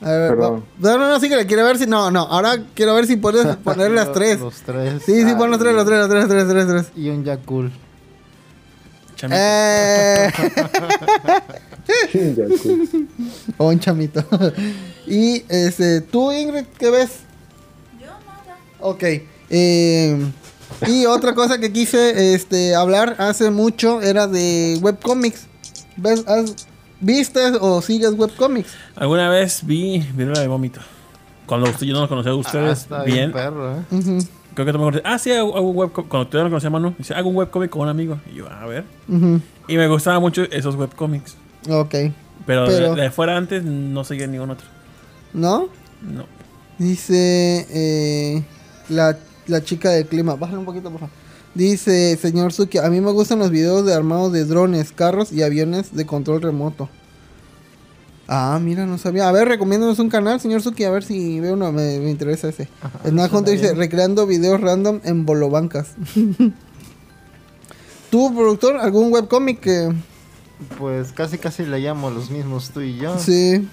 A ver, Perdón. No, no, no, sí que le quiero ver si. No, no, ahora quiero ver si puedes poner las tres. Los tres. Sí, sí, pon los tres, los tres, los tres, los tres, los tres, los tres. Y un Yakul. Chamito. Eh, o un chamito. y este, tú, Ingrid, ¿qué ves? Yo nada. Ok. eh, y otra cosa que quise este, hablar hace mucho era de webcomics. ¿Ves, has- ¿Viste o sigues webcomics? Alguna vez vi Viruela de Vómito. Cuando usted, yo no lo conocía a Ah, ustedes bien. perro, ¿eh? Creo que tú me conoces. Ah, sí, hago, hago un webcomic. Cuando usted no lo conocía, Manu, dice, hago un webcomic con un amigo. Y yo, a ver. Y me gustaban mucho esos webcomics. Ok. Pero, Pero- De, de fuera antes no seguía ningún otro. ¿No? No. Dice eh, la, la chica del clima. Bájale un poquito, por favor. Dice, señor Suki, a mí me gustan los videos de armados de drones, carros y aviones de control remoto. Ah, mira, no sabía. A ver, recomiéndanos un canal, señor Suki, a ver si veo uno, me, me interesa ese. El más Hunter dice, recreando videos random en bolobancas. ¿Tú, productor, algún webcomic que... Pues casi casi leíamos los mismos tú y yo. Sí,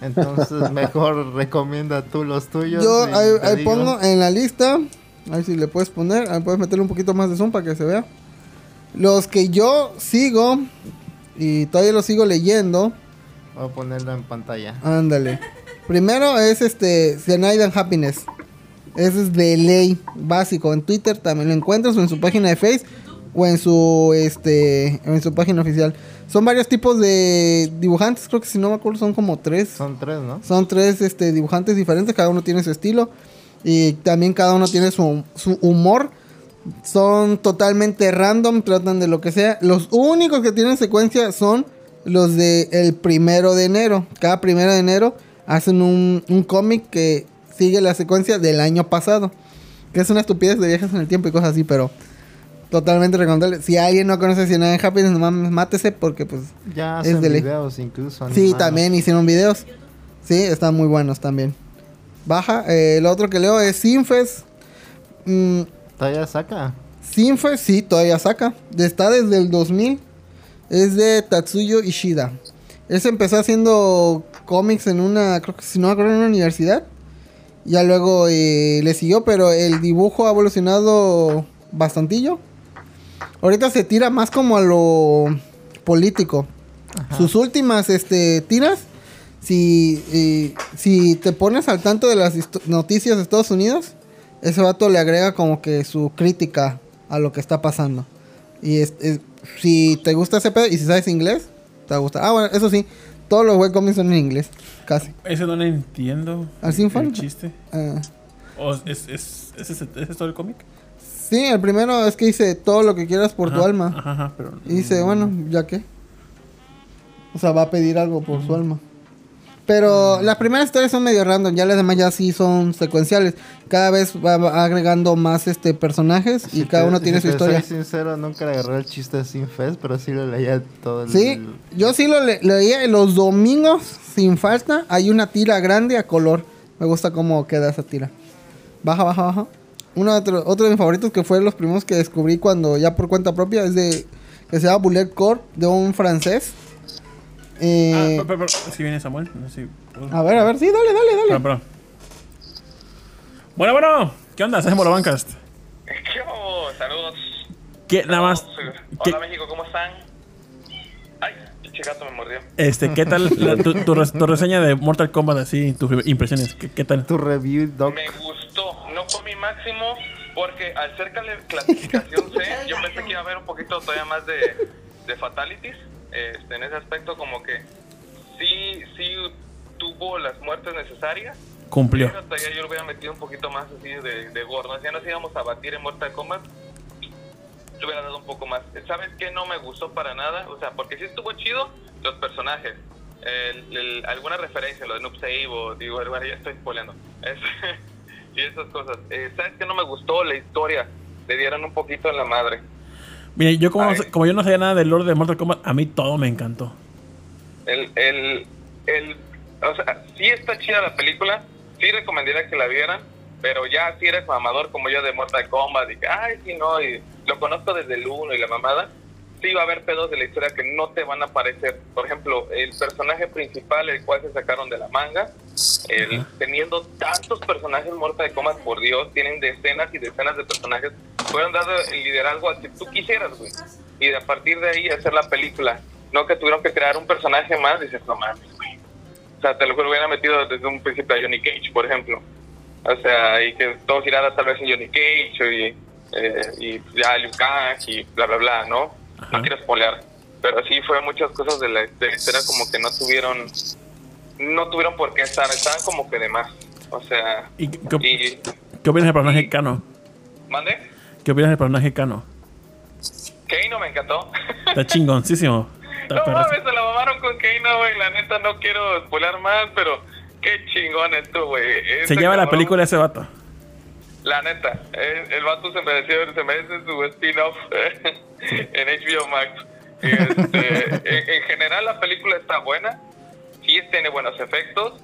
Entonces mejor recomienda tú los tuyos. yo y ahí, pongo en la lista, a ver si le puedes poner, ahí puedes meterle un poquito más de zoom para que se vea. Los que yo sigo y todavía los sigo leyendo, Voy a ponerlo en pantalla. ándale. Primero es este Cyanide and Happiness. Ese es de ley básico. En Twitter también lo encuentras o en su página de Face o en su este en su página oficial. Son varios tipos de dibujantes, creo que si no me acuerdo son como tres. Son tres, ¿no? Son tres este, dibujantes diferentes, cada uno tiene su estilo y también cada uno tiene su, su humor. Son totalmente random, tratan de lo que sea. Los únicos que tienen secuencia son los de el primero de enero. Cada primero de enero hacen un, un cómic que sigue la secuencia del año pasado. Que es una estupidez de viajes en el tiempo y cosas así, pero Totalmente recomendable. Si alguien no conoce Cien en Happiness, no mames, mátese porque pues... Ya Es de videos incluso. Sí, también hicieron videos. Sí, están muy buenos también. Baja. eh, el otro que leo es Sinfes. Mm, Todavía saca. Sinfes, sí, todavía saca. Está desde el 2000. Es de Tatsuyo Ishida. Él se empezó haciendo cómics en una, creo que si no me acuerdo, en una universidad. Ya luego eh, le siguió, pero el dibujo ha evolucionado bastantillo. Ahorita se tira más como a lo político. Sus últimas este, tiras, si, si te pones al tanto de las noticias de Estados Unidos, ese vato le agrega como que su crítica a lo que está pasando. Y es, es- si te gusta ese pedo y si sabes inglés, te va a gustar. Ah, bueno, eso sí, todos los webcomics son en inglés, casi. Ese no lo entiendo. ¿Al? El chiste. Ah, ¿O es, es, es, ese- ¿Es todo el cómic? sí, el primero es que dice todo lo que quieras por tu alma. Ajá, ajá, pero. Y dice, bueno, ¿ya qué? O sea, va a pedir algo por su alma. Pero las primeras historias son medio random, ya las demás ya sí son secuenciales. Cada vez va agregando más este personajes y Si cada te- uno si tiene su te historia. Soy sincero, nunca le agarré el chiste de Sin Fest, pero sí lo leía todo el. Sí, yo sí lo le- leía los domingos sin falta. Hay una tira grande a color. Me gusta cómo queda esa tira. Baja, baja, baja. Uno de otro, otro de mis favoritos que fue los primeros que descubrí cuando ya por cuenta propia es de que se llama Bullet Core de un francés. Eh, Ah, pero, pero, pero, si viene Samuel. No sé si- a ver, a ver, sí, dale, dale, dale. Perdón. Bueno, bueno. ¿Qué onda? Hacemos la Bancast. ¿Qué? Saludos. ¿Qué, nada más. ¿qué- Hola México, ¿cómo están? Ay, pinche gato me mordió. Este, ¿qué tal la- tu, tu res- tu reseña de Mortal Kombat así, tus impresiones? ¿Qué, qué tal? Tu review, Doc. Me gustó, no fue mi máximo porque al ser clasificación C, yo pensé que iba a haber un poquito todavía más de, de fatalities. Este, en ese aspecto como que sí, sí tuvo las muertes necesarias. Cumplió. Pero todavía yo lo hubiera metido un poquito más así de, de gordo. Si ya nos íbamos a batir en Mortal Kombat, le hubiera dado un poco más. ¿Sabes qué? No me gustó para nada. O sea, porque sí estuvo chido los personajes. El- el- alguna referencia, lo de Noob Save o digo, bueno, ya estoy spoileando. Es- y esas cosas. Eh, ¿Sabes qué? No me gustó la historia. Le dieron un poquito en la madre. Mire, yo como, no como yo no sabía nada del lore de Mortal Kombat, a mí todo me encantó. El, el, el, o sea, sí está chida la película, sí recomendaría que la vieran, pero ya si eres mamador como yo de Mortal Kombat y que, ay, sí, no, y lo conozco desde el 1 y la mamada, sí va a haber pedos de la historia que no te van a aparecer. Por ejemplo, el personaje principal, el cual se sacaron de la manga, el- teniendo tantos personajes Mortal Kombat, por Dios, tienen decenas y decenas de personajes, fueron dados el liderazgo a que tú quisieras, güey. Y de a partir de ahí hacer la película. No que tuvieron que crear un personaje más, dices, no mames, güey. O sea, te lo hubieran metido desde un principio a Johnny Cage, por ejemplo. O sea, y que todo girara tal vez en Johnny Cage y, eh, y ya Liu Kang y bla, bla, bla, ¿no? Ajá. No quiero spoilear. Pero sí fue muchas cosas de la, de la historia como que no tuvieron, no tuvieron por qué estar, estaban como que de más. O sea, ¿Y qué, qué- y... qué opinas del personaje Kano? ¿Mande? ¿Qué opinas del personaje Kano? Keino me encantó. Está chingoncísimo. Está No mames, se la mamaron con Keino, güey. La neta no quiero spoiler más, pero qué chingón esto, güey. Se lleva la película ese vato. La neta, el, el vato se mereció, se merece su spin-off en HBO Max. Este, en, en general la película está buena, sí tiene buenos efectos,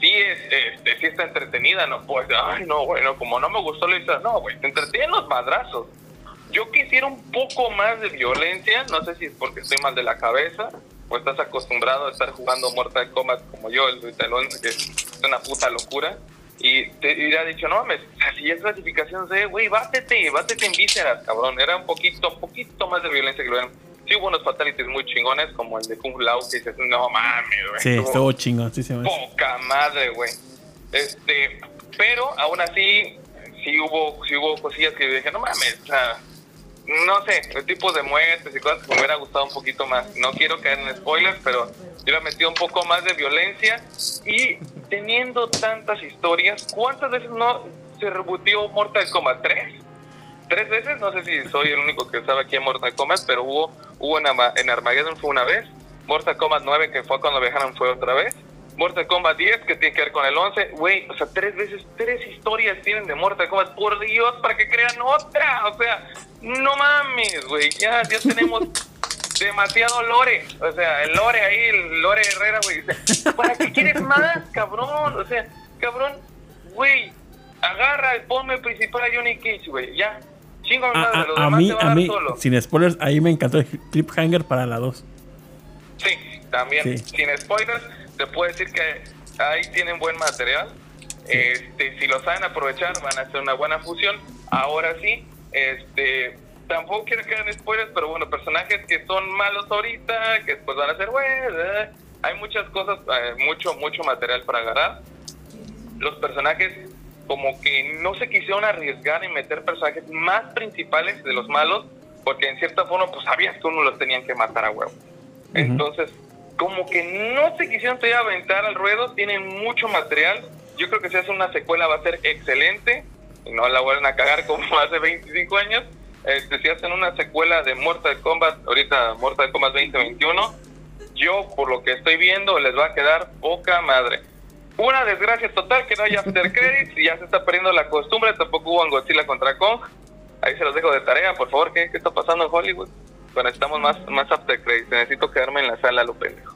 sí es, este, sí está entretenida, no pues, ay no, bueno, como no me gustó la historia, no, güey, te entretienen los madrazos. Yo quisiera un poco más de violencia, no sé si es porque estoy mal de la cabeza o estás acostumbrado a estar jugando Mortal Kombat como yo, el talón, que es una puta locura. Y te hubiera dicho, no mames, si es clasificación C, güey, bátete, bátete en vísceras, cabrón. Era un poquito, un poquito más de violencia que lo eran. Sí hubo unos fatalities muy chingones, como el de Kung Lao, que dices, no mames, güey. Sí, estuvo estuvo chingoncísimo. ese. Poca madre, güey. Este, pero aún así, sí hubo, sí hubo cosillas que dije, no mames, o sea, no sé, el tipo de muertes y cosas que me hubiera gustado un poquito más. No quiero caer en spoilers, pero yo le metí un poco más de violencia y teniendo tantas historias, ¿cuántas veces no se rebutió Mortal Kombat 3? Tres veces, no sé si soy el único que sabe aquí en Mortal Kombat, pero hubo, hubo en, Armageddon fue una vez, Mortal Kombat 9 que fue cuando viajaron fue otra vez, Mortal Kombat 10, que tiene que ver con el 11. Güey, o sea, tres veces, tres historias tienen de Mortal Kombat. Por Dios, para que crean otra. O sea, no mames, güey. Ya, ya tenemos demasiado lore. O sea, el lore ahí, el lore Herrera, güey. ¿Para qué quieres más, cabrón? O sea, cabrón, güey, agarra el ponme principal a Johnny Cage, güey. Ya, chingo a madre, mí, a mí, solo. sin spoilers, ahí me encantó el cliffhanger para la 2. Sí, también, Sí. sin spoilers, te puedo decir que ahí tienen buen material. Este, si lo saben aprovechar, van a hacer una buena fusión. Ahora sí, este, tampoco quiero que hagan spoilers, pero bueno, personajes que son malos ahorita, que después van a ser buenos. eh, Hay muchas cosas, eh, mucho, mucho material para agarrar. Los personajes como que no se quisieron arriesgar en meter personajes más principales de los malos, porque en cierta forma pues sabías que uno los tenían que matar a huevo. Entonces, como que no se quisieron todavía aventar al ruedo, tienen mucho material. Yo creo que si hace una secuela va a ser excelente y no la vuelven a cagar como hace 25 años. Este, si hacen una secuela de Mortal Kombat, ahorita Mortal Kombat 2021, yo por lo que estoy viendo les va a quedar poca madre. Una desgracia total que no haya after credits y ya se está perdiendo la costumbre, tampoco hubo en Godzilla contra Kong. Ahí se los dejo de tarea, por favor, ¿qué, qué está pasando en Hollywood? Pues necesitamos más, más after credits, necesito quedarme en la sala, lo pendejo.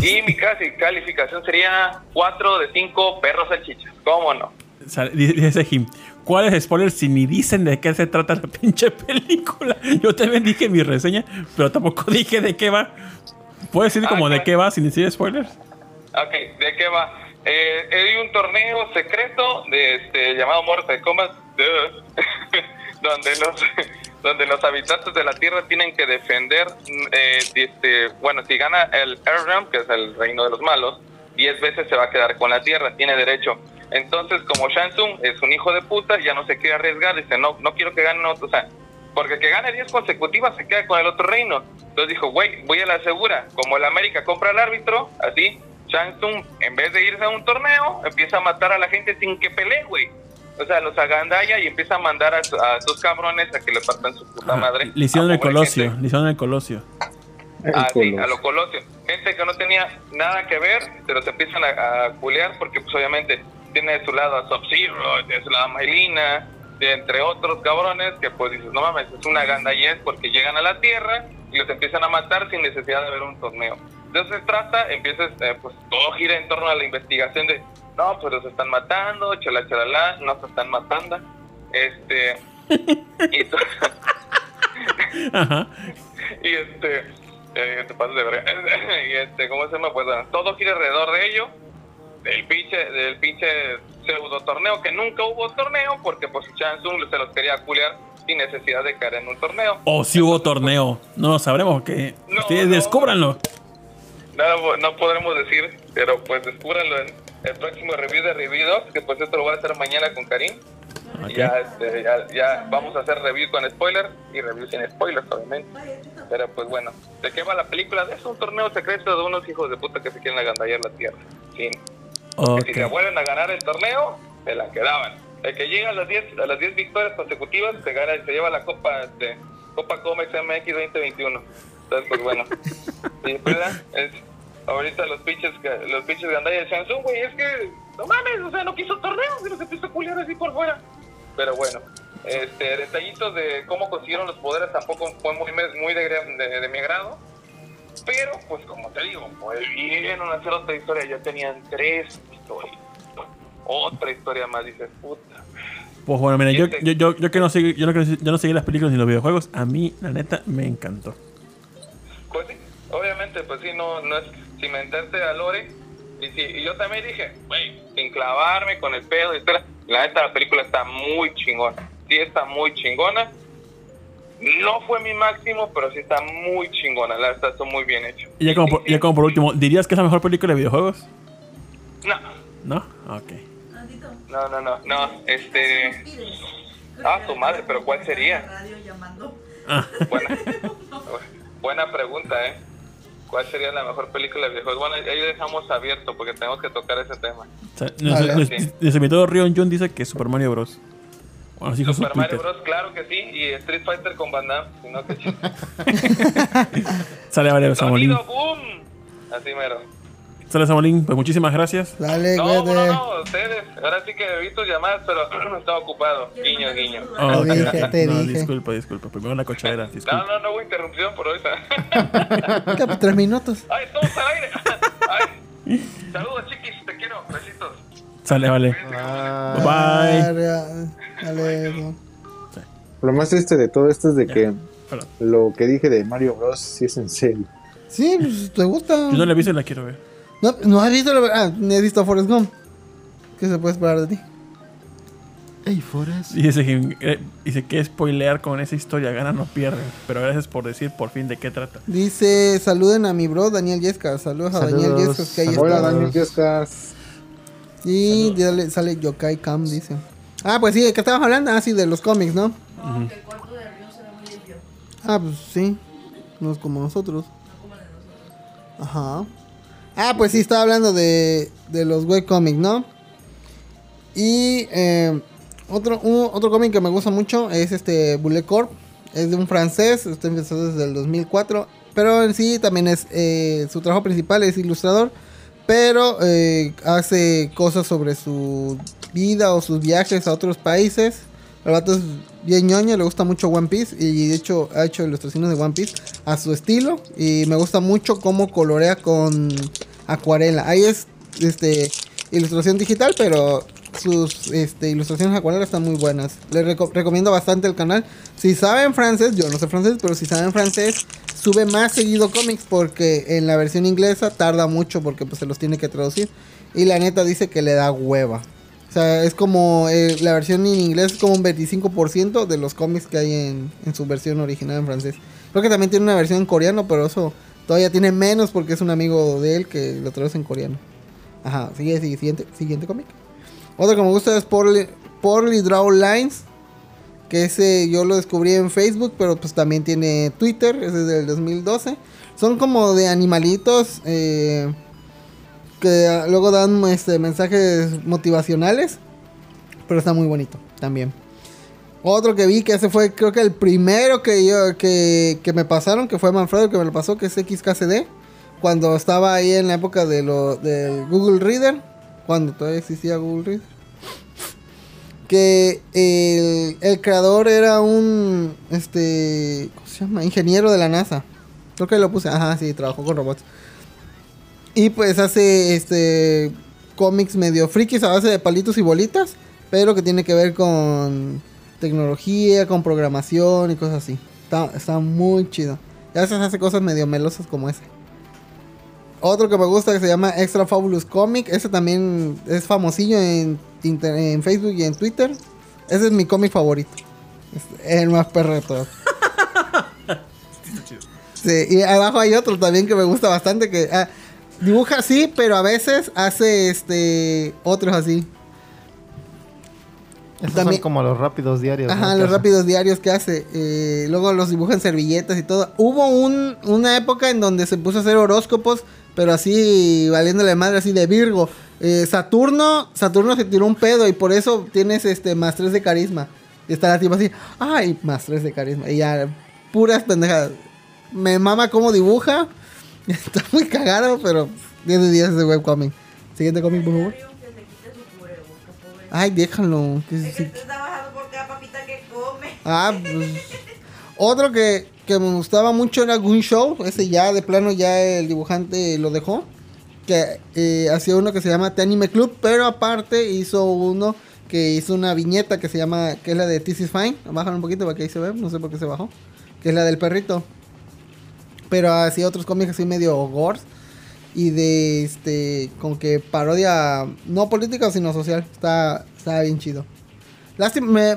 Y mi casi calificación sería 4 de 5 perros salchichas, ¿cómo no? Dice Jim, ¿cuáles spoilers si ni dicen de qué se trata la pinche película? Yo también dije mi reseña, pero tampoco dije de qué va. ¿Puedes decir Ah, como de claro. qué va sin decir spoilers? Ok, ¿de qué va? Eh, hay un torneo secreto de este llamado Mortal Kombat, donde los donde los habitantes de la Tierra tienen que defender, mm, eh, este, bueno, si gana el Earthrealm, que es el reino de los malos, 10 veces se va a quedar con la Tierra, tiene derecho. Entonces, como Shang Tsung es un hijo de puta, ya no se quiere arriesgar, dice, no, no quiero que gane otro, o sea, porque que gane 10 consecutivas se queda con el otro reino. Entonces dijo, güey, voy a la segura. Como el América compra al árbitro, así, Shang Tsung, en vez de irse a un torneo, empieza a matar a la gente sin que pelee, güey. O sea, los agandalla y empieza a mandar a, su- a sus cabrones a que le partan su puta Ajá, madre. Le hicieron a el Colosio, gente. le hicieron el Colosio. El Ah, sí, a lo colosio. Gente que no tenía nada que ver, se los empiezan a, a culear porque pues obviamente tiene de su lado a Sub-Zero, tiene de su lado a Maylina, de entre otros cabrones que pues dices, no mames, es una gandallez porque llegan a la Tierra y los empiezan a matar sin necesidad de ver un torneo. Entonces trata, empieza, eh, pues todo gira en torno a la investigación de, no, pues los están matando, chala chalala, no se están matando. Este, y, Ajá. y este eh, te pasas de verga. y este cómo se llama pues bueno, todo gira alrededor de ello del pinche del pinche pseudo torneo que nunca hubo torneo porque pues Chansung se los quería culear sin necesidad de caer en un torneo O si hubo torneo. No lo sabremos, que No, ustedes no. descúbranlo. No, no podremos decir pero pues descúbranlo en el próximo review de Review 2 que pues esto lo voy a hacer mañana con Karim Ok. Y ya, este, ya, ya vamos a hacer review con spoilers y review sin spoilers, obviamente. Pero pues bueno, ¿de qué va la película? Es un torneo secreto de unos hijos de puta que se quieren agandallar la tierra. Fin. Ok. Si se vuelven a ganar el torneo, se la quedaban. El que llega a las 10 a las 10 victorias consecutivas se gana se lleva la copa de Copa Comex MX 2021. Entonces pues bueno. y es ahorita los pinches los pinches gandallas de Samsung, güey, es que no mames, o sea, no quiso torneo, y los empezó a culiar así por fuera. Pero bueno, este detallitos de cómo consiguieron los poderes tampoco fue muy muy de, de- de mi agrado. Pero, pues como te digo, pues a hacer otra historia, ya tenían tres historias. Otra historia más, dices, puta. Pues bueno, mira, yo, Este- yo, yo, yo que no seguí, yo, no, yo no seguí las películas ni los videojuegos, a mí, la neta, me encantó. Pues sí, obviamente, pues sí, no, no es cimentarte a Lore. Y, sí, y yo también dije, güey, sin clavarme con el pedo, y tal. La neta, la película está muy chingona. Sí, está muy chingona. No fue mi máximo, pero sí está muy chingona. La verdad, está muy bien hecho. Y ya como, por, ya como por último, ¿dirías que es la mejor película de videojuegos? No, ¿No? Ok. No, no, no, no. Este. Ah, su madre, pero ¿cuál sería? Radio llamando. Ah, Buena, buena pregunta, ¿eh? ¿Cuál sería la mejor película de videojuegos? Bueno, ahí dejamos abierto porque tenemos que tocar ese tema. o sea, nuestro, Vale. invitado Rion Jun dice que Super Mario Bros. Bueno, su Super Mario Twitter. Bros, claro que sí, y Street Fighter con Van Damme, si no que Sale Mario Samolín. ¡Sonido boom! Así mero. Sale Samuelín, pues muchísimas gracias. Dale, No, cuídate. no, no, ustedes. Ahora sí que vi tus llamadas, pero estaba ocupado. Guiño, guiño. Oh, Te dije, te no, dije. disculpa, disculpa. Primero la cochadera, No, disculpa. no, no hubo interrupción por ahorita. ¿Qué? Pues, Tres minutos. ¡Ay, estamos al aire! Ay. Saludos, chiquis, te quiero. Besitos. Sale, vale. Ah, Bye. Dale, no. Lo más triste de todo esto es de que lo que dije de Mario Bros. sí es en serio. Sí, pues, ¿te gusta? Yo no la he visto y la quiero ver. No, ¿no has visto la... Ah, ni has visto Forrest Gump. ¿Qué se puede esperar de ti? Hey, Forrest. Y dice que, eh, dice que spoilear con esa historia gana no pierden. Pero gracias por decir por fin de qué trata. Dice, saluden a mi bro Daniel Yesca. Saludos a Daniel Saludos. Yesca, que ahí Saludos. Hola. Daniel Yescas. Y dale- sale Yokai Cam, dice. Ah, pues sí, ¿de qué estabas hablando? Ah, sí, de los cómics, ¿no? No, que el cuarto de Río se ve muy limpio. Ah, pues sí. No es como nosotros. Ajá. Ah, pues sí, estaba hablando de, de los webcomics, ¿no? Y eh, otro, otro cómic que me gusta mucho es este Bullet Corp. Es de un francés, este empezó desde el 2004. Pero en sí también es eh, su trabajo principal es ilustrador. Pero eh, hace cosas sobre su vida o sus viajes a otros países. Es bien ñoño, le gusta mucho One Piece. Y de hecho ha hecho ilustraciones de One Piece a su estilo. Y me gusta mucho cómo colorea con acuarela. Ahí es este ilustración digital, pero sus este, ilustraciones acuarela están muy buenas. Les reco- recomiendo bastante el canal. Si saben francés, yo no sé francés, pero si saben francés, sube más seguido cómics porque en la versión inglesa tarda mucho porque pues se los tiene que traducir. Y la neta dice que le da hueva. O sea, es como eh, la versión en inglés es como un 25% de los cómics que hay en, su versión original en francés. Creo que también tiene una versión en coreano, pero eso todavía tiene menos porque es un amigo de él que lo traduce en coreano. Ajá, sigue, sigue, siguiente, siguiente cómic. Otro que me gusta es Poorly, Poorly Draw Lines. Que ese yo lo descubrí en Facebook, pero pues también tiene Twitter, ese es del 2012. Son como de animalitos eh, que luego dan este, mensajes motivacionales. Pero está muy bonito también. Otro que vi que ese fue creo que el primero que yo que, que me pasaron, que fue Manfredo que me lo pasó, que es XKCD. Cuando estaba ahí en la época de lo, del Google Reader. Cuando todavía existía Google Reader que el, el creador era un este ¿cómo se llama? ingeniero de la NASA. Creo que lo puse, ajá, sí, trabajó con robots. Y pues hace este cómics medio frikis a base de palitos y bolitas, pero que tiene que ver con tecnología, con programación y cosas así. Está, está muy chido. Y a veces hace cosas medio melosas como ese. Otro que me gusta que se llama Extra Fabulous Comic. Ese también es famosillo en, en Facebook y en Twitter. Ese es mi cómic favorito. Es el más perro de todos. Sí, y abajo hay otro también que me gusta bastante que ah, dibuja así, pero a veces hace este otros así. Esos También- son como los rápidos diarios. Ajá, los rápidos diarios que hace. Eh, luego los dibuja en servilletas y todo. Hubo un, una época en donde se puso a hacer horóscopos, pero así valiéndole madre, así de Virgo. Eh, Saturno, Saturno se tiró un pedo y por eso tienes este más 3 de carisma. Y está la tipo así, ay, más 3 de carisma. Y ya, puras pendejadas. Me mama cómo dibuja. Está muy cagado, pero 10 de 10 de webcomic. Siguiente cómic, por favor. Ay, déjalo. que Es que está bajando por cada papita que come. Ah, pues. Otro que, que me gustaba mucho era Goon Show. Ese ya de plano ya el dibujante lo dejó. Que eh, hacía uno que se llama The Anime Club. Pero aparte hizo uno que hizo una viñeta que se llama. Que es la de This is Fine. Bajan un poquito para que ahí se ve. No sé por qué se bajó. Que es la del perrito. Pero hacía otros cómics así medio gores. Y de este. Con que parodia. No política sino social. Está, está bien chido. Lástima,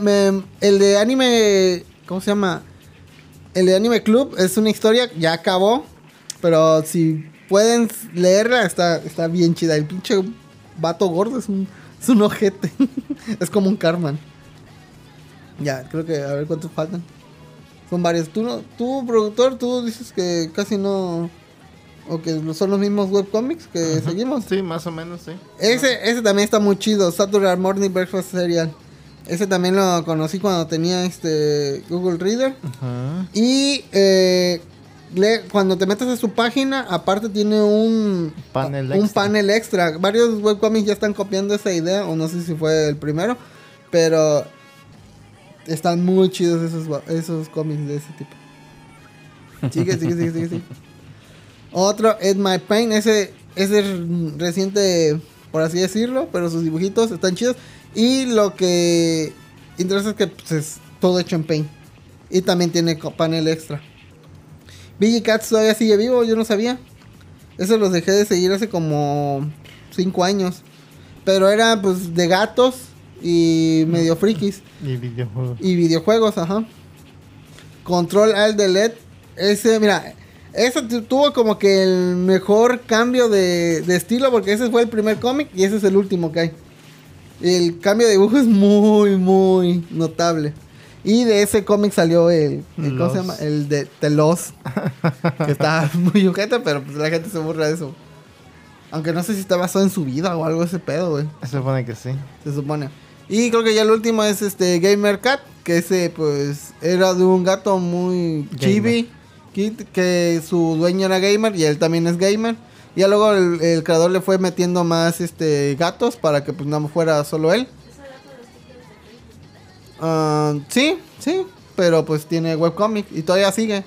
el de anime, ¿cómo se llama? El de Anime Club es una historia, ya acabó, pero si pueden leerla, está, está bien chida. El pinche vato gordo es un, es un ojete, es como un Carman. Ya, creo que a ver cuántos faltan. Son varios. Tú, no, tú productor, tú dices que casi no... O que son los mismos webcomics que seguimos. Sí, más o menos, sí. Ese, ese también está muy chido, Saturday Morning Breakfast Serial. Ese también lo conocí cuando tenía este Google Reader. Ajá. Y eh, cuando te metes a su página, aparte tiene un Panel un extra. panel extra. Varios webcomics ya están copiando esa idea, o no sé si fue el primero, pero están muy chidos esos, esos cómics de ese tipo. Sigue, sigue, sigue, sigue, sigue. Otro, Ed My Pain, ese, ese es reciente, por así decirlo, pero sus dibujitos están chidos. Y lo que interesa es que pues, es todo hecho en Paint. Y también tiene panel extra. Billy Cats todavía sigue vivo, yo no sabía. Eso los dejé de seguir hace como 5 años. Pero era pues de gatos y medio frikis. Y videojuegos. Y videojuegos, ajá. Control Alt Delete. Ese, mira, ese tu- tuvo como que el mejor cambio de, de estilo porque ese fue el primer cómic y ese es el último que hay. El cambio de dibujo es muy, muy notable. Y de ese cómic salió el, el- ¿cómo se llama? El de The Lost. que está muy ojete, pero pues la gente se burla de eso. Aunque no sé si está basado en su vida o algo ese pedo, güey. Se supone que sí. Se supone. Y creo que ya el último es este Gamer Cat, que ese pues era de un gato muy chibi, que, que su dueño era gamer y él también es gamer. Y ya luego el, el creador le fue metiendo más este gatos para que pues no fuera solo él. Ah, sí, sí, pero pues tiene webcomic y todavía sigue.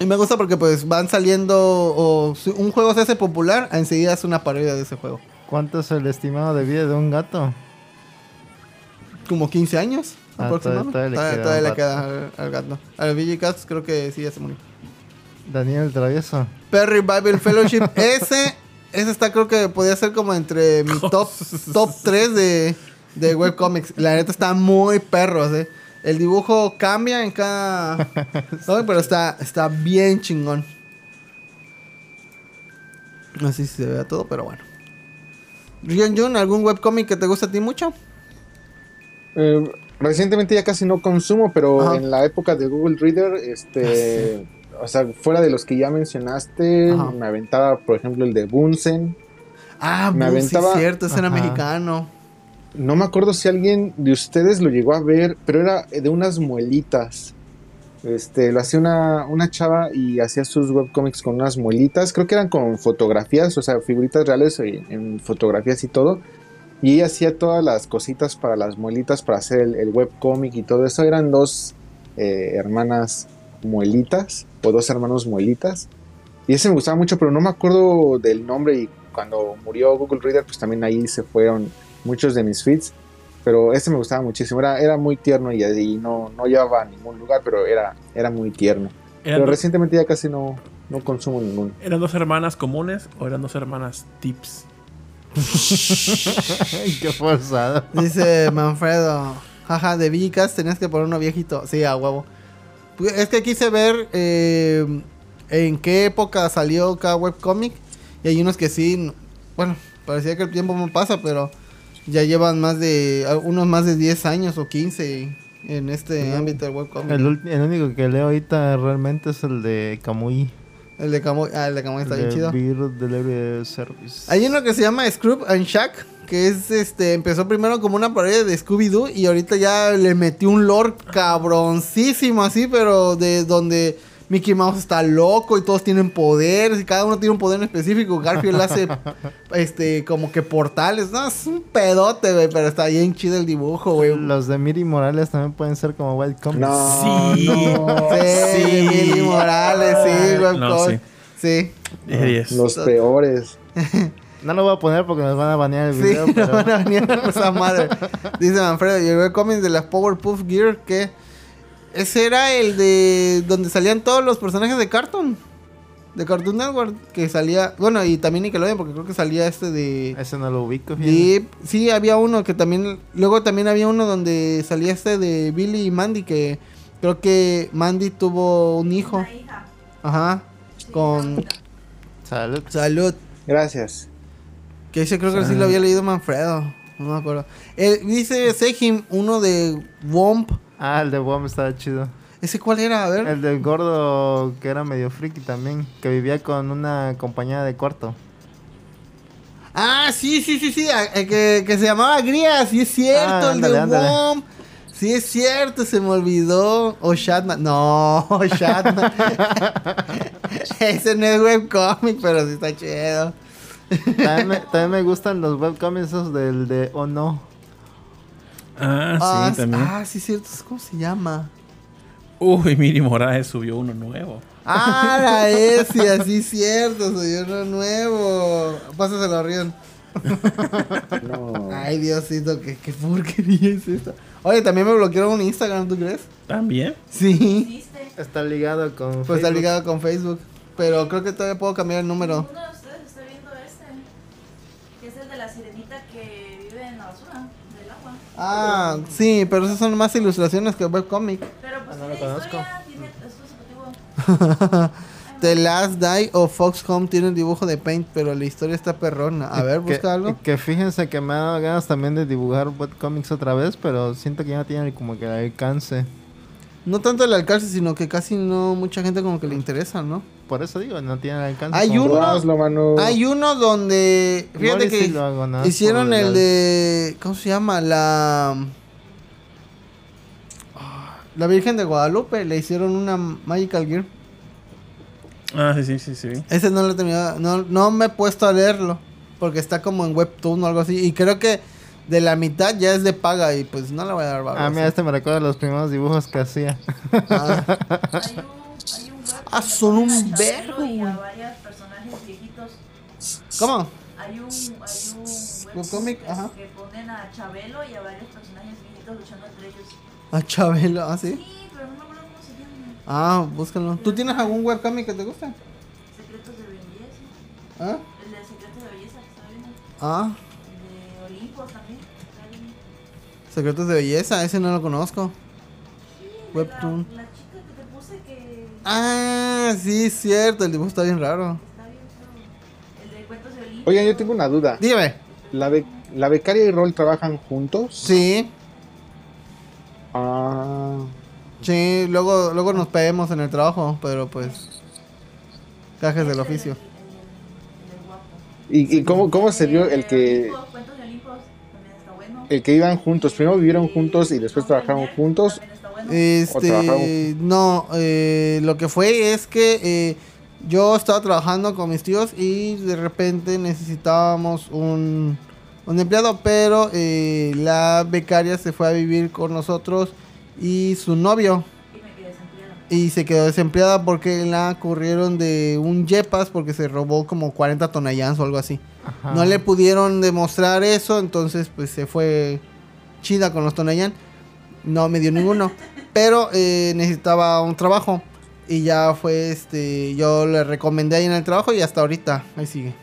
Y me gusta porque pues van saliendo o si un juego se hace popular, enseguida es una parodia de ese juego. ¿Cuánto es el estimado de vida de un gato? Como 15 años Ah, aproximadamente. todavía- todavía Todavía, le queda todavía un le queda al, al gato. Al VG Cats creo que sí ya se murió. Daniel Travieso. Perry Bible Fellowship. ese, ese está creo que podría ser como entre mi top, top 3 de, de webcomics. La neta está muy perros, eh. El dibujo cambia en cada... No, pero está, está bien chingón. No sé si se vea todo, pero bueno. Rion Jun, ¿algún webcomic que te gusta a ti mucho? Eh, recientemente ya casi no consumo, pero Ajá. en la época de Google Reader, este, o sea, fuera de los que ya mencionaste, Ajá. me aventaba, por ejemplo, el de Bunsen. Ah, Me sí, aventaba- cierto, ese era mexicano. No me acuerdo si alguien de ustedes lo llegó a ver, pero era de unas muelitas. Este, lo hacía una, una chava y hacía sus webcomics con unas muelitas. Creo que eran con fotografías, o sea, figuritas reales en, en fotografías y todo. Y ella hacía todas las cositas para las muelitas, para hacer el, el webcomic y todo eso. Eran dos eh, hermanas muelitas, o dos hermanos muelitas. Y ese me gustaba mucho, pero no me acuerdo del nombre. Y cuando murió Google Reader, pues también ahí se fueron muchos de mis feeds. Pero ese me gustaba muchísimo. Era, era muy tierno y, y no, no llevaba a ningún lugar, pero era, era muy tierno. ¿Eran, Pero recientemente ya casi no, no consumo ninguno. ¿Eran dos hermanas comunes o eran dos hermanas tips? Qué forzado. Dice Manfredo. Jaja, de Vicas tenías que poner uno viejito. Sí, a huevo. Pues, Es que quise ver eh, en qué época salió cada webcomic. Y hay unos que sí. Bueno, parecía que el tiempo no pasa, pero ya llevan más de. Unos más de 10 años o 15 en este ámbito del webcomic. El único que leo ahorita realmente es el de Kamui. El de Camuy. Ah, el de Camuy está bien de chido. Beer Delivery Service. Hay uno que se llama Scroob and Shack, que es este, empezó primero como una parodia de Scooby-Doo y ahorita ya le metió un lore cabroncísimo así, pero de donde Mickey Mouse está loco y todos tienen poderes y cada uno tiene un poder en específico. Garfield hace este como que portales, no, es un pedote, güey, pero está bien chido el dibujo, güey. Los de Miri Morales también pueden ser como Wild Comics. No, Sí. no. Sí, Sí. Billy Morales, sí, güey. No, con- sí. sí. 10 de 10. Los peores. No lo voy a poner porque nos van a banear el Sí, video, no pero... van a a esa madre. Dice Manfredo, y el cómic de las Powerpuff Gear que ese era el de donde salían todos los personajes de Cartoon. De Cartoon Network, que salía, bueno, y también Nickelodeon, porque creo que salía este de Ese no lo ubico. Deep. Sí, había uno que también, luego también había uno donde salía este de Billy y Mandy, que creo que Mandy tuvo un hijo. Una hija. Ajá, con Salud. salud. Gracias. Que ese creo que sí lo había leído Manfredo. No me acuerdo. Eh, dice Sejim, uno de Womp. Ah, el de Bomb estaba chido. ¿Ese cuál era? A ver. El del gordo que era medio friki también, que vivía con una compañía de cuarto. Ah, sí, sí, sí, sí. que, que se llamaba Gría, sí es cierto. Ah, el de. Womp. Sí, es cierto, se me olvidó. O Shatman. No, Shatman. Ese no es webcomic, pero sí está chido. También me, también me gustan los webcomics esos del de Oh No. Ah, Ah, sí, también. ah, sí, cierto. ¿Cómo se llama? Uy, Miri Moraes subió uno nuevo. Ah, la ese, así cierto, soy uno nuevo. Pásaselo a Rion. No. Ay, Diosito, qué, qué porquería es esta. Oye, también me bloquearon un Instagram, ¿tú crees? También. Sí. ¿Existe? Está ligado con. Pues está Facebook. ligado con Facebook. Pero creo que todavía puedo cambiar el número. Ah, sí, pero esas son más ilustraciones que webcomic. Pero pues Ah, no lo tiene conozco. historia, tiene. The Last Die o Fox Home tienen dibujo de Paint, pero la historia está perrona. A ver, que, busca algo. Que fíjense que me ha dado ganas también de dibujar webcomics otra vez, pero siento que ya no tienen como que el alcance. No tanto el alcance, sino que casi no mucha gente como que le interesa, ¿no? Por eso digo, no tienen alcance. Hay uno- hazlo. Hay uno donde, fíjate que sí hago, hicieron el- de, ¿cómo se llama? La la Virgen de Guadalupe, le hicieron una Magical Gear. Ah, sí, sí, sí, sí. Ese no lo he terminado, no, no me he puesto a leerlo, porque está como en Webtoon o algo así, y creo que de la mitad ya es de paga y pues no le voy a dar valor. Ah, mira, este me recuerda los primeros dibujos que hacía. Ah, Hay un, hay un web Ah, que son un a a viejitos. ¿Cómo? Hay un, hay un webcomic ajá. que ponen a Chabelo y a varios personajes viejitos luchando entre ellos. A Chabelo, ¿ah, sí? Sí, pero no me acuerdo cómo se llama. Ah, búscalo. ¿Tú tienes algún webcomic que te guste? Secretos de belleza. ¿Ah? El de Secretos de belleza, está viendo. Ah, Secretos de Belleza, ese no lo conozco. Sí, Webtoon. La, la chica que te puse que Ah, sí, cierto, el dibujo está bien raro. está bien feo. El de Cuentos de. Oigan, yo tengo una duda. Dime. ¿La, be- ¿La becaria y Rol trabajan juntos? Sí, Ah, sí, luego, luego nos peguemos en el trabajo, pero pues... Cajes del oficio. ¿Y, y cómo, cómo se dio el que, el que iban juntos? Primero vivieron juntos y después trabajaron juntos. Este, trabajaron. no, eh, lo que fue es que eh, yo estaba trabajando con mis tíos y de repente necesitábamos un, un empleado, pero eh, la becaria se fue a vivir con nosotros y su novio Y me quedé desempleada. y se quedó desempleada porque la corrieron de un Yepas porque se robó como 40 tonallans o algo así. Ajá. No le pudieron demostrar eso, entonces pues se fue chida con los Tonayan. No me dio ninguno, pero eh, necesitaba un trabajo y ya fue este, yo le recomendé ahí en el trabajo y hasta ahorita ahí sigue.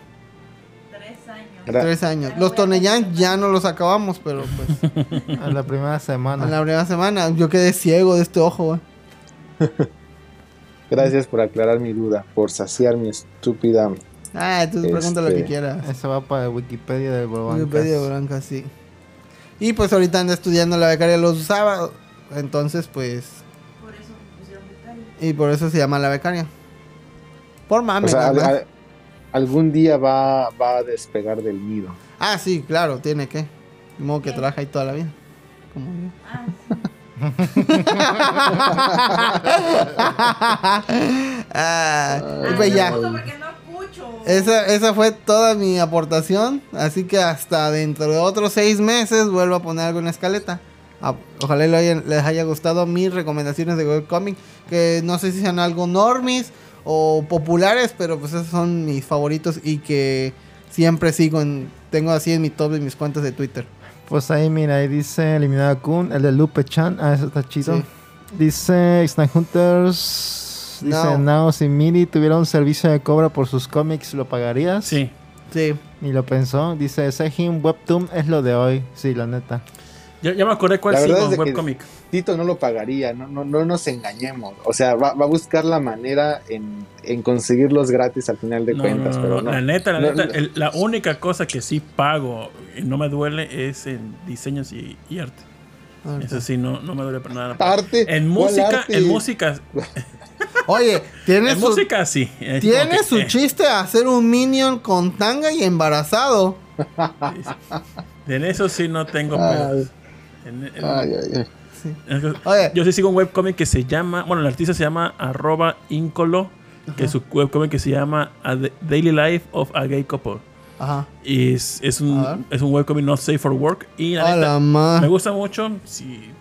Tres años. Gra- Tres años. Los Tonayan ya no los acabamos, pero pues En la primera semana. en la primera semana yo quedé ciego de este ojo. güey. Gracias por aclarar mi duda, por saciar mi estúpida. Ah, entonces pregunta lo que Este, quieras. Eso va para Wikipedia del Bobancas. Wikipedia Blanca, sí. Y pues ahorita anda estudiando la becaria los sábados. Entonces, pues. Por eso pusieron becario. Y por eso se llama la becaria. Por O mame, sea, nada al- más. al- algún día va, va a despegar del nido. Ah, sí, claro, tiene que. De modo que trabaja ahí toda la vida. Como yo. Ah, sí. Ah, Ah, pues no ya. no. Esa, esa fue toda mi aportación. Así que hasta dentro de otros seis meses vuelvo a poner algo en la escaleta. Ah, ojalá les haya gustado mis recomendaciones de webcomic. Que no sé si sean algo normis o populares, pero pues esos son mis favoritos y que siempre sigo en, tengo así en mi top de mis cuentas de Twitter. Pues ahí, mira, ahí dice Eliminado Kun, el de Lupe Chan. Ah, eso está chido. Sí. Dice X-Nine Hunters. Dice No. Nao si Miri tuviera un servicio de cobra por sus cómics, ¿lo pagarías? Sí. Sí. Ni lo pensó. Dice Sejin Webtoon es lo de hoy. Sí, la neta. Ya, ya me acordé cuál La verdad sigo es de webcomic. Tito no lo pagaría, no, no, no nos engañemos. O sea, va, va a buscar la manera en, en conseguirlos gratis al final de No, cuentas, no, pero no. La neta, la No, neta, no. el- la única cosa que sí pago y no me duele es en diseños y, y arte. Eso sí, no, no me duele para nada. Arte. En ¿cuál música, arte? en música, Oye, tiene en su, música sí. Es tiene que, su eh, chiste hacer un minion con tanga y embarazado. En eso sí no tengo Ay. pedos. En- en- Ay, ay, ay. Sí. Es que- Oye. Yo sí sigo un webcomic que se llama, bueno, el artista se llama arroba incolo, que es su webcomic que se llama A Da- Daily Life of a Gay Couple. Ajá. Y es, es, un, es un webcomic not safe for work. Y la neta, me gusta mucho si,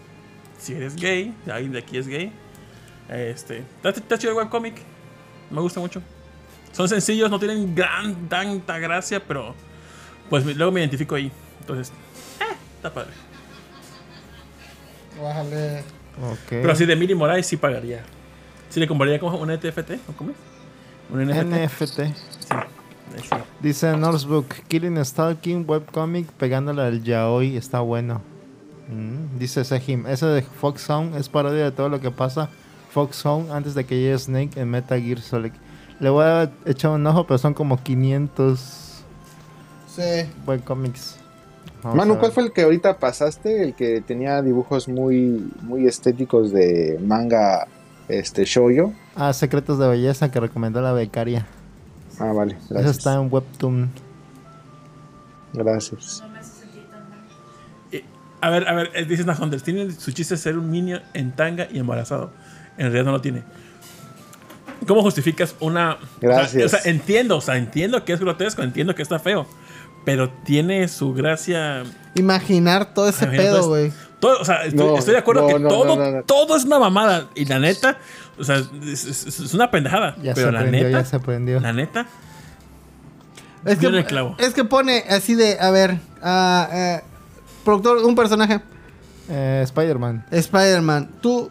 si eres gay, si alguien de aquí es gay. Este, está, chido el webcomic. Me gusta mucho. Son sencillos, no tienen gran, tanta gracia, pero pues luego me identifico ahí. Entonces, eh, está padre. Bájale. Ok. Pero así de Miri Moraes sí pagaría. Sí le compraría como un NFT, ¿o cómo es? Un NFT. NFT. Sí. sí. Dice Norsebook, Killing Stalking webcomic pegándole al yaoi está bueno. Mm, Dice Sejim, ese de Fox Sound es parodia de todo lo que pasa Fox Sound antes de que llegue Snake en Metal Gear Solid. Le voy a echar un ojo, pero son como 500 Sí. Vamos a Manu. ¿cuál fue el que ahorita pasaste? El que tenía dibujos muy, muy estéticos de manga este shoujo. Ah, Secretos de Belleza que recomendó la becaria. Ah, vale, Eso gracias. está en Webtoon. Gracias. Eh, a ver, a ver, eh, dice Snahonder, tiene su chiste es ser un niño en tanga y embarazado. En realidad no lo tiene. ¿Cómo justificas una... Gracias. O sea, entiendo, o sea, entiendo que es grotesco, entiendo que está feo. Pero tiene su gracia... Imaginar todo ese pedo, güey. Todo, o sea, estoy, No, estoy de acuerdo no, que no, todo, no, no, no. todo es una mamada. Y la neta, o sea, es, es- es una pendejada. Ya pero se la aprendió, neta, ya se aprendió. la neta, Es que, el clavo. es que pone así de, a ver, ah, eh, productor, un personaje, Eh, Spider-Man. Spider-Man. ¿Tú,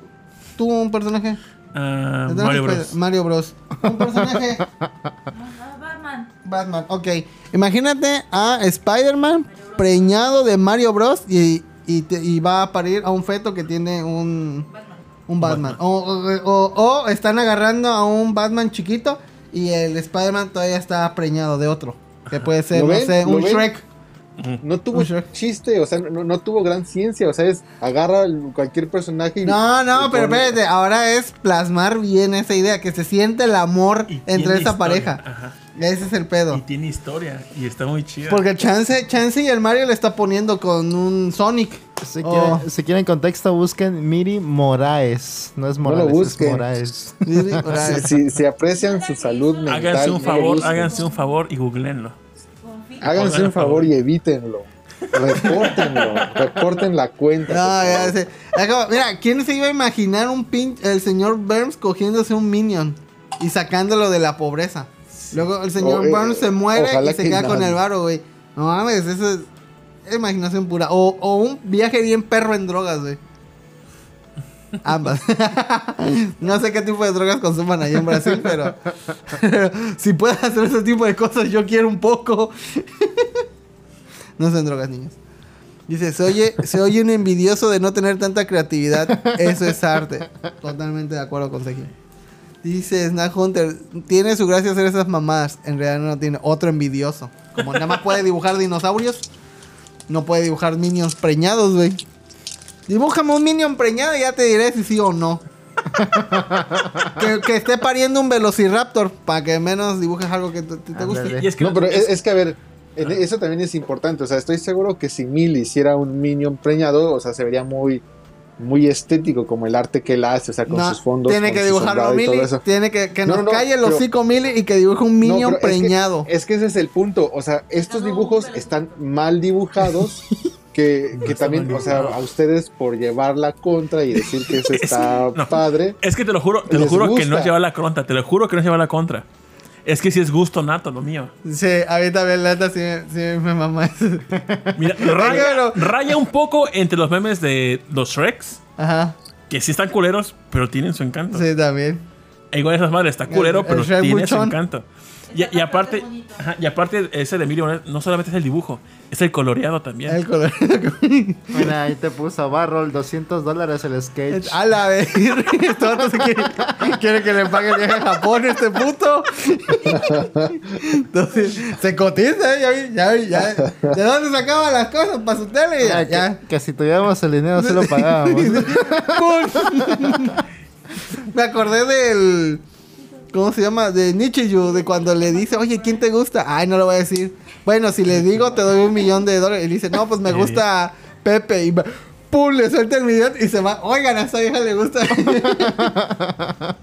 tú un personaje? ah, Mario Bros. Mario Bros. Un personaje, Batman. Batman. Ok, imagínate a Spider-Man preñado de Mario Bros. y, y, te- y va a parir a un feto que tiene un, Batman. un Batman. O, o- o- o están agarrando a un Batman chiquito y el Spider-Man todavía está preñado de otro. Que puede ser, ¿Lo no ven? sé, ¿Lo un ven? Shrek. No tuvo chiste, o sea, no, no tuvo gran ciencia, o sea, es agarra cualquier personaje y... No, no, y pero pone- espérate, ahora es plasmar bien esa idea, que se siente el amor Y entre esa historia, pareja. ajá. Ese es el Y pedo. tiene historia. Y está muy chida. Porque Chance, Chance y el Mario le está poniendo con un Sonic. Si, Oh. quieren, si quieren contexto, busquen Miri Moraes. No es lo Morales, es busquen. Moraes. Si, si- si aprecian su salud mental, háganse un no lo favor, háganse un favor y googleenlo. Háganse un favor y evítenlo. Repórtenlo, reporten la cuenta. No, ya sé. Mira, ¿quién se iba a imaginar un pin el señor Burns cogiéndose un minion y sacándolo de la pobreza? Luego el señor O, eh, Burns se muere y se que queda con el varo, güey. No mames, eso es imaginación pura. O, o un viaje bien perro en drogas, güey. Ambas. no sé qué tipo de drogas consuman allá en Brasil, pero, si puedes hacer ese tipo de cosas, yo quiero un poco. no son drogas, niños. Dice, se oye, se oye un envidioso de no tener tanta creatividad. Eso es arte. Totalmente de acuerdo con Seji. Dice Snack Hunter, tiene su gracia hacer esas mamadas. En realidad no tiene otro envidioso. Como nada más puede dibujar dinosaurios, no puede dibujar minions preñados, güey. Dibújame un minion preñado y ya te diré si sí o no. que, que esté pariendo un velociraptor para que menos dibujes algo que te, te- te guste. Ándale. Y es que No, pero es, es que a ver, en- eso también es importante. O sea, estoy seguro que si Mil hiciera un minion preñado, o sea, se vería muy, muy estético como el arte que él hace, o sea, con No, sus fondos. tiene con que su dibujarlo sombreado y todo Mili. eso. Tiene que, que No, nos no, no, calle el hocico Mili y que dibuje un No, minion pero es que- preñado. Es que, ese es el punto. O sea, estos dibujos pero- están mal dibujados. Que, que también, o sea, a ustedes por llevar la contra y decir que eso está no. padre. Es que te lo juro, te lo juro que no gusta. es llevar la contra, te lo juro que no es llevar la contra. Es que si es gusto nato lo mío. Sí, a mí también la neta sí, sí me mamá eso. Mira, raya, raya un poco entre los memes de los Shreks, Ajá, que sí están culeros, pero tienen su encanto. sí, también. E igual esas madres, está culero, El- el pero Shrek tiene su buchón. encanto. Y, y parte aparte, ajá, y aparte ese de Emilio no solamente es el dibujo, es el coloreado también. El color. Mira, ahí te puso Barrol, 200 dólares el sketch. A la vez. Este quiere, quiere que le pague el viaje a Japón, este puto. Entonces, se cotiza, ¿eh? Ya vi, ya vi, ya. ¿De dónde sacaba las cosas para su tele? Ya, que, ya. que si tuviéramos el dinero, se lo pagábamos. Me acordé del. ¿Cómo se llama? De Nichiyu, de cuando le dice, oye, ¿quién te gusta? Ay, no lo voy a decir. Bueno, si le digo, te doy un millón de dólares. Y dice, no, pues me Sí. gusta Pepe. Y va, ¡Pum! Le suelta el video y se va. Oigan, a esta vieja le gusta.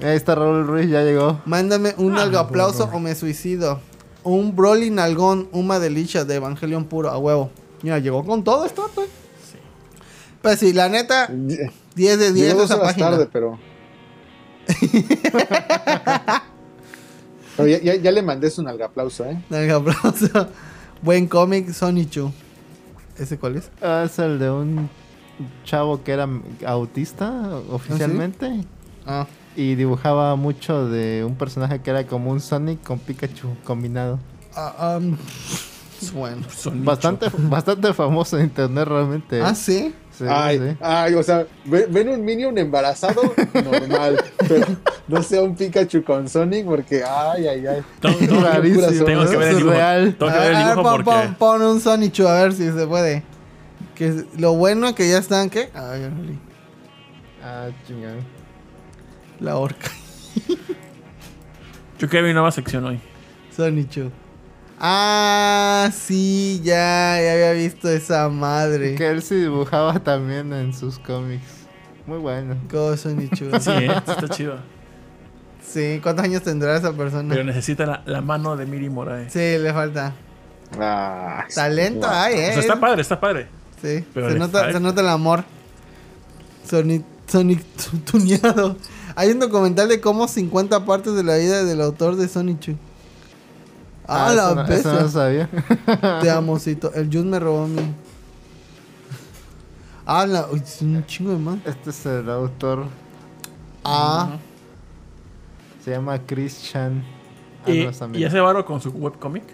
Ahí está Raúl Ruiz, ya llegó. Mándame un algo aplauso o me suicido. Un Broly Nalgón, una delicia de Evangelion puro, a huevo. Mira, llegó con todo esto, pues. Pues sí, la neta, 10 de 10 Llegó dos esa página. tarde, pero. Pero ya, ya- ya le mandé su nalga aplauso, ¿eh? Algo aplauso. Buen cómic, Sonichu. ¿Ese cuál es? Ah, es el de un chavo que era autista oficialmente. Ah, Y dibujaba mucho de un personaje que era como un Sonic con Pikachu combinado. ah, um, bueno. Son Bastante, bastante famoso en internet realmente. ¿eh? Ah, sí. Sí, ay, sí. ay, o sea, ve- ven un Minion embarazado, normal. pero no sea un Pikachu con Sonic porque, ay, ay, ay. Tengo, tengo- Rarísimo, tengo que ver el es dibujo. real. Tengo que A ver el ver, dibujo pon, porque. pon- pon un Sonichu a ver si se puede. Que lo bueno que ya están, ¿qué? Ay. Ah, chingado. La horca. Yo quiero mi nueva sección hoy. Sonichu. Ah, sí, ya, ya había visto esa madre. Que él sí dibujaba también en sus cómics. Muy bueno. Go Sonichu. Sí, ¿eh? Sí está chido. Sí, ¿cuántos años tendrá esa persona? Pero necesita la, la mano de Miri Moraes. Sí, le falta. Ah, Talento guau. hay, O eh. sea, está padre, está padre. Sí, Pero se nota, falta. se nota el amor. Sonic, Sonic tu- tuneado. Hay un documental de cómo 50 partes de la vida del autor de Sonichu. Ah, eso la no- eso bestia. no sabía. Te amocito. El Jun me robó mi. Ah, la. Uy, es un chingo de más. Este es el autor. Ah, Se llama Chris Chan. Ah, Y, no, y hace varo con su webcomic.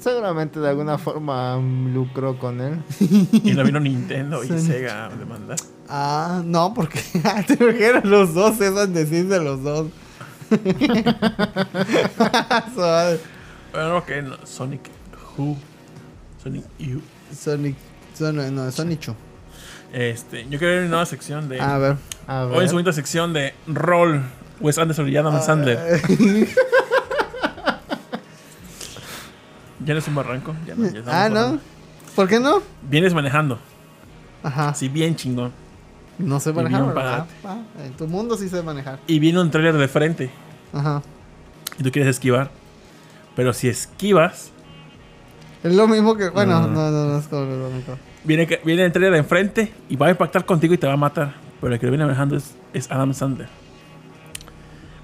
Seguramente de alguna forma lucró con él. Y lo vino Nintendo y. Sega a demandar. ah, no, porque te imaginas los dos, es donde sí de los dos. Bueno, que no, Sonic Who. Sonic U. Sonic. Sonic, no, Sonichu. Este, yo quiero ver una nueva sección de. A ver. A Hoy en ver. su bonita sección de Roll. Wes Anderson y Adam Sandler. Ya no es un barranco. Ya no, ya estamos ah, ¿no? ¿Por qué no? Vienes manejando. Ajá. Así bien chingón. No sé manejar. Ah, en tu mundo sí sé manejar. Y viene un trailer de frente. Ajá. Y tú quieres esquivar. Pero si esquivas, Es lo mismo que. Bueno, No. no, no, no, es como lo mismo. viene, que- viene de enfrente y va a impactar contigo y te va a matar. Pero el que lo viene manejando es, es Adam Sandler.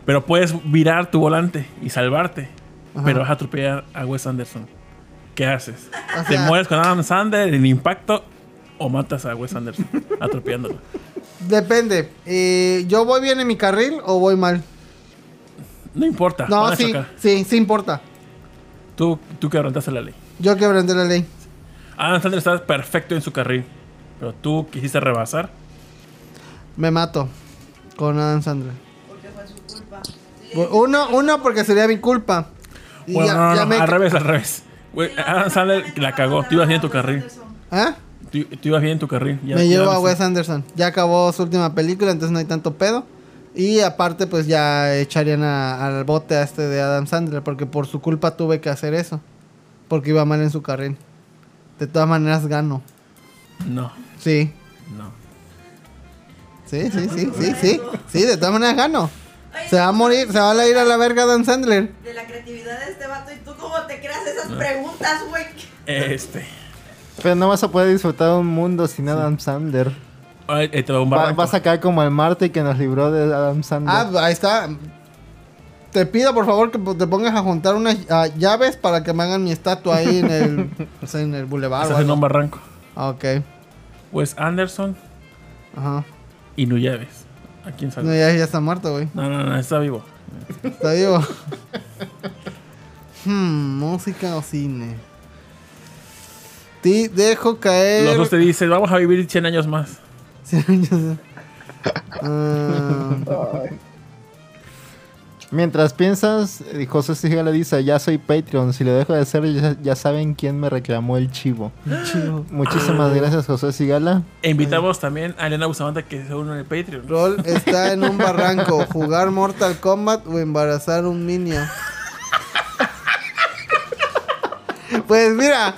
Pero puedes virar tu volante y salvarte. Ajá. Pero vas a atropellar a Wes Anderson. ¿Qué haces? O ¿Te sea- mueres con Adam Sandler en impacto o matas a Wes Anderson atropellándolo? Depende. Eh, ¿Yo voy bien en mi carril o voy mal? No importa. No, sí, chocar. sí, sí importa. Tú, tú quebrantaste la ley. Yo quebranté la ley. Adam Sandler está perfecto en su carril. Pero tú quisiste rebasar. Me mato con Adam Sandler. Porque fue su culpa. Uno, uno porque sería mi culpa. Y Bueno, ya- no, no, ya no, me- al revés, al revés. Adam Sandler la cagó. Tú ibas bien en tu carril. ¿Ah? Tú, tú ibas bien en tu carril. Ya- me llevo a. Wes Anderson. Ya acabó su última película, entonces no hay tanto pedo. Y aparte, pues ya echarían a- al bote a este de Adam Sandler, porque por su culpa tuve que hacer eso. Porque iba mal en su carril. De todas maneras gano. No, Sí. no. Sí, sí, sí, sí, sí. Sí, de todas maneras gano. Oye, Se va a morir, se va a ir a la verga Adam Sandler. De la creatividad de este vato. ¿Y tú cómo te creas esas preguntas, güey? Este. Pero no vas a poder disfrutar un mundo sin Adam Sandler. Va un Va- barranco. vas a caer como el Marte que nos libró de Adam Sandler. Ah, ahí está. Te pido por favor que te pongas a juntar unas ah, llaves para que me hagan mi estatua ahí en el, o sea, en el boulevard. o Estás en un barranco. Ah, ok. Wes Anderson Ajá. y Nuyeves. ¿A quién No, sale? ya, ya está muerto, güey. No, no, no, está vivo. Está vivo. hmm, música o cine. Te dejo caer. Los dos te dicen, vamos a vivir 100 años más. Ah, Mientras piensas, eh, José Sigala dice, ya soy Patreon. Si lo dejo de hacer, ya, ya saben quién me reclamó el chivo. Muchísimas gracias, José Sigala. E invitamos también a Elena Bustamante que se une en el Patreon. Rol está en un barranco. Jugar Mortal Kombat o embarazar un niño. Pues mira,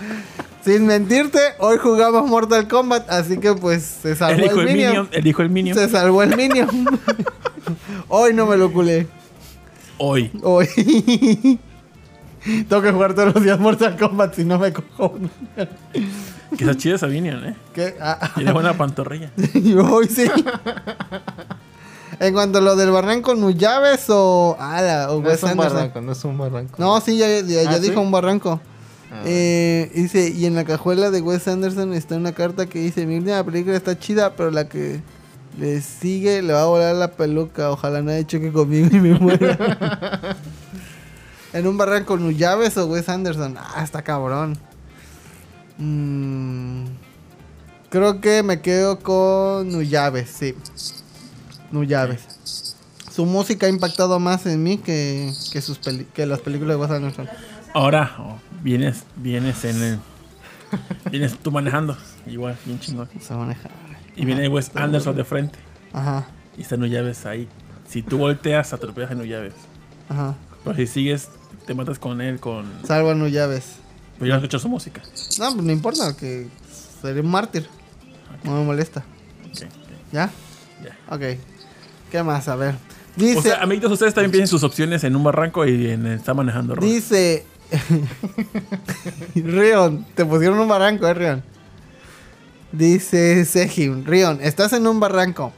Sin mentirte, hoy jugamos Mortal Kombat, así que pues se salvó el, el Minion. Minion. Él dijo el Minion. Se salvó el Minion. hoy no me lo culé. Hoy. Hoy. Tengo que jugar todos los días Mortal Kombat si no me cojo. Que está chida esa Minion, ¿eh? ¿Qué? Ah, Tiene buena pantorrilla. hoy sí. en cuanto a lo del barranco, Nuyaves o. Ala, o No es un Anderson. barranco, no es un barranco. No, sí, ya, ya, ya ¿Ah, sí? dijo un barranco. Ah. Eh, dice, y en la cajuela de Wes Anderson está una carta que dice, mi última película está chida, pero la que le sigue le va a volar la peluca. Ojalá nadie choque conmigo y me muera. en un barranco, Nuyaves o Wes Anderson. Ah, está cabrón. Mm, creo que me quedo con Nuyaves, sí. Nuyaves. Su música ha impactado más en mí que, que, sus peli- que las películas de Wes Anderson. Ahora oh, vienes, vienes en el. Vienes tú manejando. Igual, bien chingón. Se maneja. Y viene Wes Anderson de frente. Ajá, Y está Nuyaves ahí. Si tú volteas, atropellas a Nuyaves. ajá. Pero si sigues, te matas con él, con. Salvo a Nuyaves. Pero yo no escucho su música. No, pues no importa, que seré un mártir. No me molesta. Ok, ok, ¿Ya? ya. Ok. ¿Qué más? A ver. Dice. O sea, amiguitos, ustedes también piensen sus opciones en un barranco y en el está manejando. Ron. Dice. Rion, te pusieron un barranco, eh, Rion. Dice Sejim, Rion, estás en un barranco.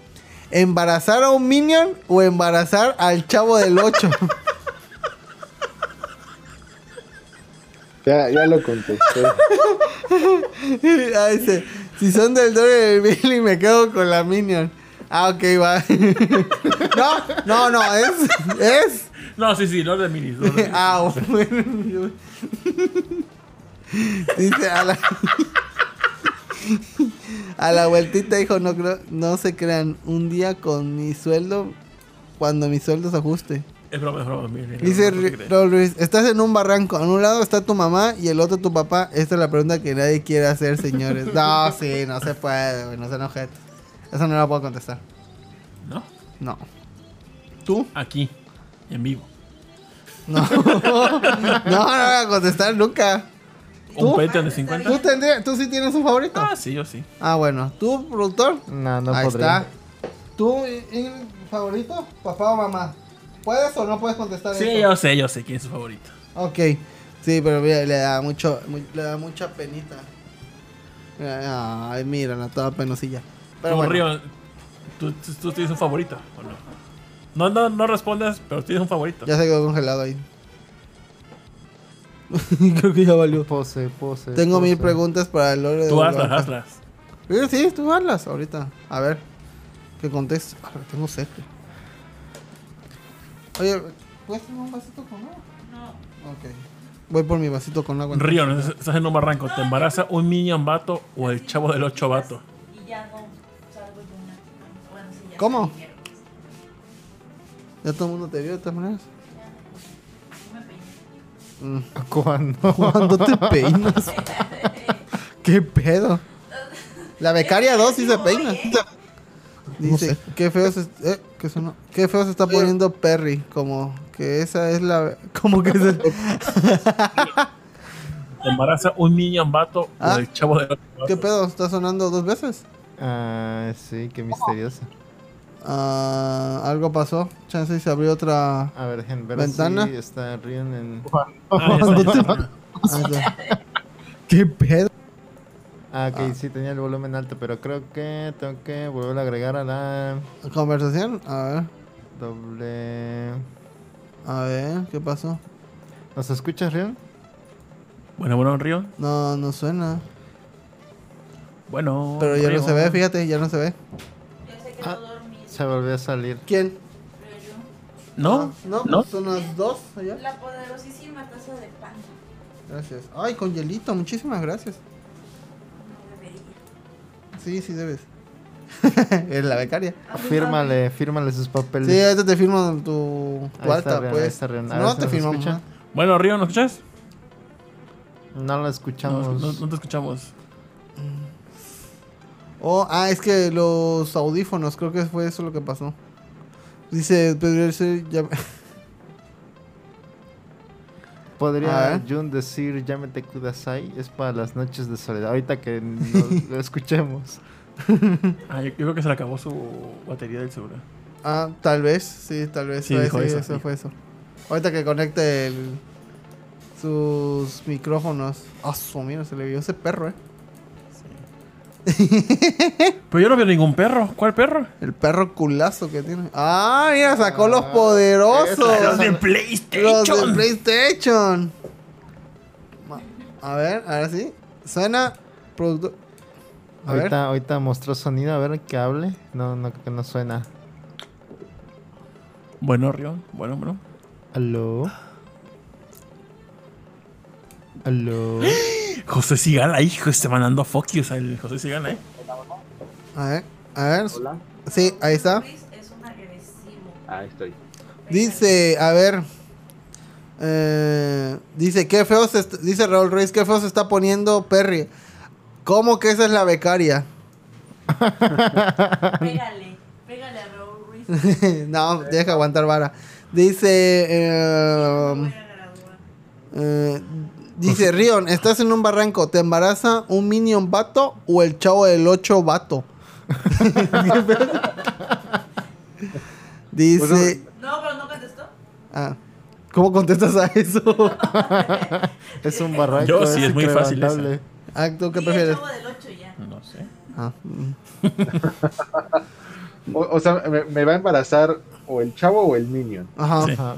¿Embarazar a un minion o embarazar al chavo del 8? Ya, ya lo contesté. ah, dice, si son del Dory del Billy me quedo con la minion. Ah, ok, va. no, no, no, es. Es. No, sí, sí, Lord de Minis. Lord de Minis. Ah, bueno. Dice a la. A la vueltita, hijo, no, creo- no se crean. Un día con mi sueldo, cuando mi sueldo se ajuste. Es broma, es broma. mire, Dice no, Ruiz, estás en un barranco. En un lado está tu mamá y el otro tu papá. Esta es la pregunta que nadie quiere hacer, señores. No, sí, no se puede, güey, no se enojen. Eso no la puedo contestar. ¿No? No. ¿Tú? Aquí, en vivo. No. no, no voy a contestar nunca. ¿Un ¿Tú? Patreon de 50? ¿Tú, tendrías, ¿Tú sí tienes un favorito? Ah, sí, yo sí. Ah, bueno. ¿Tú, productor? No, no Ahí podría. está. ¿Tú, favorito? ¿Papá o mamá? ¿Puedes o no puedes contestar Sí, eso? yo sé, yo sé quién es su favorito. Ok. Sí, pero mira, le da mucho, mu- le da mucha penita. Mira, Ay, mira, la toda penosilla. Pero Como bueno, Río, ¿tú, tú, tú tienes un favorito o no? No, no, no respondas, pero tienes un favorito. ya se quedó congelado ahí. Creo que ya valió. Pose, pose. Tengo pose. mil preguntas para el lore de Tú hazlas, hazlas. Sí, sí, tú hazlas ahorita. A ver. ¿Qué contesto? Ah, tengo sed. Oye, ¿puedes tener un vasito con agua? No. Ok. Voy por mi vasito con agua. Río, no, estás en un barranco. ¿Te embaraza un minion vato o el chavo del 8 vato? Y ya no salgo yo una. Bueno, sí, ya ¿Cómo? Se. Ya todo el mundo te vio de todas maneras. Mm. ¿Cuándo? ¿Cuándo te peinas? ¿Qué pedo? La becaria 2 sí se peina. Dice, qué feo se, eh, ¿qué sonó? Qué feo se está poniendo Perry, como que esa es la como que es el- ¿Te embaraza un minion vato Ah. el chavo del 8 vato? ¿Qué pedo? ¿Está sonando dos veces? Ah, sí, qué misterioso. Ah, algo pasó. Chance y se abrió otra. A ver, dejen ver ¿Ventana? si está Rion en... Ah, está. Ah. ¿Qué pedo? Ah, ok, sí tenía el volumen alto, pero creo que tengo que volver a agregar a la ¿Conversación? A ver. doble... A ver, ¿qué pasó? ¿Nos escuchas, Rion? Bueno, bueno, Río. No, no suena. Bueno. Pero ya no se ve, fíjate, ya no se ve. Ya se Ah. quedó dormido. Se volvió a salir. ¿Quién? ¿No? Ah, no, ¿No? pues son las dos allá. La poderosísima taza de pan. Gracias. Ay, con hielito, muchísimas gracias. No debería. Sí, sí debes. es la becaria. Fírmale, fírmale sus papeles. Sí, ahorita te firmo tu, tu alta, pues. Si no, te. ¿no? Bueno, Río, ¿nos escuchas? No lo No, escuchamos. no, no te escuchamos. Oh, ah, es que los audífonos, creo que fue eso lo que pasó. Dice, podría ser ya... ¿Podría. Jun decir Yamete Kudasai? Es para las noches de soledad. Ahorita que nos lo escuchemos. Ah, yo, yo creo que se le acabó su batería del celular. Ah, tal vez, sí, tal vez. Sí, eso, fue eso. Ahorita que conecte el, sus micrófonos. Ah, su mira, se le vio ese perro, eh. Pero yo no veo ningún perro. ¿Cuál perro? El perro culazo que tiene. Ah, mira, sacó los Ah, poderosos. Los de Los PlayStation. de PlayStation. A ver, ahora sí. Suena. Producto. A ver. Ahorita, ahorita mostró sonido, a ver que hable. No, no, que no suena. Bueno, Rion. Bueno, bueno. ¿Aló? ¿Aló? José Sigala, hijo, está mandando fuck yous al José Sigala, ¿eh? A ver, a ver. Hola. Sí, ahí está. Es un agresivo. Ah, estoy. Dice, a ver. eh, dice, qué feo se dice Raúl Ruiz, qué feo se está poniendo Perry. ¿Cómo que esa es la becaria? Pégale, pégale a Raúl Ruiz. no, deja aguantar vara. Dice, eh, Voy a graduar. eh, dice Rion, estás en un barranco, ¿te embaraza un minion vato o el chavo del 8 vato? dice, No, pero no contestó. ah, ¿cómo contestas a eso? Es un barranco. Yo sí, es muy fácil incrementable. ah, ¿tú qué Sí, prefieres? el chavo del 8 ya. No sé. Ah. O, o sea, me, me va a embarazar o el chavo o el minion. Ajá. Sí. Ajá.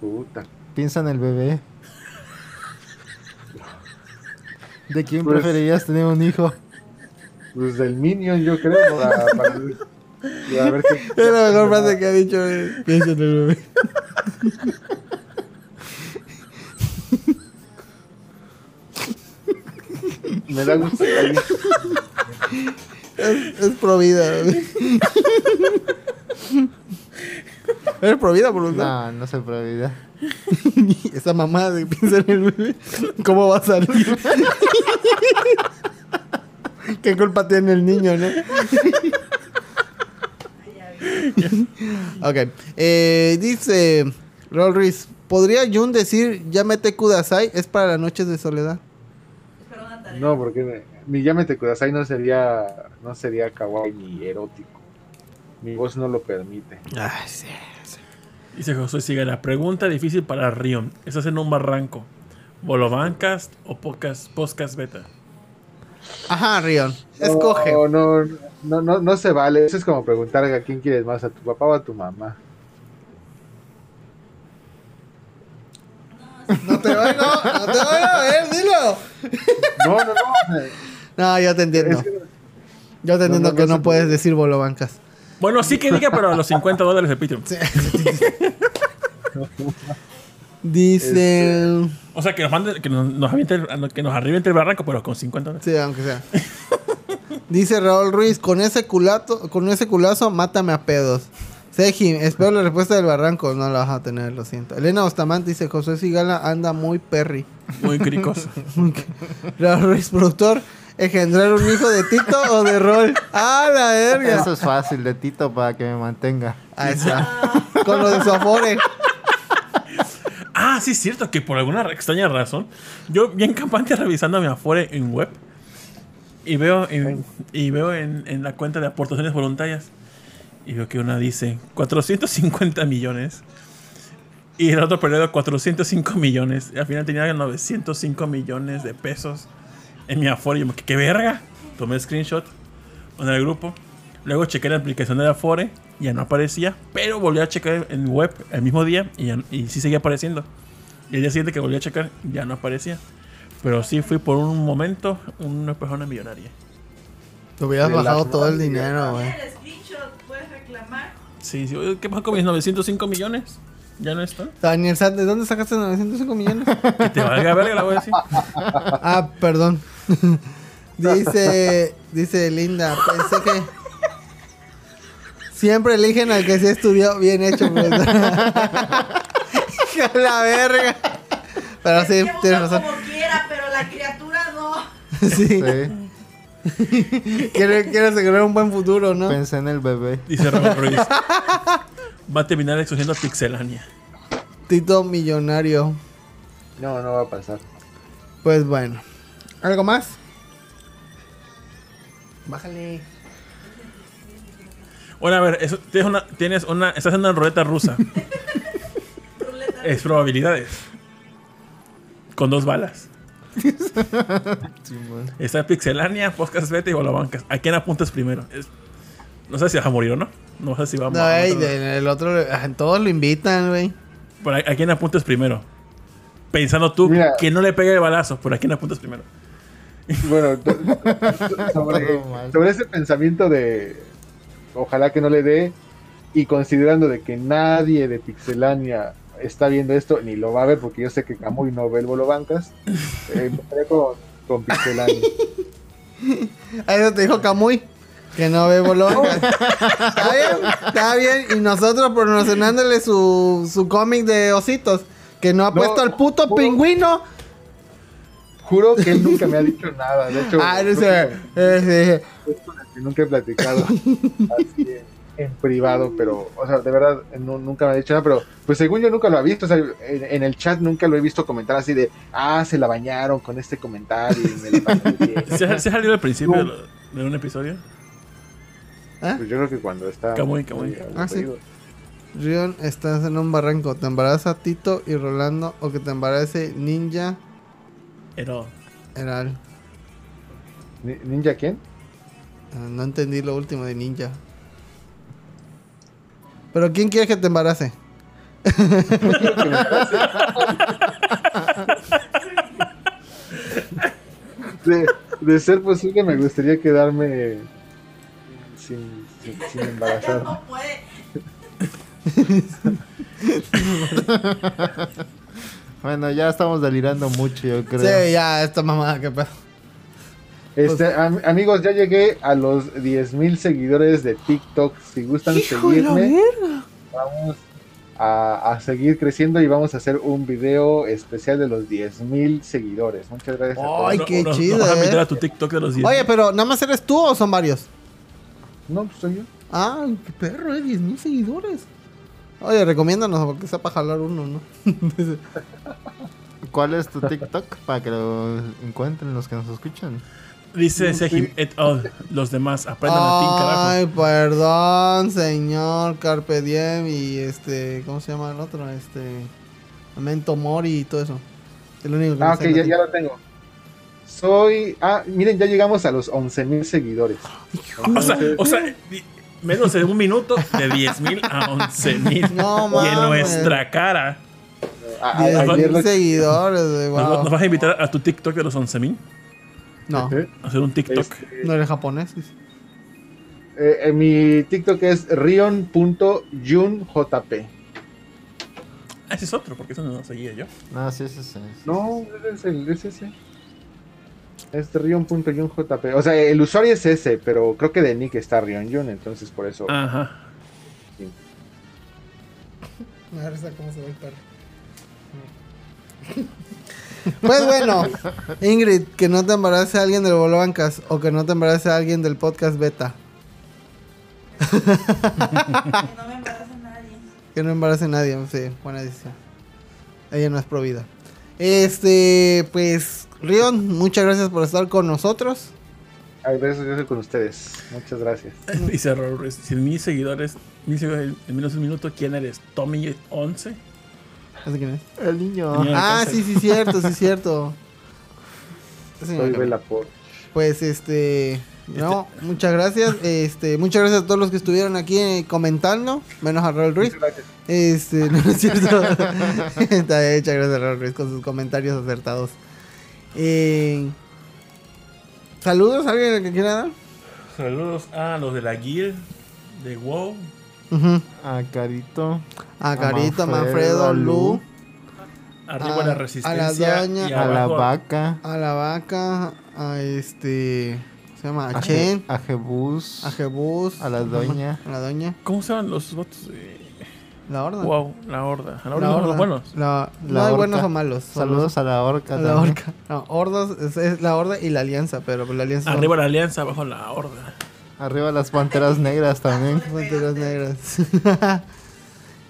Puta. Piensa en el bebé. ¿De quién Pues- preferirías tener un hijo? Pues del minion, yo creo. Para, para- a ver qué. Es la mejor frase que ha dicho. eh, Piensa en el bebé. Me da gusto. Es, es pro vida. ¿Eres pro vida, por lo tanto? No, no se puede vida. Esa mamá de piensa en el bebé. ¿Cómo va a salir? ¿Qué culpa tiene el niño, no? ok. Eh, dice Raúl Ruiz. ¿Podría Jun decir Yamete Kudasai? Es para las noches de soledad. No, porque mi Yamete Kudasai no sería, no sería kawaii ni erótico. Mi voz no lo permite. Ay, sí. Dice José Sigala, pregunta difícil para Rion. ¿Estás en un barranco? ¿Bolobancast o podcast, podcast beta? Ajá, Rion. Escoge. No, no, no, no, no se vale. Eso es como preguntar a quién quieres más, a tu papá o a tu mamá. No te voy, no, no te voy a ver, dilo. No, no, no. No, yo te entiendo. Yo te entiendo no, que no puedes puede. decir bolobancas. Bueno, sí que diga, pero a los 50 dólares de Patreon. Dice. O sea, que nos mande, que nos, nos aviente, que nos arribe entre el barranco, pero con 50 dólares. Sí, aunque sea. Dice Raúl Ruiz, con ese culato, con ese culazo, mátame a pedos. Seji, espero la respuesta del barranco. No la vas a tener, lo siento. Elena Bustamante dice, José Sigala anda muy perry. Muy cricoso. Raúl Ruiz, productor, ¿engendrar un hijo de Tito o de Rol? ¡Ah, la verga! Eso es fácil de Tito para que me mantenga. Ahí está. Con lo de su afore. ah, sí, es cierto que por alguna extraña razón, yo bien campante revisando mi Afore en web y veo en, y veo en, en la cuenta de aportaciones voluntarias y veo que una dice 450 millones y el otro periodo 405 millones. Y al final tenía 905 millones de pesos en mi Afore. Y yo, ¿qué, qué verga? Tomé screenshot en el grupo. Luego chequé la aplicación de Afore, ya no aparecía, pero volví a checar en web el mismo día y, ya- y sí seguía apareciendo. Y el día siguiente que volví a checar, ya no aparecía. Pero sí fui por un momento una persona millonaria. Te hubieras bajado todo el dinero, güey. Puedes reclamar. Sí, sí. oye, ¿Qué pasa con mis 905 millones? ¿Ya no está? Daniel ¿de dónde sacaste 905 millones? Que te valga verga, la voy a decir. Ah, perdón. Dice, dice Linda, pensé que siempre eligen al que se estudió bien hecho. pues. Hija la verga. Pero sí, Que tienes razón. como quiera, pero la criatura no. Sí. Sí. Quiere, quiere asegurar un buen futuro, ¿no? Pensé en el bebé. Dice Raúl Ruiz. Va a terminar escogiendo Pixelania. Tito millonario. No, no va a pasar. Pues bueno. ¿Algo más? Bájale. Bueno, a ver, eso, tienes una, tienes una, estás haciendo una ruleta rusa. Ruleta. es probabilidades. Con dos balas. Está Pixelania, Podcast Beta y Bolabancas. ¿A quién apuntas primero? Es- no sé si vas a morir o no. No sé si va a No, morir. ey, de- el otro, ah, todos lo invitan, güey. ¿a, a quién apuntas primero? Pensando tú Mira. que no le pegue el balazo, pero ¿a quién apuntas primero? Bueno, sobre, ese pensamiento de ojalá que no le dé y considerando de que nadie de Pixelania está viendo esto ni lo va a ver porque yo sé que Camuy no ve el bolo bancas, eh, empezaré con, con Pixelania. Eso te dijo Camuy. Que no ve bolón. está bien, está bien. Y nosotros promocionándole su, su cómic de ositos. Que no ha No, puesto al puto no. pingüino. Juro que él nunca me ha dicho nada. De hecho, Ah, es con el que nunca he platicado así en, en privado, pero, o sea, de verdad, no- nunca me ha dicho nada, pero pues según yo nunca lo ha visto, o sea, en, en el chat nunca lo he visto comentar así de, ah, se la bañaron con este comentario y me la pasé bien". ¿Se, ha- se ha salido al principio de, un episodio? ¿Eh? Pues yo creo que cuando está... Camuy, Camuy. Ah, sí. Rion, estás en un barranco. ¿Te embaraza Tito y Rolando o que te embarace Ninja Pero Heral? Ni- ¿Ninja quién? Ah, no entendí lo último de Ninja. ¿Pero quién quiere que te embarace? De, de ser posible me gustaría quedarme sin, sin, sin embarazar. No puede. Bueno, ya estamos delirando mucho, yo creo. Sí, ya, esta mamada, qué pedo. Este, am- amigos, ya llegué a los 10.000 seguidores de TikTok. Si gustan seguirme, vamos a, a seguir creciendo y vamos a hacer un video especial de los 10.000 seguidores. Muchas gracias a todos. Ay, qué no- chido, no eh. a tu TikTok de los 10. Oye, pero ¿nada más eres tú o son varios? No, pues soy yo. Ah, qué perro, eh, 10 mil seguidores. Oye, recomiéndanos porque sea para jalar uno, ¿no? ¿Cuál es tu TikTok para que lo encuentren los que nos escuchan? Dice Sejim et al. Los demás aprendan latín, carajo. Ay, perdón, señor Carpe Diem y este, ¿cómo se llama el otro? Este, Memento Mori y todo eso. El único que Ah, me ok, ya, ya lo tengo. Soy. Ah, miren, ya llegamos a los 11.000 seguidores. O sea, o sea, menos de un minuto de 10.000 a 11.000. No, y en nuestra cara. A- a- 10 ayer mil lo- seguidores, güey, ¿Nos, wow. nos vas a invitar a tu TikTok de los 11.000? No, ¿Eh? A hacer un TikTok. Este, no eres japonés. eh, eh, mi TikTok es rion.junjp. Ah, ese es otro, porque eso no lo seguía yo. No, sí, sí, sí. No, ese es el es ese. Es rion.junjp. O sea, el usuario es ese, pero creo que de nick está rionjun, entonces por eso. Ajá. Me da risa cómo se ve el perro. Pues bueno, Ingrid, que no te embarace a alguien del Bolo Bancas o que no te embarace a alguien del podcast beta. Que no me embarace nadie. Que no embarace a nadie, sí, buena decisión. Ella no es pro vida. Este, pues, Rion, muchas gracias por estar con nosotros. Ay, gracias, yo estoy con ustedes. Muchas gracias. Dice Raúl, si mil seguidores, mil seguidores en menos de un minuto, ¿quién eres? ¿Tommy 11? ¿Ese quién es? El niño. Niño. Ah, sí, sí, cierto, sí, cierto. Me Soy. Bella por. Pues este, no, muchas gracias. Este, muchas gracias a todos los que estuvieron aquí eh, comentando, menos a Raúl Ruiz. Gracias. Este, no es cierto. Muchas gracias a Raúl Ruiz con sus comentarios acertados. Eh, Saludos, ¿alguien que quiera dar? Saludos a los de la guild de WoW. A Carito. A A Carito, a Manfredo, Manfredo, a Lu, Arriba A- la a resistencia. la doña- y a la vaca. a la vaca, a este, ¿cómo se llama? A A, Chen, a Jebus. a Jebus, a la doña. a la doña, ¿Cómo se llaman los votos de la horda. WoW? La horda. La horda La son horda. los buenos. La- La no hay horca. buenos o malos. Saludos a la orca. los- a la también. horca. No, hordas es, es la horda y la alianza, pero la alianza. son Arriba la alianza, abajo la horda. Arriba las panteras negras también. Panteras negras.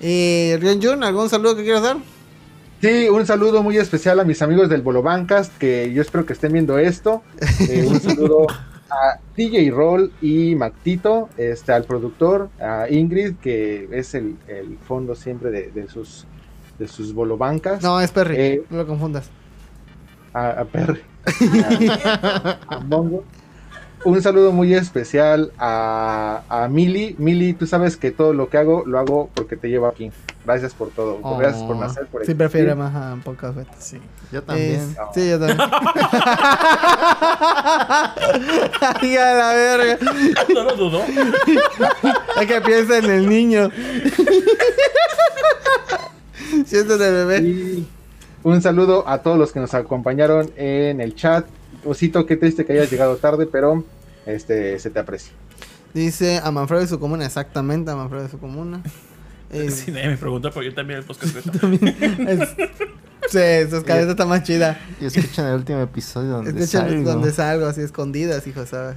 eh, Rion Jun, ¿algún saludo que quieras dar? Sí, un saludo muy especial a mis amigos del Bolo Bancast, que yo espero que estén viendo esto. Eh, un saludo a DJ Roll y Mactito, este, al productor, a Ingrid, que es el, el fondo siempre de, de sus de sus Bolo Bancas. No, es Perry. Eh, no lo confundas. a, a Perry, a, a Mongo. Un saludo muy especial a, a Mili. Mili, tú sabes que todo lo que hago, lo hago porque te llevo aquí. Gracias por todo. Gracias por Oh, nacer, por Sí, prefiere más a pocas veces. Sí. Yo también. Es- sí, yo también. Ay, a la verga. No lo dudo. Hay que piensa en el niño. Siéntate, bebé. Y un saludo a todos los que nos acompañaron en el chat. Osito, qué triste que hayas llegado tarde, pero este se te aprecia. Dice a Manfredo de su comuna, exactamente, a Manfredo de su comuna. Eh, Si nadie me pregunta, porque yo también el podcast es- sí, su cabeza está más chida. Y escuchan el último episodio donde Escuchan salgo. donde salgo, así escondidas, hijo, ¿sabes?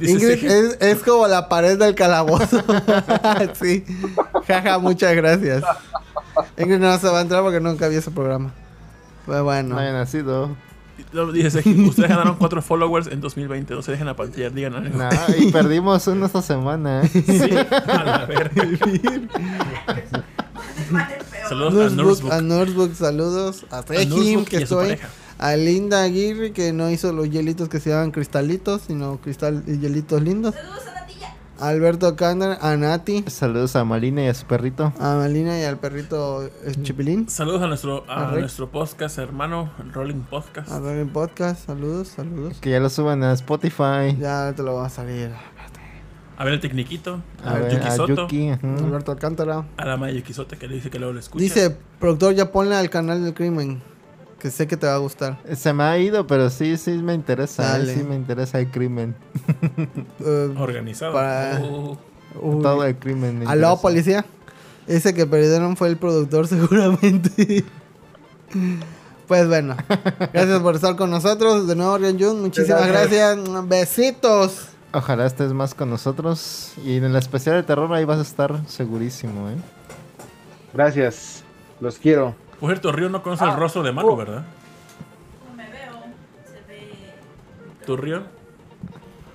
Ingrid sí. es, es como la pared del calabozo. sí. Jaja, muchas gracias. Ingrid no se va a entrar porque nunca vio ese programa. Pues bueno. No haya nacido. Ustedes ganaron cuatro followers en 2020. No se dejen apantallar, digan algo. No, y perdimos uno esta semana. Sí, a la verga. Saludos a Nursebook, saludos. A Regim, que a estoy. A Linda Aguirre, que no hizo los hielitos que se llaman cristalitos, sino cristal y hielitos lindos. Saludos Alberto Kander, a Nati, Saludos a Malina y a su perrito. a Malina y al perrito eh, Chipilín. Saludos a nuestro, a nuestro podcast hermano, Rolling Podcast. A Rolling Podcast, saludos, saludos. Que ya lo suban a Spotify. Ya te lo va a salir. A ver el Tecniquito. A A, ver, Yuki a Soto. Yuki. Alberto Alcántara. A la Maya Yuki Soto que le dice que luego lo escucha. Dice, productor, ya ponle al canal del crimen. Que sé que te va a gustar. Se me ha ido, pero sí, sí me interesa. ¿eh? Dale. Sí me interesa el crimen. Eh, Organizado. Para- Oh. uy. Todo el crimen. me Aló, interesa. policía. Ese que perdieron fue el productor, seguramente. pues bueno, gracias por estar con nosotros. De nuevo, Rian Jun, muchísimas gracias. Besitos. Ojalá estés más con nosotros. Y en el especial de terror ahí vas a estar segurísimo, ¿eh? Gracias. Los quiero. Por cierto, Río no conoce el rostro de Manu, ¿verdad? No me veo. Se ve. ¿Tu Río?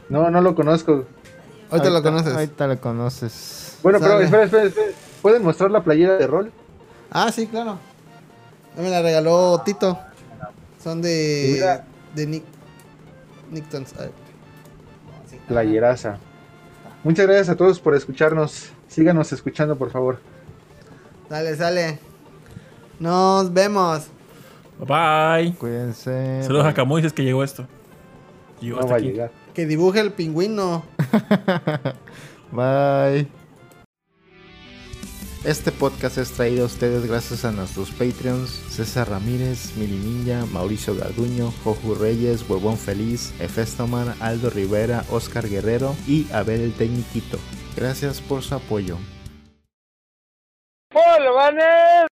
No, no lo conozco. Ahorita lo conoces. Ahorita lo conoces. Bueno, pero espera, espera, espera. ¿Pueden mostrar la playera de rol? Ah, sí, claro. Me la regaló Tito. Son de. Mira. De Nick. Sí. Playeraza. Muchas gracias a todos por escucharnos. Síganos escuchando, por favor. Sale, sale. Nos vemos. Bye. Cuídense. Saludos a Camuy, si es que llegó esto. Llegó No hasta va a aquí. llegar. Que dibuje el pingüino. Bye. Este podcast es traído a ustedes gracias a nuestros Patreons César Ramírez, Mili Ninja, Mauricio Garduño, Joju Reyes, Huevón Feliz, Efestoman, Aldo Rivera, Oscar Guerrero y Abel el Tecniquito. Gracias por su apoyo. ¡Hola!